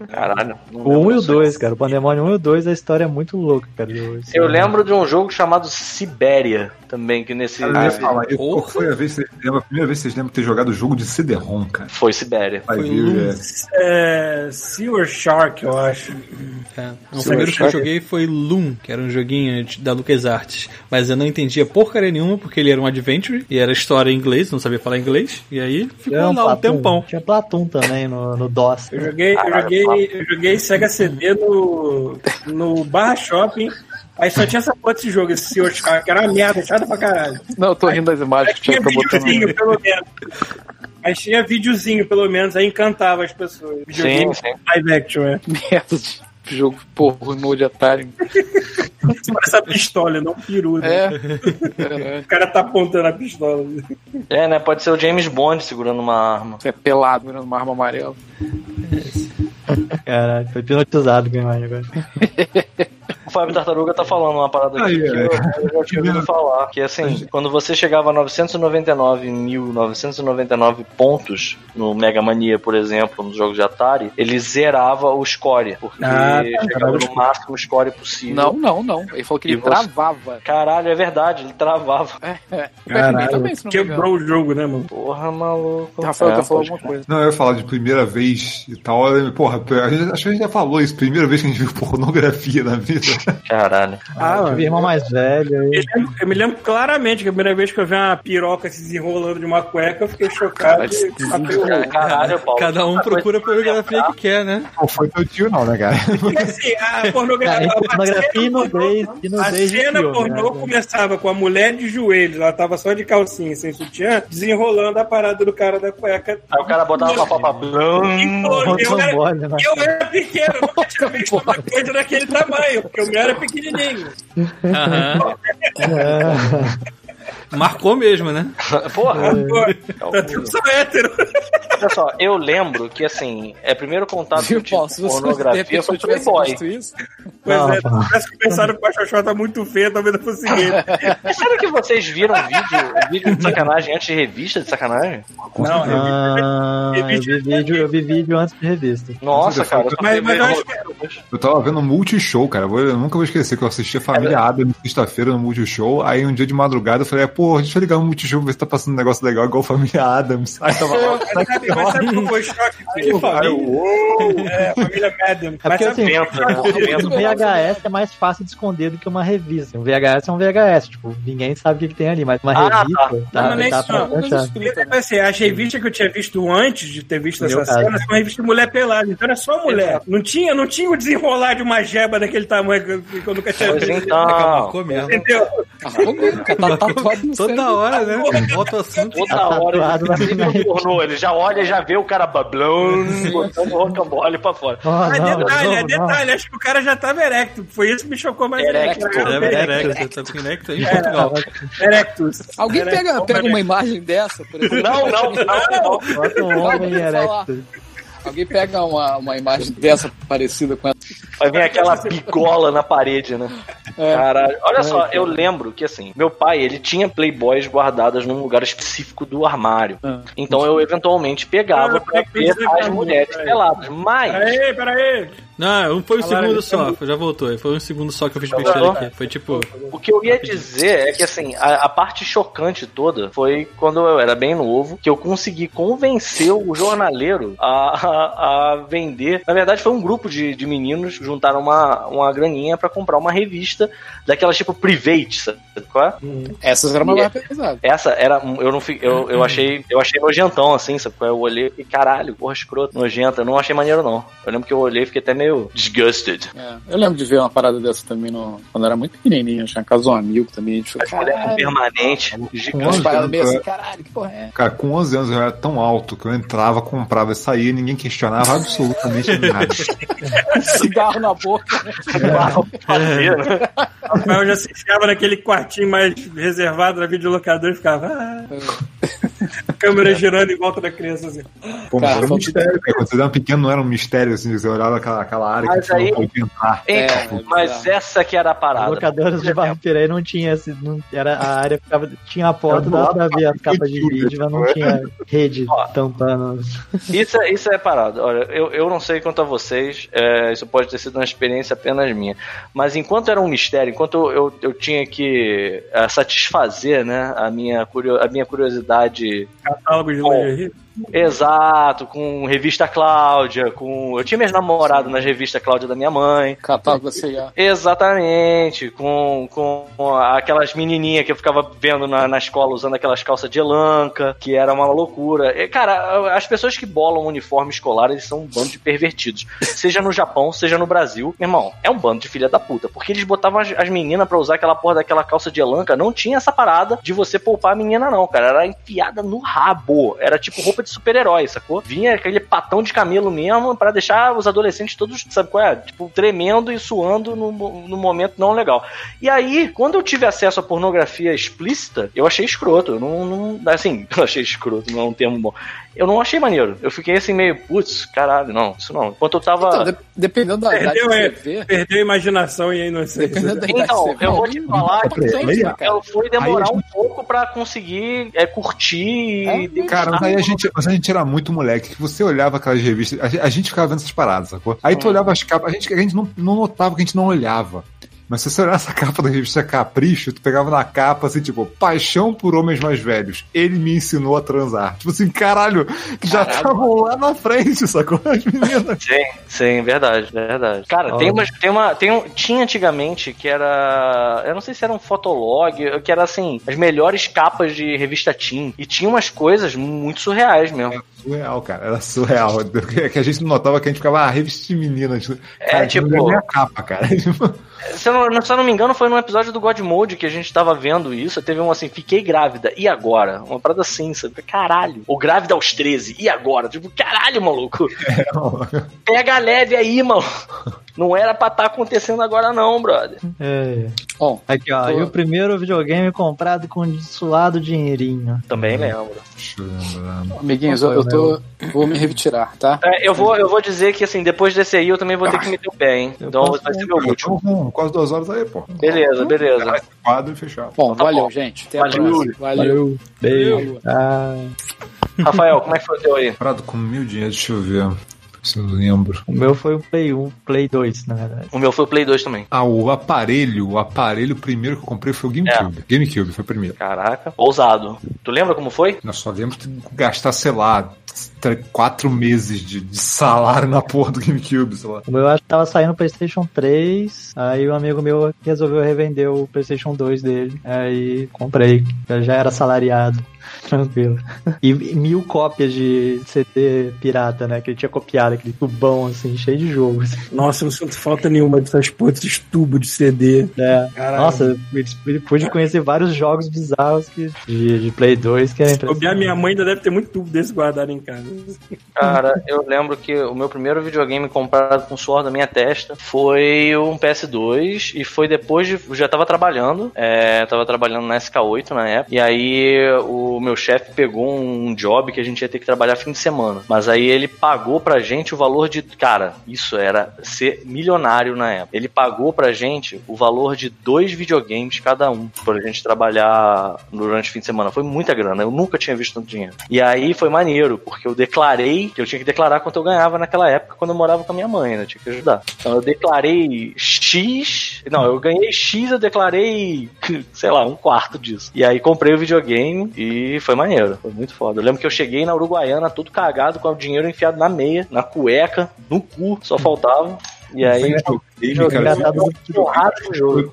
Caralho. O 1 e lembro o disso. 2, cara. O Pandemônio 1 e o 2, a história é muito louca, cara. Esse- Eu lembro de um jogo chamado Sibéria também, que nesse. Eu ia falar, e qual foi a, vez que vocês lembram, a primeira vez que vocês lembram de ter jogado o jogo de CD-ROM, cara? Foi Sibéria. Foi um- é. É. Sewer Shark, eu acho. É. O primeiro que eu joguei foi Loom, que era um joguinho da LucasArts. Mas eu não entendia porcaria nenhuma, porque ele era um adventure e era história em inglês, não sabia falar inglês. E aí ficou Tinha um lá um tempão. Tinha Platum também no, no DOS. Eu joguei, eu joguei, eu joguei Sega CD no, no Barra Shopping. Aí só tinha essa porra desse jogo, esse Sewer Shark, que era uma merda, chato pra caralho. Não, eu tô rindo das Aí imagens que tinha tinha pra botar pelo menos. Aí tinha videozinho, pelo menos, aí encantava as pessoas. Sim, Videozinho sim. live action, é. Merda de jogo pornô de Atari. Parece a pistola, não peru, né? É. O cara tá apontando a pistola. É, né? Pode ser o James Bond segurando uma arma. Você é pelado, virando uma arma amarela. Caralho, foi hipnotizado a imagem agora. O Fábio Tartaruga tá falando uma parada aqui Aí, que é. eu, eu já tinha ouvido falar. Que assim, quando você chegava a 999.999 pontos no Mega Mania, por exemplo, nos jogos de Atari, ele zerava o score. Porque Ah, tá. chegava no máximo score possível. Não, não, não. Ele falou que ele E você? travava. Caralho, é verdade, ele travava. É, é. O Pac-Man também. Quebrou o jogo, né, mano? Porra, maluco. Rafael É, tá falando alguma coisa. Não, eu ia falar de primeira vez e tal. eu- Porra, a gente, acho que a gente já falou isso. Primeira vez que a gente viu pornografia na vida. Caralho. Ah, Eu tive irmão mais velho. Eu e- lembro- eu me lembro claramente que a primeira vez que eu vi uma piroca se desenrolando de uma cueca, eu fiquei chocado. Caralho. Caralho, Paulo. Cada um procura a que pornografia que quer, né? Não foi teu tio, não, né, cara? Porque assim, a pornografia. A cena pornô né? começava com a mulher de joelhos, ela tava só de calcinha, sem sutiã, desenrolando a parada do cara da cueca. Aí o cara botava uma papa E, branca. eu, era, eu pequeno, eu nunca tinha visto uma coisa daquele tamanho, porque o meu era pequenininho. Aham. É. Marcou mesmo, né? Porra. Pô, tá tudo só hétero. Olha só, eu lembro que, assim, é primeiro contato que eu tive com pornografia foi Playboy. visto isso, Pois Não, é, se tivesse começado com a Xoxota muito feia, talvez não conseguisse. Mas Sério que vocês viram vídeo, vídeo de sacanagem antes de revista de sacanagem? Não, eu- Ah, eu vi vídeo, eu vi vídeo antes de revista. Nossa, cara. eu Mas- mas eu acho Eu tava vendo um Multishow, cara. Eu vou- Eu nunca vou esquecer que eu assisti a Família Adams sexta-feira no Multishow. Aí um dia de madrugada eu falei, pô, deixa eu ligar no Multishow pra ver se tá passando um negócio legal igual Família Adams. Aí tava lá. Mas sabe, mas sabe qual foi o choque? Aí eu, uou! É, a família Madden. É Mas porque assim, um VHS é mais fácil de esconder do que uma revista. Um VHS é um VHS, tipo, ninguém sabe o que, que tem ali, mas uma Ah, revista. Não, não, nem dá isso não. Mas, assim, as revistas que eu tinha visto antes de ter visto essa cena são revistas de mulher pelada, então era só mulher. Não tinha, não tinha o desenrolar de uma jeba daquele tamanho que eu, eu nunca tinha visto. então, Marcou mesmo. Cara, tá tatuado no Toda hora, né? Volta assunto. toda Tá hora ele minha pornô, ele já olha e já vê o cara bablão, botando o rocambole pra fora. Oh, não, detalhe, não, é não. detalhe, acho que o cara já tava erecto. Foi isso que me chocou mais. Erecto. É, Erectus, tá com Erectus em Portugal. Erectus. Alguém pega, pega uma imagem dessa, por exemplo. Não, não, não, não. Bota um homem erecto. Alguém pega uma, uma imagem dessa parecida com essa. Vai vir aquela bigola na parede, né? É. Caralho. Olha É, só, cara. eu lembro que assim, meu pai, ele tinha Playboys guardadas num lugar específico do armário. Ah. Então eu eventualmente pegava Ah, pra ver as mulheres peladas. Mas Peraí, peraí. Não, foi um segundo isso, só, já voltou. Foi um segundo só que eu fiz Já besteira aqui. Foi tipo. O que eu ia dizer é que, assim, a, a parte chocante toda foi quando eu era bem novo, que eu consegui convencer o jornaleiro a, a, a vender. Na verdade, foi um grupo de, de meninos que juntaram uma, uma graninha pra comprar uma revista daquelas tipo private, sabe qual é? Essas eram uma barra pesada. Essa era. Eu não fi- eu, eu achei. Eu achei nojentão, assim, sabe? qual é? Eu olhei e caralho, porra, escroto, nojenta. Eu não achei maneiro, não. Eu lembro que eu olhei e fiquei até meio disgusted. É, eu lembro de ver uma parada dessa também no, quando eu era muito pequenininho. Tinha casa de um amigo também. A gente caralho. permanente, gigante. Umas 11 paradas anos, meio eu assim, caralho, que porra é? Cara, com 11 anos eu era tão alto que eu entrava, comprava e saía, ninguém questionava absolutamente nada. Cigarro na boca. né? Né? Rafael já se enfiava naquele quartinho mais reservado na videolocadora e ficava. "Ah". A câmera girando em volta da criança assim. Pô, mas Cara, era um mistério, cara. Quando você era pequeno não era um mistério, assim, você olhava aquela, aquela área Mas que você aí- não podia entrar. Então, É, mas bizarro. essa que era a parada. locadoras de vampiro aí não tinha esse. Não, era, a área ficava. Tinha a porta, dava pra ver as capas de vídeo, mas não né? tinha rede Ó. tampando. Isso, é- isso é parada. Olha, eu, eu não sei quanto a vocês, é, isso pode ter sido uma experiência apenas minha. Mas enquanto era um mistério, enquanto eu, eu, eu tinha que é, satisfazer né, a, minha curio, a minha curiosidade Catálogo de Bom. lingerie. Exato, com revista Cláudia, com. Eu tinha minhas namoradas nas revistas Cláudia da minha mãe. Catálogo CIA. Exatamente, com, com aquelas menininhas que eu ficava vendo na, na escola usando aquelas calças de elanca, que era uma loucura. E, cara, as pessoas que bolam uniforme escolar, eles são um bando de pervertidos. Seja no Japão, seja no Brasil. Meu irmão, é um bando de filha da puta. Porque eles botavam as, as meninas pra usar aquela porra daquela calça de elanca. Não tinha essa parada de você poupar a menina, não, cara. Era enfiada no rabo. Era tipo roupa de super-herói, sacou? Vinha aquele patão de camelo mesmo pra deixar os adolescentes todos, sabe qual é? Tipo, tremendo e suando no, no momento não legal. E aí, quando eu tive acesso à pornografia explícita, eu achei escroto. Eu não, não- assim, eu achei escroto, não é um termo bom. Eu não achei maneiro. Eu fiquei assim meio, putz, caralho, não, isso não. Enquanto eu tava. Então, de- dependendo da idade que Perdeu, você é, vê, perdeu a imaginação e a inocência. dependendo da idade Então, eu vou te falar alguém que aí- né? Eu fui demorar Aí a um pouco pra conseguir é, curtir É, e Cara, mas aí a gente, a gente era muito moleque, que você olhava aquelas revistas, a, gente- a gente ficava vendo essas paradas, sacou? Aí tu olhava as capas, a gente, a gente não, não notava que a gente não olhava. Mas se você olhasse a capa da revista Capricho, tu pegava na capa assim, tipo, paixão por homens mais velhos. Ele me ensinou a transar. Tipo assim, caralho, que já estavam lá na frente, sacou? As meninas. Sim, sim, verdade, verdade. Cara, tem uma, tem uma, tem um, tinha antigamente que era, eu não sei se era um fotolog, que era assim, as melhores capas de revista Teen, e tinha umas coisas muito surreais mesmo. Surreal, cara. Era surreal. É que a gente não notava que a gente ficava, ah, revista de menina. Tipo, cara, tipo- a capa, cara. Se eu, não, se eu não me engano, foi num episódio do God Mode que a gente tava vendo isso. Teve um assim, fiquei grávida, e agora? Uma parada assim, sabe? Caralho. Ou grávida aos 13, e agora? Tipo, caralho, maluco. Pega leve aí, mano. Não era pra estar acontecendo agora, não, brother. É. Bom, Aqui, ó. Tô- E o primeiro videogame comprado com suado dinheirinho. Também lembro. Amiguinhos, eu, eu tô. Vou me retirar, tá? É, eu, vou, eu vou dizer que, assim, depois desse aí eu também vou ter que meter o pé, hein? Então posso vai ser meu último. Quase duas horas aí, pô. Beleza, beleza. Esse quadro e fechar. Bom, Tá valeu, bom. gente. Até a Valeu. próxima. Valeu. Beijo. Ah, Rafael, como é que foi o teu aí? Comprado com mil dinheiros, deixa eu ver. Se eu lembro. o meu foi o Play 1, Play 2, na verdade. O meu foi o Play 2 também. Ah, o aparelho, o aparelho primeiro que eu comprei foi o GameCube. GameCube foi o primeiro. Caraca, ousado. Tu lembra como foi? Eu só lembro de gastar, sei lá, quatro meses de, de salário na porra do GameCube, sei lá. O meu acho que tava saindo o PlayStation 3, aí um amigo meu resolveu revender o PlayStation 2 dele, aí comprei, eu já era salariado. Tranquilo. E mil cópias de CD pirata, né? Que ele tinha copiado, aquele tubão assim, cheio de jogos. Nossa, eu não sinto falta nenhuma dessas porras, desses tubos de CD. É. Caralho. Nossa, eu pude conhecer vários jogos bizarros que, de, de Play 2 que bobear, impressionante. minha mãe ainda deve ter muito tubo desse guardado em casa. Cara, eu lembro que o meu primeiro videogame comprado com suor da minha testa foi um PS2 e foi depois de. eu Já tava trabalhando, é, tava trabalhando na SK8 na época, e aí o meu chefe pegou um job que a gente ia ter que trabalhar fim de semana. Mas aí ele pagou pra gente o valor de. Cara, isso era ser milionário na época. Ele pagou pra gente o valor de dois videogames cada um pra gente trabalhar durante o fim de semana. Foi muita grana, eu nunca tinha visto tanto dinheiro. E aí foi maneiro, porque eu declarei que eu tinha que declarar quanto eu ganhava naquela época quando eu morava com a minha mãe, né? Tinha que ajudar. Então eu declarei X. Não, eu ganhei X, eu declarei, sei lá, um quarto disso. E aí comprei o videogame e foi maneiro. Foi muito foda. Eu lembro que eu cheguei na Uruguaiana todo cagado, com o dinheiro enfiado na meia, na cueca, no cu, só faltava. E aí, Game, Jogo cara,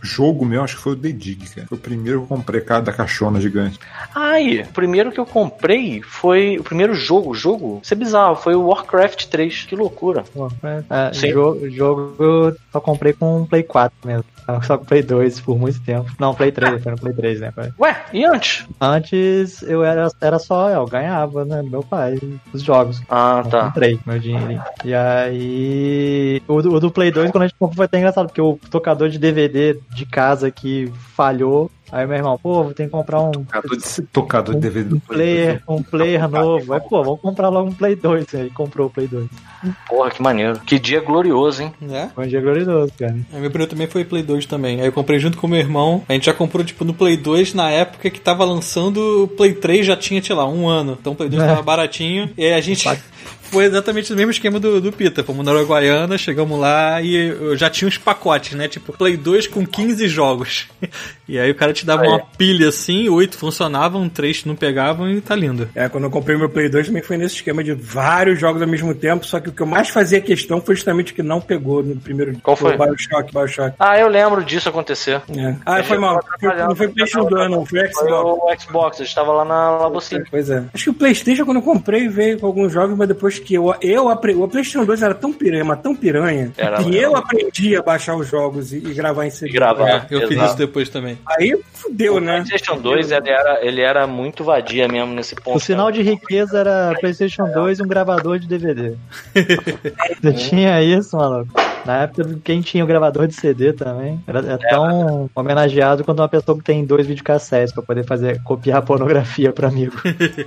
jogo. meu, acho que foi o The Dig, cara. Foi o primeiro que eu comprei, cara, da caixona gigante. Ai, o primeiro que eu comprei foi. O primeiro jogo, jogo, isso é bizarro, foi o Warcraft 3. Que loucura. Pô, é, Sim. jogo, jogo eu só comprei com um Play 4 mesmo. Eu só com Play 2 por muito tempo. Não, Play 3, foi no Play 3, né? pai? Ué, e antes? Antes eu era, era só, eu ganhava, né? Meu pai, os jogos. Ah, Eu tá. comprei meu dinheirinho. E aí. O do, o do Play 2, quando a gente comprou, foi até engraçado, porque o tocador de DVD de casa que falhou. Aí meu irmão, pô, vou ter que comprar um, Tocador de, tocador de DVD um player, um player novo. Aí, pô, vamos comprar logo um Play 2. Aí comprou o Play 2. Porra, que maneiro. Que dia glorioso, hein? Né? Foi um dia glorioso, cara. Aí meu primeiro também foi Play 2 também. Aí eu comprei junto com meu irmão. A gente já comprou, tipo, no Play 2 na época que tava lançando o Play 3 já tinha, sei lá, um ano. Então o Play 2 É. tava baratinho. E aí a gente. Foi exatamente o mesmo esquema do, do Pita. Fomos na Uruguaiana, chegamos lá e eu já tinha uns pacotes, né? Tipo, Play 2 com 15 jogos. E aí o cara te dava Aí. uma pilha assim, oito funcionavam, três não pegavam e tá lindo. É, quando eu comprei meu Play 2 também foi nesse esquema de vários jogos ao mesmo tempo, só que o que eu mais fazia questão foi justamente o que não pegou no primeiro Qual foi? O Bioshock, Bioshock. Ah, eu lembro disso acontecer. É. Ah, foi mal. Foi- Não foi PlayStation 2, não, foi Foi Xbox. o Xbox, eu estava lá na Labocine. Pois é. Acho que o PlayStation, quando eu comprei, veio com alguns jogos, mas depois que eu, eu aprendi. O PlayStation 2 era tão piranha, mas tão piranha, Era, que era. eu aprendi a baixar os jogos e, e gravar em CD. E gravar. É, eu fiz exato. isso depois também. Aí fudeu, O né? PlayStation 2 ele era, ele era muito vadia mesmo nesse ponto. O sinal de riqueza era PlayStation 2 e um gravador de DVD. Você tinha isso, maluco? Na época, quem tinha o gravador de CD também era é tão homenageado quanto uma pessoa que tem dois videocassetes pra poder fazer copiar pornografia pro amigo.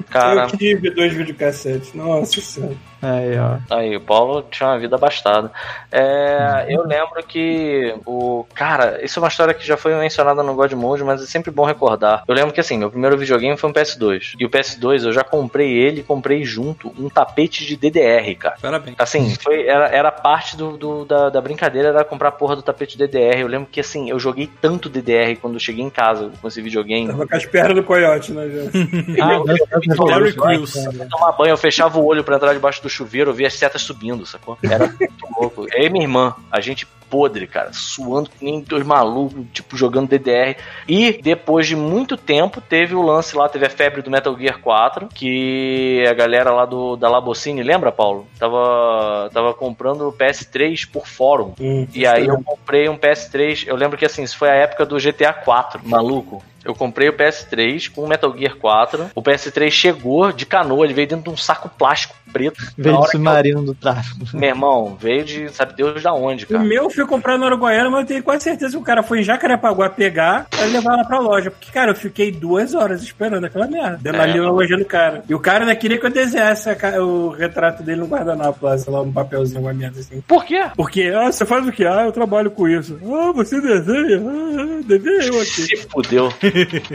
Cara, Eu tive dois videocassetes. Nossa senhora. Aí, ó. Aí, o Paulo tinha uma vida abastada. É, eu lembro que o. Cara, isso é uma história que já foi mencionada no God Mode, mas é sempre bom recordar. Eu lembro que assim, meu primeiro videogame foi um PS2. E o PS2 eu já comprei ele e comprei junto um tapete de DDR, cara. Parabéns. Assim, foi, era, era parte do, do- da, da brincadeira, era comprar a porra do tapete DDR. Eu lembro que assim, eu joguei tanto DDR quando eu cheguei em casa com esse videogame. Tava com as pernas do coiote, né, gente? Ah, meu Deus, meu Deus. Terry Crews. Pra tomar banho, eu fechava o olho pra entrar debaixo do chuveiro, eu via as setas subindo, sacou? Era muito louco. Eu e minha irmã, a gente podre, cara, suando que nem dois malucos, tipo, jogando DDR. E depois de muito tempo, teve o lance lá, teve a febre do Metal Gear 4, que a galera lá do, da Labocine, lembra, Paulo? Tava, tava comprando o PS3 por fórum. Hum, E aí eu comprei um PS3. Eu lembro que assim, isso foi a época do GTA 4, maluco. Eu comprei o PS3 com o Metal Gear 4. O PS3 chegou de canoa, ele veio dentro de um saco plástico preto. Na Veio que submarino do tráfico. eu- Meu irmão, veio de sabe Deus da onde, O cara. meu eu fui comprar no Uruguaiana, mas eu tenho quase certeza que o cara foi em Jacarepaguá pegar pra levar lá pra loja. Porque, cara, eu fiquei duas horas esperando aquela merda. Dando É. ali na loja do cara. E o cara ainda queria que eu desenhasse a o retrato dele no guardanapo lá, sei lá, um papelzinho, uma merda assim. Por quê? Porque, ah, você faz o quê? Ah, eu trabalho com isso. Ah, você desenha? Ah, desenha eu aqui. Se fudeu.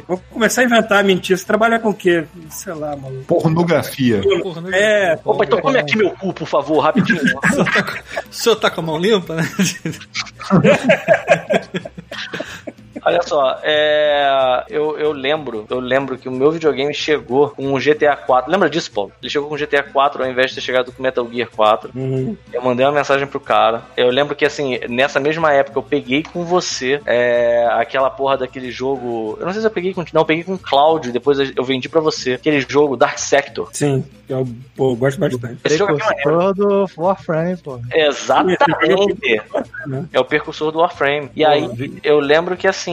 Vou começar a inventar mentira. Você trabalha com o quê? Sei lá, maluco. Pornografia. Não É, Opa, então come aqui meu cu, por favor, rapidinho. O senhor tá com a mão limpa, né? Olha só, é, eu, eu lembro, eu lembro que o meu videogame chegou com o GTA 4. Lembra disso, Paulo? Ele chegou com o GTA 4 ao invés de ter chegado com Metal Gear 4. Uhum. Eu mandei uma mensagem pro cara. Eu lembro que, assim, nessa mesma época eu peguei com você é, aquela porra daquele jogo. Eu não sei se eu peguei com. Não, eu peguei com o Cláudio. Depois eu vendi pra você. Aquele jogo Dark Sector. Sim, eu pô, gosto bastante. Esse jogo aqui é maneiro. Do Warframe, pô. Exatamente. É o percursor do Warframe. E aí, eu lembro que assim,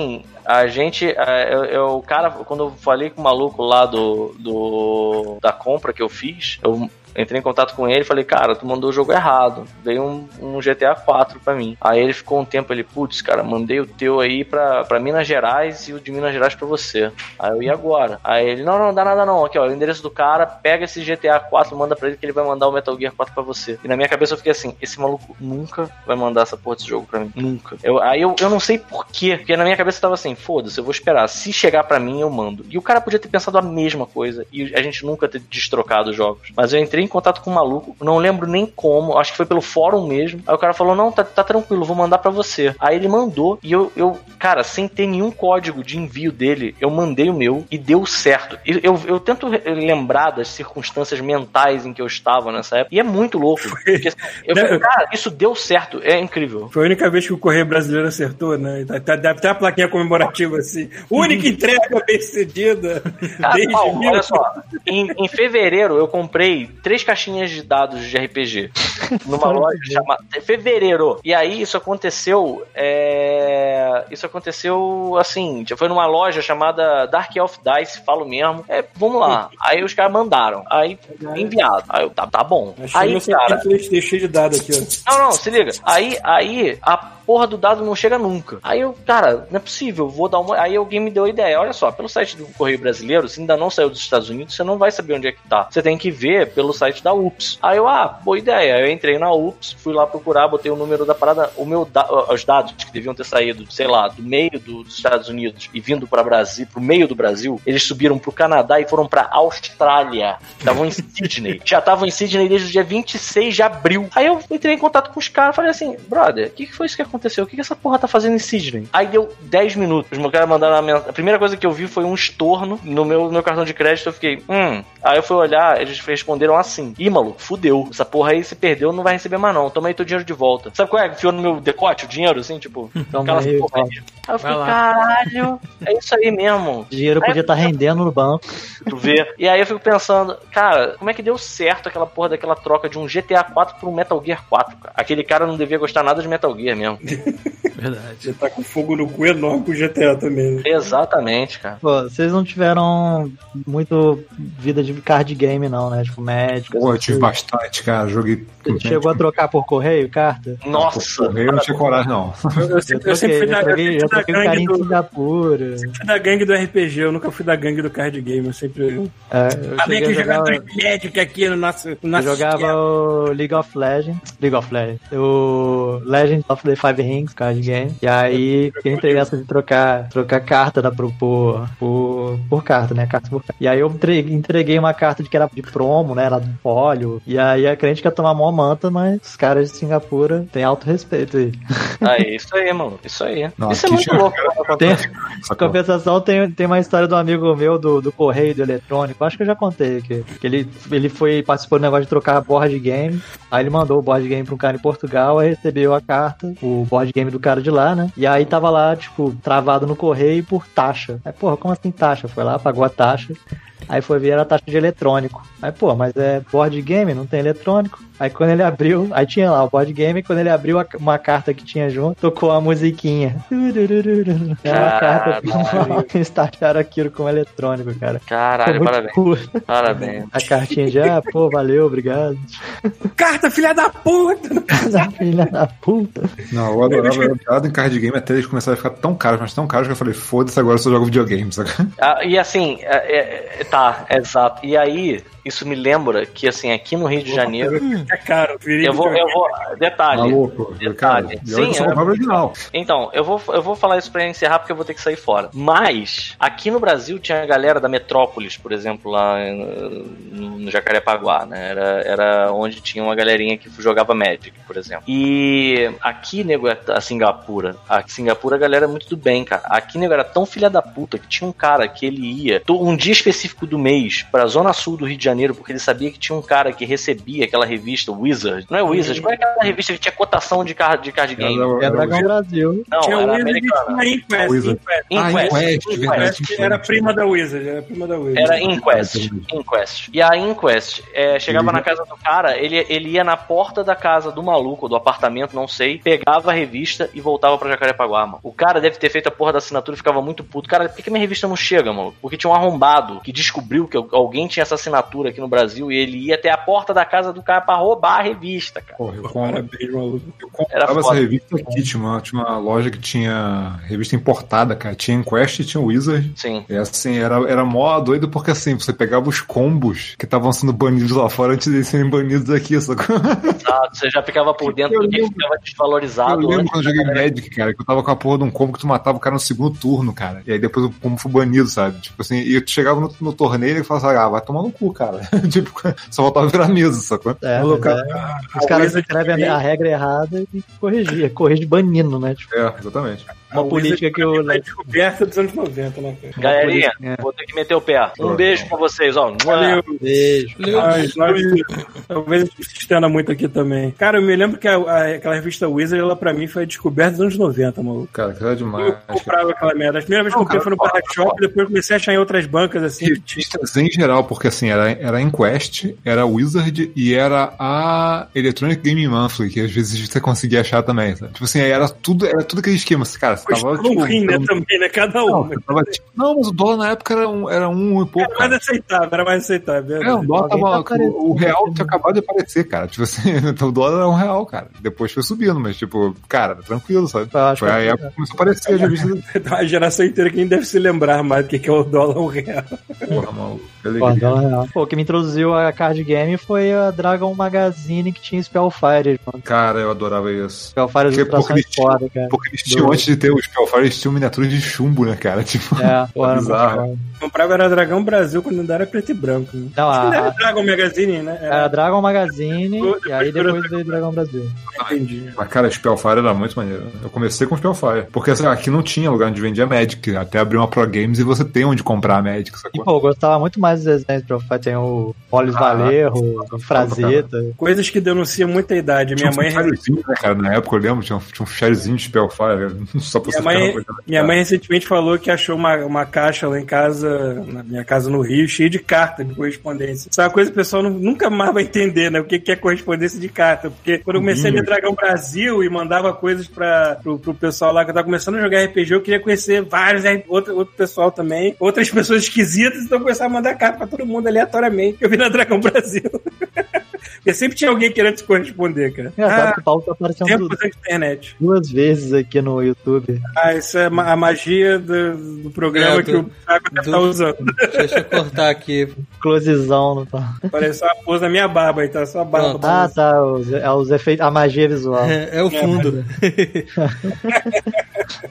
a gente. é, Eu, eu- o cara, quando eu falei com o maluco lá do, do. da compra que eu fiz, eu. Entrei em contato com ele falei, cara, tu mandou o jogo errado. Veio um, um GTA 4 pra mim. Aí ele ficou um tempo, ele, putz, cara, mandei o teu aí pra, pra Minas Gerais e o de Minas Gerais pra você. Aí eu, e agora? Aí ele, não, não, dá nada não. Aqui, ó, o endereço do cara, pega esse GTA 4, manda pra ele que ele vai mandar o Metal Gear 4 pra você. E na minha cabeça eu fiquei assim, esse maluco nunca vai mandar essa porra desse jogo pra mim. Nunca. Eu, aí eu, eu não sei porquê. Porque na minha cabeça tava assim, foda-se, eu vou esperar. Se chegar pra mim, eu mando. E o cara podia ter pensado a mesma coisa. E a gente nunca ter destrocado os jogos. Mas eu entrei entrei em contato com o maluco, não lembro nem como, acho que foi pelo fórum mesmo. Aí o cara falou: Não, tá, tá tranquilo, vou mandar para você. Aí ele mandou e eu, eu, cara, sem ter nenhum código de envio dele, eu mandei o meu e deu certo. Eu, eu, eu tento lembrar das circunstâncias mentais em que eu estava nessa época e é muito louco. Porque, assim, eu fico, cara, isso deu certo, é incrível. Foi a única vez que o Correio Brasileiro acertou, né? Deve ter a plaquinha comemorativa assim. Única entrega bem cedida. Cara, desde Paulo, mil- olha só, em, em fevereiro eu comprei três caixinhas de dados de RPG numa loja chamada. Fevereiro. E aí isso aconteceu. é, Isso aconteceu assim. já Foi numa loja chamada Dark Elf Dice, falo mesmo. É, vamos lá. Aí os caras mandaram. Aí enviado. Aí eu, tá, tá bom. Achei Aí, cara. Cheio de dados aqui, ó. Não, não, se liga. Aí, aí, a porra do dado não chega nunca. Aí eu, cara, não é possível, vou dar uma. Aí alguém me deu a ideia. Olha só, pelo site do Correio Brasileiro, se ainda não saiu dos Estados Unidos, você não vai saber onde é que tá. Você tem que ver pelo site da UPS. Aí eu, ah, boa ideia. Eu entrei na UPS, fui lá procurar, botei o número da parada, o meu da- os dados que deviam ter saído, sei lá, do meio do- dos Estados Unidos e vindo para Brasil, pro meio do Brasil, eles subiram pro Canadá e foram pra Austrália. Estavam em Sydney. Já estavam em Sydney desde o dia 26 de abril. Aí eu entrei em contato com os caras, falei assim, brother, o que, que foi isso que aconteceu? O que, que essa porra tá fazendo em Sydney? Aí deu 10 minutos. Os meus caras mandaram a mensagem. A primeira coisa que eu vi foi um estorno no meu, meu cartão de crédito. Eu fiquei, hum. Aí eu fui olhar, eles responderam assim: Ih, maluco, fudeu. Essa porra aí se perdeu, não vai receber mais não. Toma aí teu dinheiro de volta. Sabe qual é? Enfiou no meu decote o dinheiro, assim, tipo, aquelas aí, porra aí. Aí eu fiquei, caralho, é isso aí mesmo. O dinheiro podia estar rendendo no banco. Tu vê. E aí eu fico pensando, cara, como é que deu certo aquela porra daquela troca de um GTA 4 por um Metal Gear 4, cara? Aquele cara não devia gostar nada de Metal Gear mesmo. Verdade. Você tá com fogo no cu enorme com o GTA também. né? Exatamente, cara. Pô, vocês não tiveram muito vida de card game, não, né? Tipo, médico. Pô, eu tive coisas. bastante, cara. Joguei. Chegou a trocar por correio, carta? Nossa! Correio, eu não tinha coragem, não. Eu, eu Eu sempre, eu fui eu da, eu troquei, sempre eu fui da gangue Singapura. fui da gangue do RPG, eu nunca fui da gangue do card game, eu sempre. É, eu Ah, vem cheguei aqui a jogar jogar, Dream Magic aqui no nosso. No eu jogava League of Legends. League of Legends. O Legend of the Five Rings, card game. E aí eu entrei nessa de trocar, trocar carta da, por, por, por, por carta, né? Carta por carta. E aí eu entreguei, entreguei uma carta de que era de promo, né? Era do folho. E aí a crente quer tomar mó manta, mas os caras de Singapura têm alto respeito aí. Aí, isso aí, mano. Isso aí. Não, isso é muito tinha- louco. Tem, Sacou? compensação, tem, tem uma história do amigo meu do, do correio do eletrônico. Acho que eu já contei aqui. Que ele, ele foi, participou do negócio de trocar board game. Aí ele mandou o board game pra um cara em Portugal. Aí recebeu a carta, o board game do cara de lá, né? E aí tava lá, tipo, travado no correio por taxa. Aí, porra, como assim taxa? Foi lá, pagou a taxa. Aí foi ver, era taxa de eletrônico. Aí, pô, mas é board game, não tem eletrônico. Aí quando ele abriu, aí tinha lá o board game, e quando ele abriu a- uma carta que tinha junto, tocou a musiquinha. Era uma carta que eles taxaram aquilo como eletrônico, cara. Caralho, parabéns. Parabéns. A cartinha de, ah, pô, valeu, obrigado. Carta, filha da puta! Da filha da puta. Não, eu adorava, eu adorava em card game até eles começaram a ficar tão caros, mas tão caros que eu falei, foda-se, agora eu só jogo videogame, saca? Ah, e assim, é- é- tá, exato. E aí, isso me lembra que, assim, aqui no Rio de Janeiro, É caro, eu vou, eu vou, detalhe. Maluco, cara. Detalhe. Eu Sim, é- original. Então, eu vou, eu vou falar isso pra encerrar porque eu vou ter que sair fora. Mas, aqui no Brasil tinha a galera da Metrópolis, por exemplo, lá eh, no Jacarepaguá, né? Era, era onde tinha uma galerinha que jogava Magic, por exemplo. E aqui, nego, é a Singapura. A Singapura a galera é muito do bem, cara. Aqui, nego, era tão filha da puta que tinha um cara que ele ia um dia específico do mês pra zona sul do Rio de Janeiro, porque ele sabia que tinha um cara que recebia aquela revista Wizard. Não é Wizard, qual é aquela revista que tinha cotação de card, de card game? É Dragão Brasil. Não, Tinha era Wizard americana. tinha a Inquest. Wizard. Inquest. Ah, Inquest. Inquest, era prima da Wizard, era prima da Wizard. Era Inquest. Inquest. E a Inquest é, chegava Uhum. na casa do cara, ele, ele ia na porta da casa do maluco, do apartamento, não sei, pegava a revista e voltava pra Jacarepaguá, mano. O cara deve ter feito a porra da assinatura e ficava muito puto. Cara, por que, que minha revista não chega, mano? Porque tinha um arrombado que descobriu que alguém tinha essa assinatura aqui no Brasil e ele ia até a porta da casa do cara pra roubar a revista, cara. Porra, eu Parabéns, maluco. Era comprava essa foda. revista aqui, tinha uma, tinha uma loja que tinha revista importada, cara. Tinha Enquest e tinha Wizard. Sim. E assim, era, era mó doido porque assim, você pegava os combos que estavam sendo banidos lá fora antes de serem banidos aqui, sacou? Exato. Você já ficava por dentro Eu do que lembro. ficava Eu desvalorizado lembro antes. quando eu joguei Magic, cara, que eu tava com a porra de um combo que tu matava o cara no segundo turno, cara. E aí depois o combo foi banido, sabe? Tipo assim, e tu chegava no, no torneio e falava assim, ah, vai tomar no cu, cara. tipo, só faltava virar mesa, sacou? É, é, os caras escrevem a, a regra errada e corrigir. Corrige banindo, né? Tipo, É, exatamente. uma A política que o. Foi descoberta dos anos 90, né, cara? Galerinha, É. vou ter que meter o pé. Um beijo pra vocês, ó. Valeu. Beijo. Talvez a gente se estenda muito aqui também. Cara, eu me lembro que a- a- aquela revista Wizard, ela pra mim foi descoberta nos anos 90, maluco. Cara, que era Eu demais. comprava aquela merda. A primeira vez que eu comprei foi no Barra Shop, depois eu comecei a achar em outras bancas, assim. Revistas em geral, porque assim, era, era Inquest, era Wizard e era a Electronic Gaming Monthly, que às vezes você conseguia achar também, sabe? Tipo assim, era tudo, era tudo aquele esquema. Assim, cara, você tava, um tipo, rim, né, também, né? Cada não, um. você tava, tipo, não, mas o dólar na época era um, era um e pouco. Era mais Cara. aceitável, era mais aceitável. É, o dólar Alguém tava. tá aparecendo. o real tinha acabado de aparecer, cara. Tipo assim, o dólar era um real, cara. Depois foi subindo, mas, tipo, cara, tranquilo, sabe? Acho Foi a que- época que começou a aparecer revistas. A geração inteira que nem deve se lembrar mais do que que é o dólar um real. Porra, maluco. Que Pô, alegria. não, não. Pô, o que me introduziu a card game foi a Dragon Magazine que tinha Spellfire, mano. Cara, eu adorava isso. Spellfire Porque- porque eles tinham- foda, cara. Porque eles tinham, antes de ter os Spellfire, eles tinham miniaturas de chumbo, né, cara? Tipo, É, era muito bizarro. Comprava era Dragão Brasil quando ainda era preto e branco. Né? Não, Acho que a- não era Dragon Magazine, né? Era Dragon Magazine Depois e aí depois veio Dragon Brasil. Entendi. Mas, cara, Spellfire era muito maneiro. Eu comecei com Spellfire. Porque assim, aqui não tinha lugar onde vendia Magic. Até abriu uma Pro Games e você tem onde comprar Magic, E, sacou? pô, eu gostava muito mais dos desenhos do Spellfire. Tem o Polis Ah, Valerro, o Frazetta. Coisas que denunciam muita idade. Minha Tinha mãe, um ficháriozzinho, né, cara? Na época eu lembro, tinha um, tinha um de Spellfire. Só pra minha você mãe, na minha mãe recentemente falou que achou uma, uma caixa lá em casa, na minha casa no Rio, cheia de cartas de correspondência. Isso é uma coisa que o pessoal não- nunca mais vai entender, né? O que que é correspondência de carta. Porque quando eu comecei a ler Dragão Brasil e mandava coisas para pro, pro pessoal lá que eu tava começando a jogar RPG, eu queria conhecer vários, outro, outro pessoal também, outras pessoas esquisitas, então eu começava a mandar carta pra todo mundo aleatoriamente. Eu vi na Dragão Brasil. Porque sempre tinha alguém querendo te corresponder, cara. Engraçado Ah, que o Paulo tá aparecendo tempo du- da internet. duas vezes aqui no YouTube. Ah, isso é ma- a magia do, do programa É, que do- o Thiago deve do- estar usando. Deixa eu cortar aqui. Closezão no tal. Parece uma pose da minha barba aí, tá? Só a barba. Pronto. Ah, tá. Os, é os efeitos, a magia visual. É, é o fundo.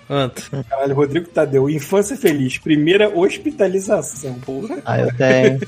Pronto. Caralho, Rodrigo Tadeu, infância feliz, primeira hospitalização. Porra. Ah, eu tenho.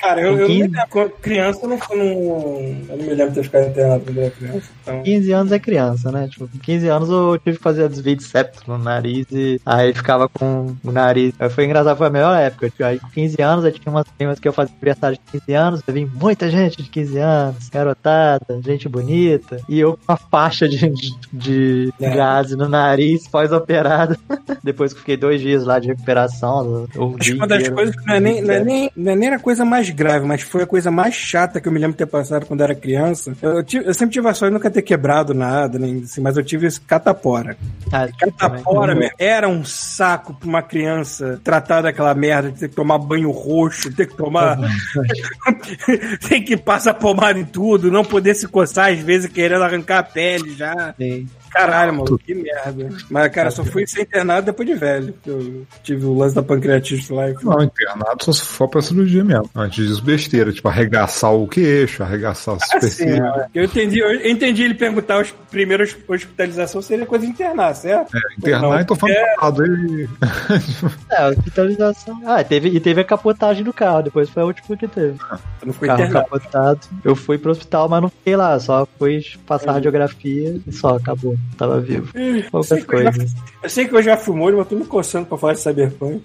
Cara, eu, eu, Com não me 15? lembro, quando criança eu não, eu não, eu não me lembro de ter ficado internado quando era criança. Então, 15 anos é criança, né? Tipo, com 15 anos eu tive que fazer desvio de septo no nariz e aí ficava com o nariz. Aí Foi engraçado, foi a melhor época. Tipo, Aí com 15 anos eu tinha umas primas que eu fazia aniversário de 15 anos, eu vi muita gente de 15 anos, garotada, gente bonita, e eu com uma faixa de, de, de É. gás no nariz pós-operado. Depois que fiquei dois dias lá de recuperação. Um acho que dia uma das coisas que não é, nem, não, é nem, não é nem a coisa mais grave, mas foi a coisa mais chata que eu me lembro de ter passado quando era criança. Eu, tive- eu sempre tive a sorte de nunca ter quebrado nada, nem assim, mas eu tive esse catapora. Ah, Catapora, meu, era um saco pra uma criança tratar daquela merda, de ter que tomar banho roxo, ter que tomar. tem que passar pomada em tudo, não poder se coçar às vezes querendo arrancar a pele já. Sim. Caralho, mano, que merda. Mas, cara, só fui ser internado depois de velho. porque Eu tive o lance da pancreatite lá. e fui- Não, internado só se for pra cirurgia mesmo. Antes disso, besteira. Tipo, arregaçar o queixo, arregaçar a Assim, superfície. ó, eu entendi, eu entendi ele perguntar os primeiros hospitalização seria coisa de internar, certo? Internar Não, e tô falando é- errado. Ele... É, hospitalização. Ah, teve, e teve a capotagem do carro, depois foi a última que teve. Não foi carro internado. capotado. Eu fui pro hospital, mas não fiquei lá, só fui passar radiografia e só, acabou. Tava vivo. Eu Poucas eu, já, coisas. eu sei que eu já fumou, mas tô me coçando pra falar de Cyberpunk.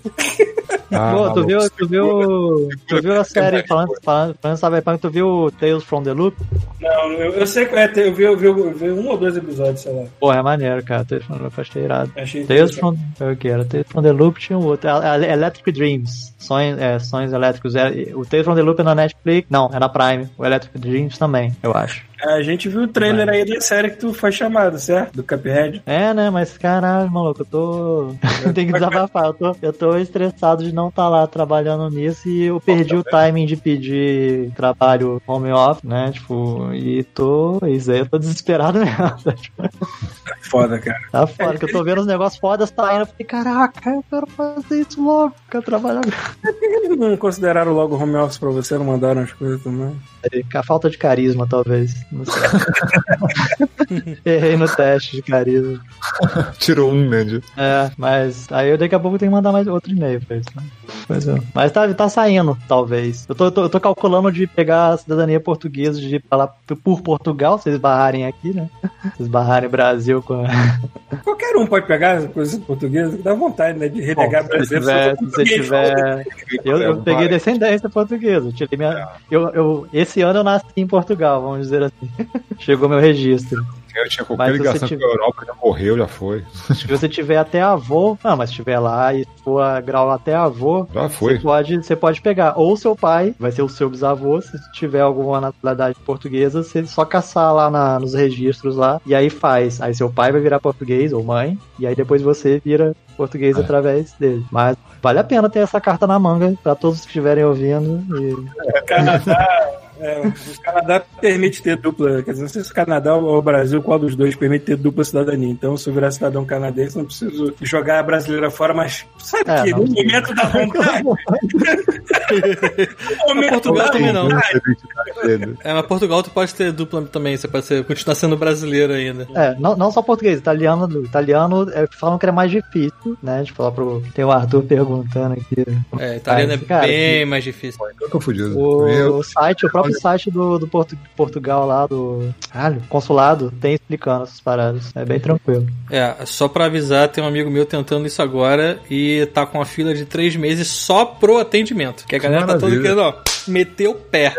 Ah, Pô, tu viu, tu viu, tu viu a série falando, falando, falando Cyberpunk, tu viu Tales from the Loop? Não, eu, eu sei que é, eu vi, eu, vi, eu vi um ou dois episódios, sei lá. Pô, é maneiro, cara, Tales from the Loop, achei irado. Achei Tales from, o que era? Tales from the Loop tinha um outro, a- a- Electric Dreams, sonhos, é, sonhos elétricos. É, o Tales from the Loop é na Netflix, não, é na Prime. O Electric Dreams também, eu acho. A gente viu o trailer aí da série que tu foi chamado, certo? Do Cuphead. É, né? Mas caralho, maluco, eu tô. eu tenho que desabafar. Eu tô, eu tô estressado de não não tá lá trabalhando nisso e eu perdi o timing de pedir trabalho home office, né? Tipo, e tô. Isso aí, eu tô desesperado mesmo. Tipo, Foda, cara. tá foda, que eu tô vendo os negócios fodas saindo. Eu falei, caraca, eu quero fazer isso logo, quero trabalhar. Eles não consideraram logo home office pra você, não mandaram as coisas também. Com a falta de carisma, talvez. Não sei. Errei no teste de carisma. Tirou um, né? de- É, mas aí eu daqui a pouco tenho que mandar mais outro e-mail pra isso, né? Pois é. Mas tá, tá saindo, talvez. Eu tô, eu tô, eu tô calculando de pegar a cidadania portuguesa, de ir pra lá p- por Portugal, se eles barrarem aqui, né? Se eles barrarem Brasil com. Qualquer um pode pegar as coisas portuguesas, dá vontade, né? De renegar Se brasileiro. se você tiver. Eu, eu peguei descendência portuguesa. Eu tirei minha. Eu, eu, esse ano eu nasci em Portugal, vamos dizer assim. Chegou meu registro. Eu tinha qualquer Mas se ligação você com a Europa, já morreu, já foi. Se você tiver até avô, não, mas se tiver lá e for a grau até avô, Já foi. Você pode, você pode pegar. Ou seu pai, vai ser o seu bisavô, se tiver alguma nacionalidade portuguesa, você só caçar lá na- nos registros lá, e aí faz. Aí seu pai vai virar português, ou mãe, e aí depois você vira português É. através dele. Mas vale a pena ter essa carta na manga, pra todos que estiverem ouvindo. E... Canadá, é, o Canadá permite ter dupla, quer dizer, não sei se o Canadá ou o Brasil, qual dos dois permite ter dupla cidadania. Então, se eu virar cidadão canadense, não preciso jogar a brasileira fora, mas sabe É, que não. no momento da vontade. no momento Portugal da também não. É, mas Portugal tu pode ter dupla também, você pode ser, continuar sendo brasileiro ainda. É, não, não só português, italiano, italiano é, falam que era mais difícil, né? Tipo, lá pro. Tem o Arthur perguntando aqui. É, italiano é Cara, bem mais difícil. Tô fudido. O, Eu- site, o próprio site do, do Portu- Portugal lá, do caralho, consulado, tem explicando essas paradas. É bem tranquilo. É, só pra avisar, tem um amigo meu tentando isso agora e tá com uma fila de três meses só pro atendimento. Que a galera tá toda Maravilha. querendo, ó, meter o pé.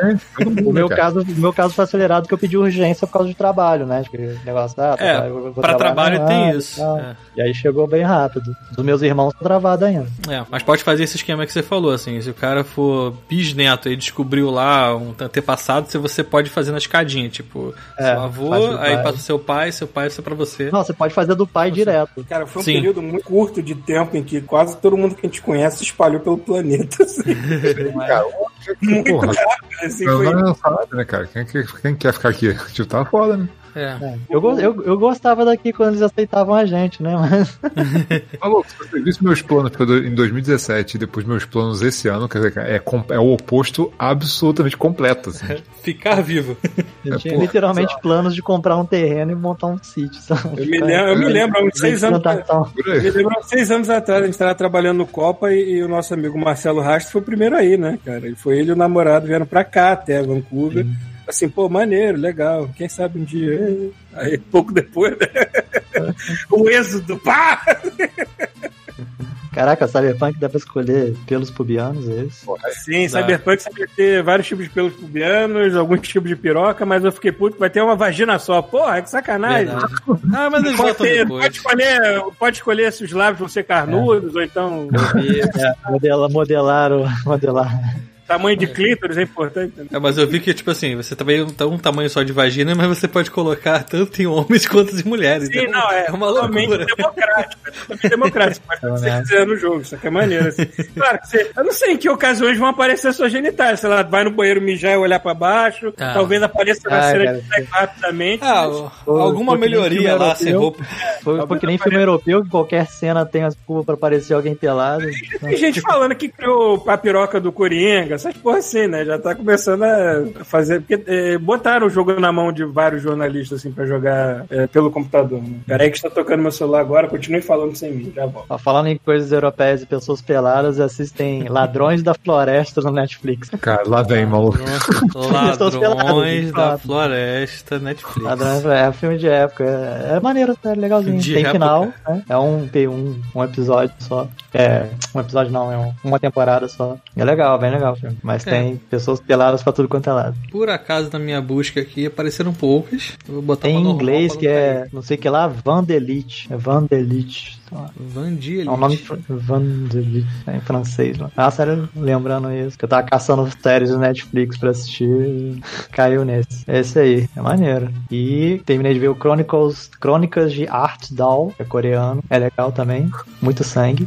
mundo, O meu, cara. caso, o meu caso foi acelerado porque eu pedi urgência por causa de trabalho, né? Tipo, negócio da. É, pra trabalho tem isso. É. E aí chegou bem rápido. Dos meus irmãos tá travado ainda. É, mas pode fazer esse esquema que você falou, assim, se o cara for bisneto e descobriu lá um antepassado, se você pode fazer na escadinha, tipo, É, seu avô, aí passa pro seu pai, seu pai passa pra você. Não, você pode fazer do pai direto. Cara, foi um Sim. período muito curto de tempo em que quase todo mundo que a gente conhece se espalhou pelo planeta. assim. Cara, muito porra, rápido, assim, não, foi... não é salário, né, cara? Quem, quem- quem quer ficar aqui? Tipo, tá foda, né? É. É. Eu, eu, eu gostava daqui quando eles aceitavam a gente, né? Mas Maluco, se você visse meus planos em 2017 e depois meus planos esse ano, quer dizer, é, é o oposto absolutamente completo, assim. Ficar vivo. eu É, tinha literalmente planos de comprar um terreno e montar um sítio. sabe? Eu me lembro, eu me lembro há uns seis anos Eu me lembro há seis anos atrás, a gente estava trabalhando no Copa e, e o nosso amigo Marcelo Rastro foi o primeiro aí, né, cara? E foi ele e o namorado vieram pra cá até Vancouver. Assim, pô, maneiro, legal. Quem sabe um dia. Aí, pouco depois, né? o êxodo, pá! Caraca, Cyberpunk dá pra escolher pelos pubianos, é isso? Sim, Cyberpunk sabia ter vários tipos de pelos pubianos, alguns tipos de piroca, mas eu fiquei puto, vai ter uma vagina só. Porra, que sacanagem. Verdade. Ah, mas eles Pode, ter- pode escolher, pode escolher se os lábios vão ser carnudos ou então é, modela, modelaram, modelaram. Tamanho de clítoris é importante. né? É, mas eu vi que, tipo assim, você também tá um tamanho só de vagina, mas você pode colocar tanto em homens quanto em mulheres. Sim, Então, não, é, é uma totalmente loucura. democrático. É totalmente democrático. Pode fazer o que você quiser no jogo, isso aqui é maneiro. Assim. Claro que você. Eu não sei em que ocasiões vão aparecer suas genitais. Sei lá, vai no banheiro mijar e olhar pra baixo. Ah. Talvez apareça na Ah, cena cara. de sexo rapidamente. Ah, Foi- alguma que melhoria lá, sem roupa. Foi, foi que nem filme europeu, que qualquer cena tem as curvas pra aparecer alguém pelado. Tem gente falando que criou a piroca do Coringa, essas porra assim, né? Já tá começando a fazer. Porque é, botaram o jogo na mão de vários jornalistas, assim, pra jogar é, pelo computador. Né? Peraí que está tocando meu celular agora, continue falando sem mim, já volto. Ó, Falando em coisas europeias e pessoas peladas, assistem Ladrões da Floresta no Netflix. Cara, lá vem, maluco. Pessoas peladas, Ladrões da fato. Floresta, Netflix. Ladrões é filme de época. É, é maneiro, é legalzinho. De tem época. final, né? É um, tem um, um episódio só. É, um episódio não, é um- uma temporada só. É legal, bem legal filme. Mas É. tem pessoas peladas pra tudo quanto é lado. Por acaso, na minha busca aqui, apareceram poucas. Eu vou botar Tem em inglês que é, não sei o que lá, Vandelite. É Vandelite. Vandia É um nome fr- Vandelite, é em francês. Né? Ah, sério, lembrando isso. Que eu tava caçando séries do Netflix pra assistir caiu nesse. Esse aí, é maneiro. E terminei de ver o Chronicles, Crônicas de Art Doll, que é coreano. É legal também. Muito sangue.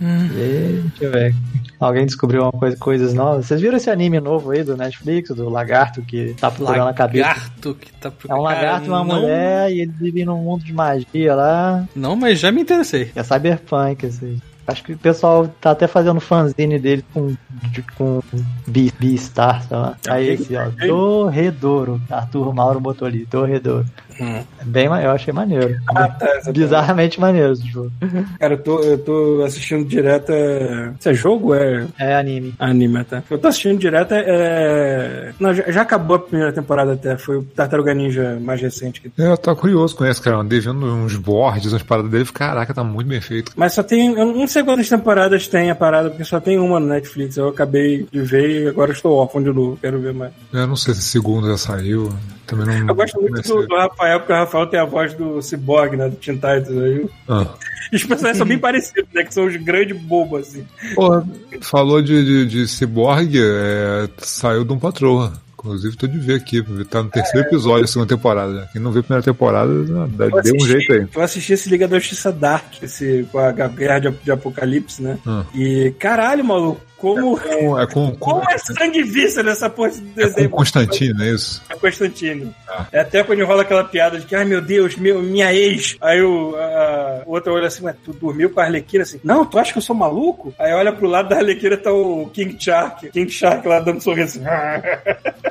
E, deixa eu ver. Alguém descobriu uma coisa, coisas novas. Vocês viram esse anime novo aí do Netflix, do lagarto que tá procurando a cabeça? Lagarto que tá É procurando. um lagarto e uma não, mulher e eles vivem num mundo de magia lá. Não, mas já me interessei. É cyberpunk, assim. Acho que o pessoal tá até fazendo fanzine dele com, de- com Be- Beastar, sei lá. Aí esse, ó, Dorredouro. Arthur Mauro botou ali, Dorredouro. Hum. É bem, eu achei maneiro. Ah, tá. exatamente. Bizarramente maneiro, tipo. Cara, eu tô, eu tô assistindo direto. é- Isso é jogo ou é É anime. anime, tá? Eu tô assistindo direto. É... Não, já, já acabou a primeira temporada até. Foi o Tartaruga Ninja mais recente. que- É, Eu tô curioso com esse, cara. Eu Andei vendo uns boards, umas paradas dele. Caraca, tá muito bem feito. Mas só tem. Eu não sei quantas temporadas tem a parada, porque só tem uma no Netflix. Eu acabei de ver e agora estou órfão de novo. Quero ver mais. Eu não sei se o segundo já saiu. Também não. Eu gosto muito do, do Rafael, porque o Rafael tem a voz do Cyborg, né? Do Teen Titans aí. Ah. E os personagens são bem parecidos, né? Que são os grandes bobos, assim. Porra, falou de, de, de Cyborg, é, saiu de um patroa. Inclusive, tô de ver aqui, tá no terceiro episódio da segunda temporada. Quem não viu a primeira temporada, Eu deu um assisti- jeito aí. Eu assisti esse Liga da Justiça Dark, esse, com a guerra de, de Apocalipse, né? Ah. E caralho, maluco, como. Com- É com, com, Como é sangue e víscara nessa porra de é com desenho? Constantino, é isso? É Constantino. Ah. É até quando rola aquela piada de que, ai meu Deus, meu, minha ex. Aí o, a, outro olha assim, mas tu dormiu com a Arlequina assim? Não, tu acha que eu sou maluco? Aí olha pro lado da Arlequina tá o King Shark. King Shark lá dando um sorriso assim.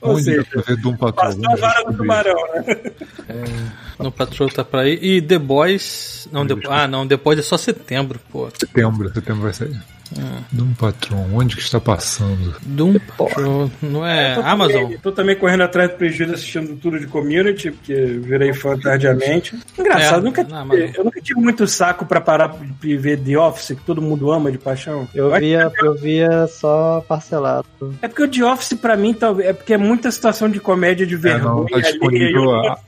Ou seja, passou a vara do tubarão, né? No Patrol tá pra aí. E The Boys. Não, The... Ah, não, The Boys é só setembro, pô. Setembro, setembro vai sair. Doom Patrol, onde que está passando? Doom Patrol. Não é Tô Amazon? Também, tô também correndo atrás do prejuízo assistindo tudo de community, porque virei fã tardiamente. Engraçado, É, nunca, eu nunca tive muito saco pra parar de ver The Office, que todo mundo ama de paixão. Eu acho via, eu via só parcelado. É porque o The Office, pra mim, talvez. É porque é muita situação de comédia de vergonha. não, tá disponível ali, eu não a-.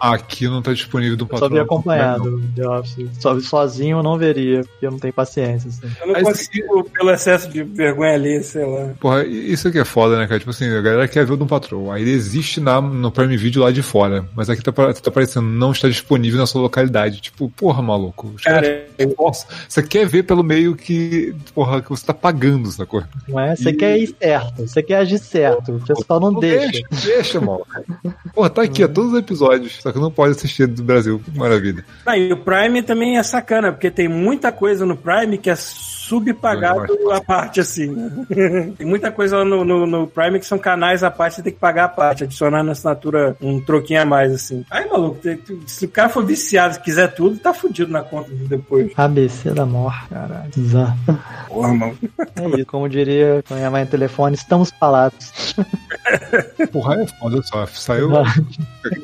Aqui não tá disponível Doom Só Patrol. via acompanhado The Office. Só, sozinho eu não veria, porque eu não tenho paciência. Assim. Eu não Mas consigo pelo excesso de vergonha ali, sei lá. Porra, isso aqui é foda, né, cara? Tipo assim, a galera quer ver o Doom Patrol. Aí ele existe na, no Prime Video lá de fora. Mas aqui tá, tá aparecendo, não está disponível na sua localidade. Tipo, porra, maluco. Cara, Nossa, você quer ver pelo meio que, porra, que você tá pagando, sacou? Não é? Você E- quer ir certo, você quer agir certo. O pessoal não deixa. Deixa, deixa, maluco. Porra, tá aqui, ó, todos os episódios. Só que não pode assistir do Brasil. Maravilha. Ah, e o Prime também é sacana, porque tem muita coisa no Prime que é subpagado a parte, assim. né? tem muita coisa lá no, no, no Prime que são canais à parte, você tem que pagar a parte, adicionar na assinatura um troquinho a mais, assim. Aí, maluco, tem- tem- se o cara for viciado e quiser tudo, tá fudido na conta depois. ABC da morte, caralho. Bizarro. Porra, maluco. É isso, como diria com a minha mãe no telefone, estamos falados. Porra, é foda, só. Saiu. Tá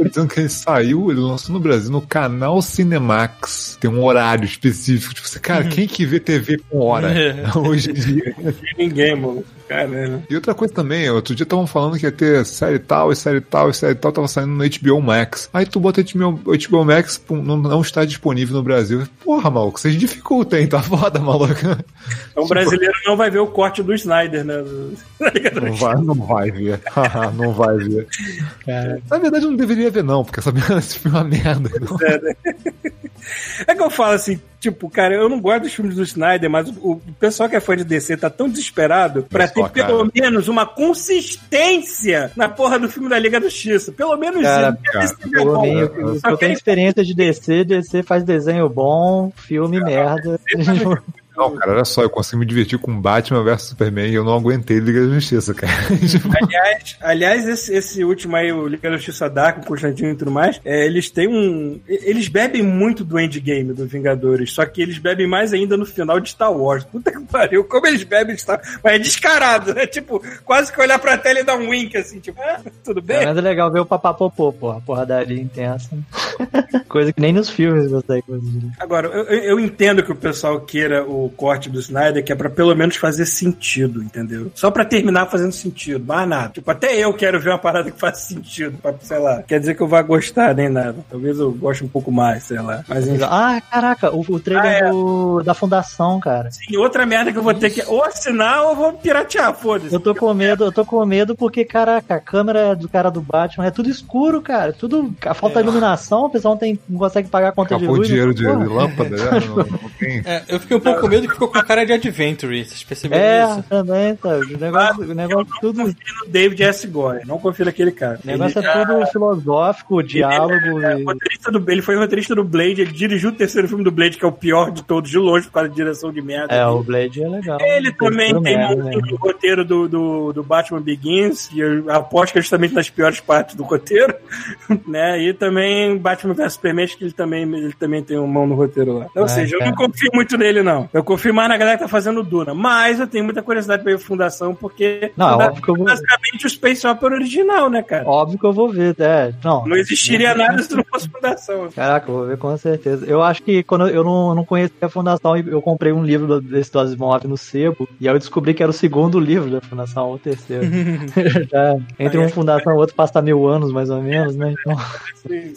dizendo que ele saiu, ele lançou no Brasil no canal Cinemax. Tem um horário específico. Tipo, assim, cara, quem que vê TV com hora hoje em dia? Ninguém, maluco. Caramba. E outra coisa também, outro dia estavam falando que ia ter série tal, e série tal, e série tal, tava saindo no HBO Max. Aí tu bota HBO, HBO Max, não, não está disponível no Brasil. Porra, maluco, vocês dificultam, hein? Tá foda, maluco. Então o brasileiro não vai ver o corte do Snyder, né? Não vai, não vai ver. não vai ver. Na verdade, não deveria ver, não, porque essa merda é uma merda. Não. É, né? É que eu falo assim, tipo, cara, eu não gosto dos filmes do Snyder, mas o, o pessoal que é fã de DC tá tão desesperado pra ter Pessoal, pelo cara. menos uma consistência na porra do filme da Liga da Justiça. Pelo menos Cara, isso. cara, é bom. mim, eu- eu, tenho experiência de DC, DC faz desenho bom, filme merda. Não, cara, olha só, eu consigo me divertir com Batman vs Superman e eu não aguentei Liga da Justiça, cara. Aliás, aliás esse, esse último aí, o Liga da Justiça Dark, com o Constantino e tudo mais, é, eles têm um. Eles bebem muito do endgame do Vingadores, só que eles bebem mais ainda no final de Star Wars. Puta que pariu, como eles bebem de Star Mas é descarado, né? Tipo, quase que olhar pra tela e dar um wink assim, tipo, ah, tudo bem? Mas é legal ver o papapopô, porra. Porradaria intensa. Coisa que nem nos filmes gostei, inclusive. Agora, eu, eu- eu entendo que o pessoal queira o corte do Snyder, que é pra pelo menos fazer sentido, entendeu? Só pra terminar fazendo sentido, mais nada. Tipo, até eu quero ver uma parada que faz sentido, pra, sei lá. Quer dizer que eu vá gostar nem nada. Talvez eu goste um pouco mais, sei lá. Mas enfim. Ah, caraca, o, o trailer Ah, é. do- da fundação, cara. Sim, outra merda que eu vou ter que ou assinar ou vou piratear, foda-se. Eu tô com medo, eu tô com medo porque, caraca, a câmera do cara do Batman é tudo escuro, cara. Tudo. A falta de iluminação pessoal não, tem, não consegue pagar a conta Acabou o de luz. dinheiro de, Porra. de lâmpada, né? Não, não tem. É, eu fiquei um pouco com medo que ficou com cara de Adventure, vocês perceberam É, isso? também, sabe? O negócio, o negócio tudo. Confio no David S. Gore. Não confio naquele cara. O negócio Ele- é tudo filosófico, diálogo É, e. roteirista do, ele foi roteirista do Blade, ele dirigiu o terceiro filme do Blade, que é o pior de todos, de longe, por causa de direção de merda. É, o Blade é legal. Ele também tem merda, um, né? roteiro do, do, do Batman Begins, e eu aposto que é justamente nas piores partes do roteiro, né? E também Batman vs Superman, acho que ele também, ele também tem uma mão no roteiro lá. Ou É, seja, eu cara. não confio muito nele, não. Eu confio mais na galera que tá fazendo Duna. Mas eu tenho muita curiosidade pra ver Fundação, porque Não, é Fundação óbvio que eu vou- é basicamente o Space Opera original, né, cara? Óbvio que eu vou ver, é. Não. Não existiria nada se não fosse Fundação. Caraca, eu vou ver com certeza. Eu acho que quando eu não, não conhecia a Fundação, eu comprei um livro desse do Asimov no sebo, e aí eu descobri que era o segundo livro da Fundação, ou o terceiro. Já, entre um Fundação e outro passa mil anos, mais ou menos, né? Então,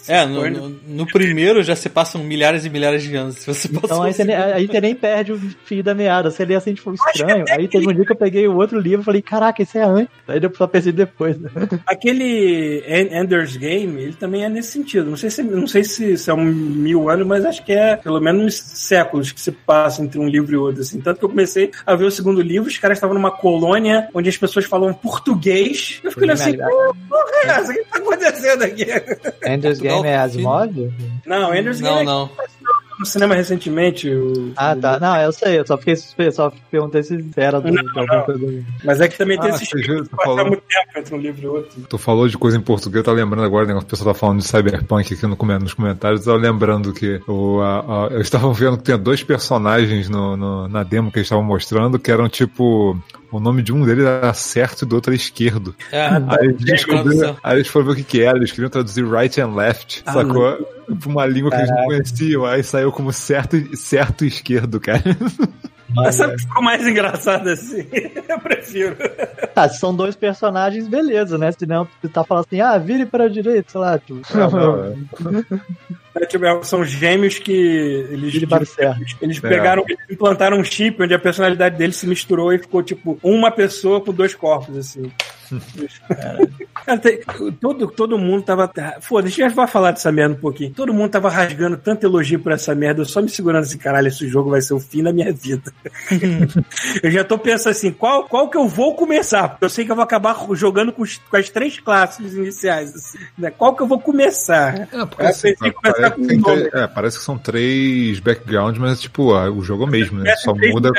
É, no, no, no primeiro já se passam milhares e milhares de anos. Se você então aí, você, nem- aí você nem perde o fio da meada. Você lê assim, tipo, estranho. Aí teve um dia que eu peguei o outro livro e falei, caraca, esse é antes. Aí eu só percebi depois. né? Aquele En- Ender's Game, ele também é nesse sentido. Não sei se, não sei se são mil anos, mas acho que é pelo menos séculos que se passa entre um livro e outro. Assim. Tanto que eu comecei a ver o segundo livro, os caras estavam numa colônia onde as pessoas falam português. Eu fiquei olhando assim, "Pô, porra é essa? O que tá acontecendo aqui? Ender's Game é Asimov? Não, Ender's Não, Game não. é no cinema recentemente. o- Ah, tá. Não, eu sei, eu só fiquei suspeito, só perguntei se era do, Não, coisa. Mas é que também tem Ah, esse você estilo já que passa falou. muito tempo entre um livro e outro. Tu falou de coisa em português, eu tava lembrando agora, né, o pessoal tá falando de Cyberpunk aqui no, nos comentários, eu tava lembrando que o, a, a, eu estava vendo que tinha dois personagens no, no- na demo que eles estavam mostrando, que eram tipo. O nome de um deles era certo e do outro era esquerdo. É, Aí eles, descobriram, tradução. aí eles foram ver o que, que era, eles queriam traduzir right and left, Ah, sacou? Pra uma língua que eles não conheciam, aí saiu como certo, e- certo e esquerdo, cara. Mas sabe o que ficou mais engraçado assim? Eu prefiro. Tá, se são dois personagens, beleza, né? Se não, você tá falando assim, ah, vire para a direita, sei lá. Tipo, É, tipo, é, são gêmeos que eles, certo. eles É. pegaram, eles implantaram um chip onde a personalidade deles se misturou e ficou tipo uma pessoa com dois corpos, assim. Cara, tem- todo, todo mundo tava. Foda, a gente já vai falar dessa merda um pouquinho. Todo mundo tava rasgando tanto elogio por essa merda, eu só me segurando assim, caralho, esse jogo vai ser o fim da minha vida. eu já tô pensando assim, qual, qual que eu vou começar? Porque eu sei que eu vou acabar jogando com, os- com as três classes iniciais. assim, né? Qual que eu vou começar? É, porque assim, parece, com um três- é, parece que são três backgrounds, mas tipo, ah, o jogo é o mesmo, né? Só Três muda,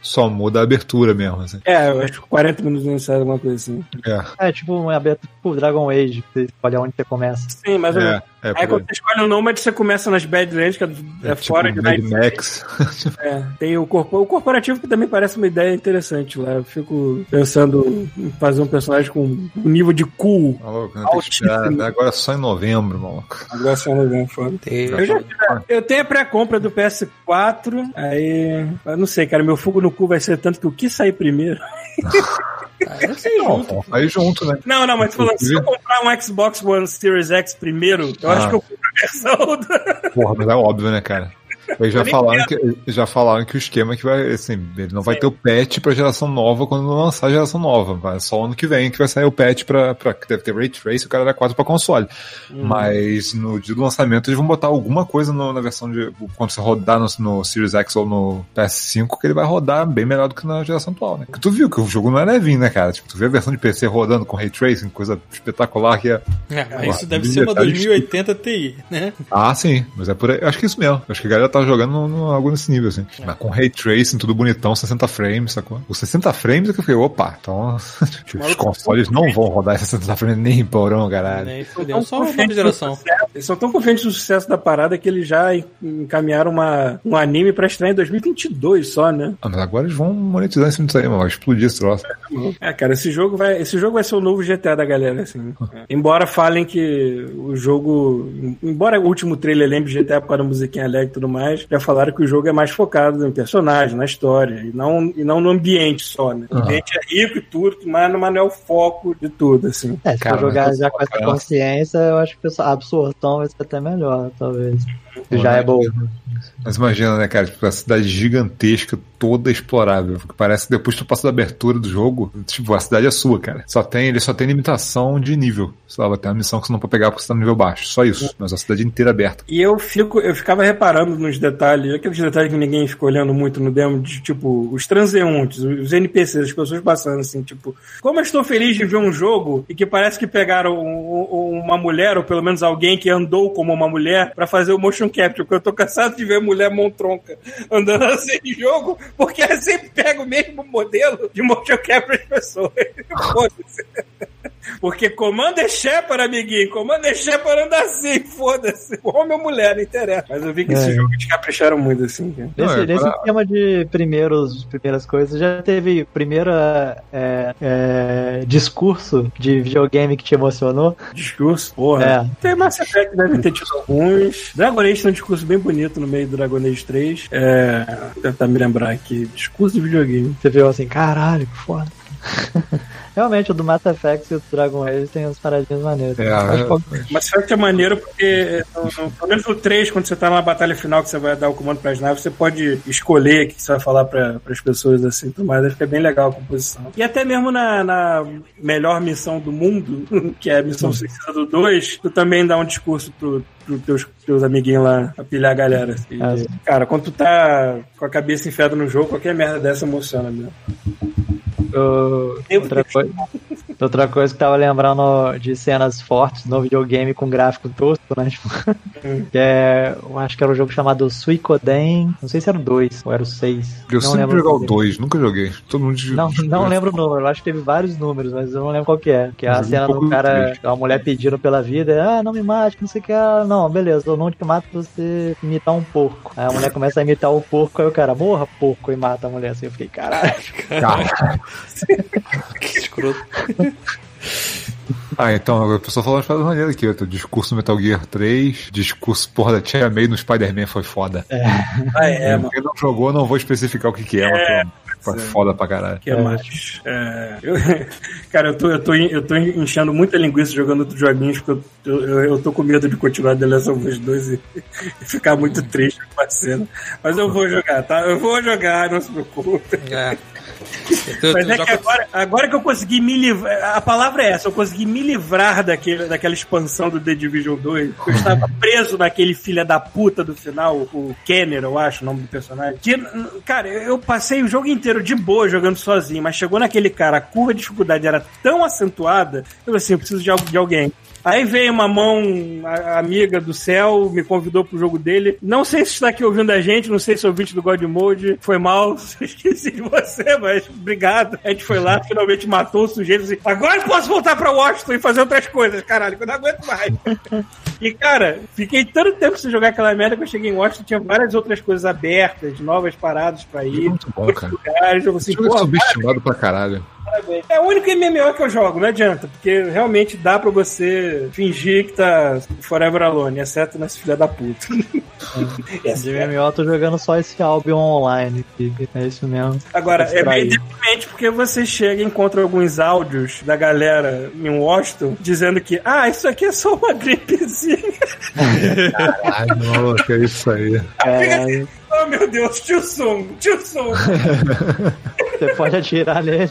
só muda a abertura mesmo, assim. É, eu acho que 40 minutos iniciais, alguma coisa assim. É, É tipo um aberto tipo Dragon Age, que você escolhe onde você começa. Sim, menos. é, é, Aí quando você escolhe o Nomad, você começa nas Badlands, que é, é é tipo fora de Mad Max. É, tem o, corpo, o corporativo que também parece uma ideia interessante lá. Eu fico pensando em fazer um personagem com um nível de cool. Maluco, né? Esperar até agora só em novembro, maluco. Agora só não vem foda. Eu, já, eu tenho a pré-compra do PS4, aí. Eu não sei, cara, meu fogo no cu vai ser tanto que o que sair primeiro. Sei Não, junto. junto, né? Não, não, mas tô falando, se eu comprar um Xbox One Series X primeiro, eu Ah. acho que eu compro a versão. Porra, mas é óbvio, né, cara? Eles já falaram, que, já falaram que o esquema é que vai, assim, ele não vai ter o patch pra geração nova quando lançar a geração nova. Vai só ano que vem que vai sair o patch pra, pra que deve ter Ray Trace, o cara era 4 pra console. Uhum. Mas no dia do lançamento eles vão botar alguma coisa no- na versão de. Quando você rodar no, no Series X ou no PS5, que ele vai rodar bem melhor do que na geração atual, né? Porque tu viu que o jogo não é levinho, né, cara? Tipo, tu vê a versão de PC rodando com Ray Tracing, coisa espetacular que é. É, mas isso Ué, deve ser uma detalhes- 2080 Ti, né? Ah, sim, mas é por aí. Acho que é isso mesmo. Acho que a galera tá jogando no, no- algo nesse nível, assim. Mas com ray tracing, tudo bonitão, 60 frames, sacou? Os 60 frames é que eu fiquei, opa, então os consoles não vão rodar esses 60 frames nem em porão, caralho. Nem fudeu. Só uma geração. Eles são tão confiantes no sucesso da parada que eles já encaminharam uma, um anime pra estrear em 2022 só, né? Ah, mas agora eles vão monetizar em cima disso aí, mano. Vai explodir esse troço. É, cara, esse jogo vai, esse jogo vai ser o novo GTA da galera, assim. Embora falem que o jogo, embora o último trailer lembre GTA por causa da musiquinha alegre e tudo mais, já falaram que o jogo é mais focado em personagem, na história, e não, e não no ambiente só, né? O ambiente é rico e tudo, mas não mas não é o foco de tudo, assim. É, se Cara, for jogar já com essa cara. consciência, eu acho que a absorção vai ser até melhor, talvez. Já é boa. Mas imagina, né, cara? Tipo, a cidade gigantesca, toda explorável. Que parece que depois que tu passa da abertura do jogo, tipo, a cidade é sua, cara. Só tem, ele só tem limitação de nível. Sei lá, vai ter uma missão que você não pode pegar porque você tá no nível baixo. Só isso. Mas a cidade inteira aberta. E eu fico, eu ficava reparando nos detalhes, aqueles detalhes que ninguém ficou olhando muito no demo, de tipo, os transeuntes, os NPCs, as pessoas passando assim, tipo, como eu estou feliz de ver um jogo e que parece que pegaram um- um- uma mulher, ou pelo menos alguém que andou como uma mulher, pra fazer o motion capture, porque eu tô cansado de ver mulher montronca andando assim em jogo, porque ela sempre pega o mesmo modelo de motion capture das pessoas. Porque Commander Shepard, amiguinho, Commander Shepard anda assim, foda-se. Homem ou mulher, não interessa. Mas eu vi que esse É. jogo eles capricharam muito assim. Nesse, é nesse esquema de primeiros, primeiras coisas, já teve primeira é, é, discurso de videogame que te emocionou? Discurso, porra. É. Tem Mass Effect, deve ter tido alguns. Dragon Age tem um discurso bem bonito no meio do Dragon Age 3. É. Vou tentar me lembrar aqui. Discurso de videogame. Você viu assim, caralho, que foda. Realmente, o do Mass Effect e o do Dragon Age tem umas paradinhas maneiras. É, é. que- Mass Effect é maneiro porque, no, no, pelo menos no 3, quando você tá na batalha final que você vai dar o comando pras naves, você pode escolher o que você vai falar pra, pras pessoas assim, tudo mais. Aí Fica bem legal a composição. E até mesmo na, na melhor missão do mundo, que é a missão suicida do 2, tu também dá um discurso pro, pro teus, teus amiguinhos lá, pra pilhar a galera. assim. Ah, sim. cara, quando tu tá com a cabeça enfiada no jogo, qualquer merda dessa emociona mesmo. Eu- outra, coisa, outra coisa que tava lembrando de cenas fortes no videogame com gráfico tosco, né? Tipo, que é, eu acho que era um jogo chamado Suicoden, não sei se era o 2 ou era o 6. Eu não sempre lembro jogar o dele. 2, nunca joguei. Todo mundo Não, não lembro o número, eu acho que teve vários números, mas eu não lembro qual que é. Que é a Joguei um cena do cara, três. a mulher pedindo pela vida, ah, não me mate, não sei o que, ah, não, beleza, eu não te mato se você imitar um porco. Aí a mulher começa a imitar o porco, aí o cara, morra porco, e mata a mulher assim, eu fiquei, caralho. Cara. Que escroto. Ah, então, a pessoa falou umas paradas maneiras aqui. O discurso Metal Gear 3, discurso, porra, da Tia May no Spider-Man foi foda. Ah, é, mano. Quem não jogou, não vou especificar o que que é, mas foi, foi foda pra caralho. que é mais? É, eu- cara, eu tô, eu, tô, eu tô enchendo muita linguiça jogando outros joguinhos, porque eu, eu, eu tô com medo de continuar The Last of Us 2 e, e ficar muito triste com a cena. Mas eu vou jogar, tá? Eu vou jogar, não se preocupe. É. Mas é que agora, agora que eu consegui me livrar. A palavra é essa, eu consegui me livrar daquele, daquela expansão do The Division 2. porque Eu estava preso naquele filho da puta do final, o Kenner, eu acho o nome do personagem. Que, cara, eu passei o jogo inteiro de boa jogando sozinho, mas chegou naquele cara, a curva de dificuldade era tão acentuada, eu falei assim, eu preciso de, de alguém. Aí veio uma mão amiga do céu, me convidou pro jogo dele. Não sei se está aqui ouvindo a gente, não sei se é ouvinte do God Mode. Foi mal, esqueci de você, mas obrigado. A gente foi lá, finalmente matou o sujeito. Assim, Agora eu posso voltar pra Washington e fazer outras coisas, caralho, que eu não aguento mais. E, cara, fiquei tanto tempo sem jogar aquela merda que eu cheguei em Washington, tinha várias outras coisas abertas, novas paradas pra ir. Muito bom, cara. lugares. Eu assim, jogo é subestimado pra caralho. Parabéns. É o único MMO que eu jogo, não adianta, porque realmente dá pra você fingir que tá Forever Alone, exceto nessa filha da puta. De MMO eu tô jogando só esse Albion online, que é isso mesmo. Agora, é meio Distrair. deprimente porque você chega e encontra alguns áudios da galera em Washington dizendo que, ah, isso aqui é só uma gripezinha. Caralho, maluco, é isso aí. É, Oh, meu Deus, tio Sung, tio Sung. você pode atirar nele.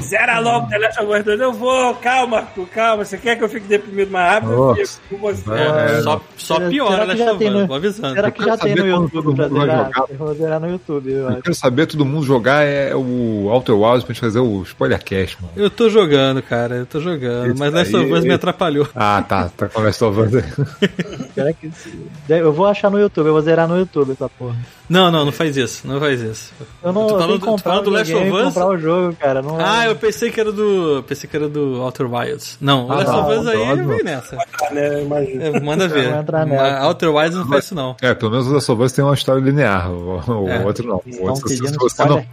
Zera logo The Last of Us 2. Eu vou, calma, Arthur, calma. Você quer que eu fique deprimido mais rápido? Eu Nossa. fico com você. É, só, só Será- piora, será já tem Chavando? no- Vou avisando. Será que Eu já tem no YouTube todo pra zerar? jogar. Eu vou zerar no YouTube, eu Eu quero saber todo mundo jogar é o Outer Wilds pra gente fazer o spoilercast, mano. Eu tô jogando, cara, eu tô jogando. Isso mas Last of Us me atrapalhou. Ah, tá. Tá conversando. Será que... Eu vou achar no YouTube, eu vou zerar no YouTube essa porra. Não, não, não faz isso. Não faz isso. Eu não Tu eu falando- comprar falando o do Last of Us? comprar o jogo, cara. Não Ah, eu pensei que era do. Pensei que era do Outer Wilds. Não, o Ah, Last of não, Us aí não, não. vem nessa. Né, imagina. É, manda ver. Mas. Outer Wilds não faz isso, não. É, pelo menos o Last of Us tem uma história linear. O, o É. outro não. O outro, se, você não,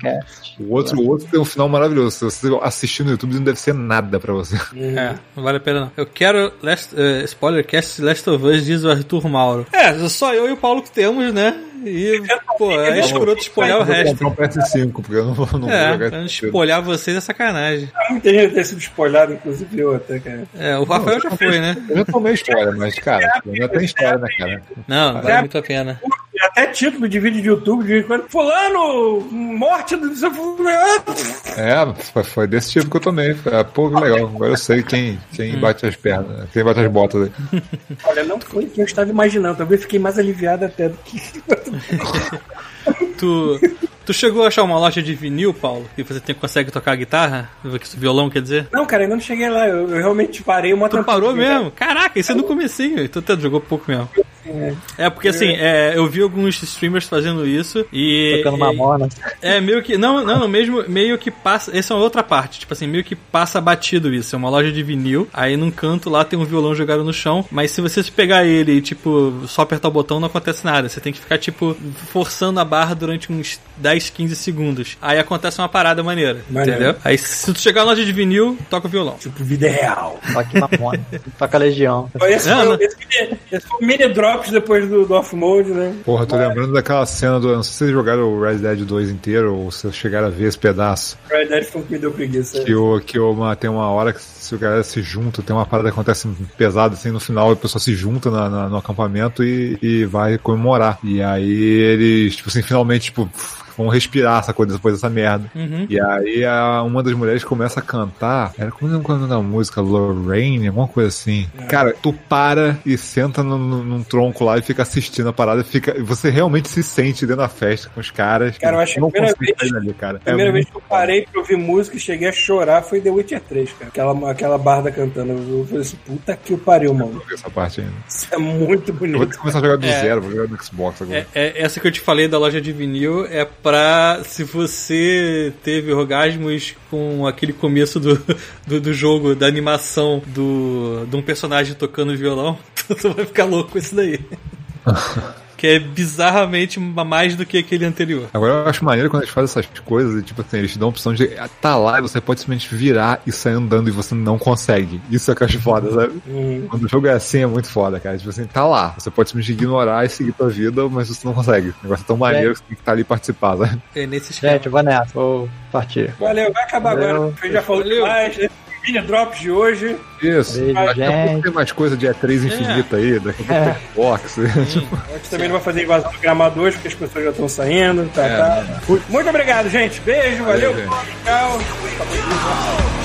o, outro, o outro tem um final maravilhoso. Se você assistir no YouTube, não deve ser nada pra você. É, não vale a pena não. Eu quero Last, uh, Spoilercast Last of Us Diz Arthur Mauro. É, só eu e o Paulo que temos, né? E, pô, é escroto espolhar o Eu vou resto. comprar um PS5, porque eu não vou, não vou É, jogar não esse jogo. espolhar vocês é sacanagem. Muita gente tem sido spoilado, inclusive eu até, cara. É, o Rafael já foi, né? Eu já tomei história, mas, cara, ainda tem história, né, cara? Não, vale muito a pena. Até título de vídeo de YouTube, de vez em quando, fulano, morte do seu É, foi, foi desse tipo que eu tomei. É, pô, que legal. Agora eu sei quem, quem bate as pernas, quem bate as botas aí. Olha, não foi o que eu estava imaginando. Talvez fiquei mais aliviado até do que. Tu, tu chegou a achar uma loja de vinil, Paulo? Que você tem, consegue tocar guitarra? Violão, quer dizer? Não, cara, ainda não cheguei lá. Eu, eu realmente parei uma Tu parou mesmo? Caraca, isso é no comecinho. Então tu jogou pouco mesmo. É porque assim, é, eu vi alguns streamers fazendo isso e. Tocando mamona. É, meio que. Não, não, não, mesmo meio que passa. Essa é uma outra parte. Tipo assim, meio que passa batido isso. É uma loja de vinil. Aí num canto lá tem um violão jogado no chão. Mas se você pegar ele e, tipo, só apertar o botão, não acontece nada. Você tem que ficar, tipo, forçando a barra durante uns 10, 15 segundos. Aí acontece uma parada maneira. Maneiro. Entendeu? Aí se tu chegar na loja de vinil, toca o violão. Tipo, vida é real. Toque mamona. Toca Legião. Esse, Não, foi, não. esse, mini- esse foi o mini drops depois do, do off-mode, né? Porra, eu tô lembrando daquela cena do. Não sei se vocês jogaram o Red Dead 2 inteiro ou se vocês chegaram a ver esse pedaço. Red Dead foi o que me deu preguiça. Que, o, que uma, tem uma hora que se o galera se junta, tem uma parada que acontece pesada assim no final, a pessoa se junta na- na- no acampamento e, e vai comemorar. E aí eles, tipo assim, finalmente, tipo, vão respirar essa coisa depois dessa merda. Uhum. E aí a, uma das mulheres começa a cantar. Era como é o nome da música? Lorraine, alguma coisa assim. Cara, tu para e senta no- no- num tronco lá e fica assistindo a parada. Fica, você realmente se sente dentro da festa com os caras. Cara, eu acho que a não primeira vez- dali, cara. A primeira é vez que eu parei pra ouvir música e cheguei a chorar foi The Witcher 3, cara. Aquela, aquela barda cantando. Eu falei assim, puta que o pariu, mano. foda essa parte ainda. Isso é muito Eu vou bonito. começar a jogar do É. zero, vou jogar no Xbox agora. É, é- essa que eu te falei da loja de vinil é pra se você teve orgasmos com aquele começo do, do, do jogo, da animação do, de um personagem tocando violão, tu vai ficar louco com isso daí. que é bizarramente mais do que aquele anterior. Agora eu acho maneiro quando eles fazem essas coisas e, tipo assim, eles te dão a opção de tá lá e você pode simplesmente virar e sair andando e você não consegue. Isso é que eu acho foda, sabe? Hum. Quando o jogo é assim é muito foda, cara. Tipo assim, tá lá. Você pode simplesmente ignorar e seguir tua vida, mas você não consegue. O negócio é tão maneiro que você tem que estar ali e participar, sabe? É nesse esquema. Gente, eu vou nessa. Vou partir. Valeu, vai acabar Valeu. agora. Gente já falou Valeu. demais, né? Mini drops de hoje. Isso. Beijo, Daqui a pouco tem mais coisa de E3 infinita aí, daqui a pouco É. tem Xbox. tipo, A gente também não vai fazer invasão do Gramado hoje, porque as pessoas já estão saindo. Tá, tá. Muito obrigado, gente. Beijo, valeu. gente. Tchau.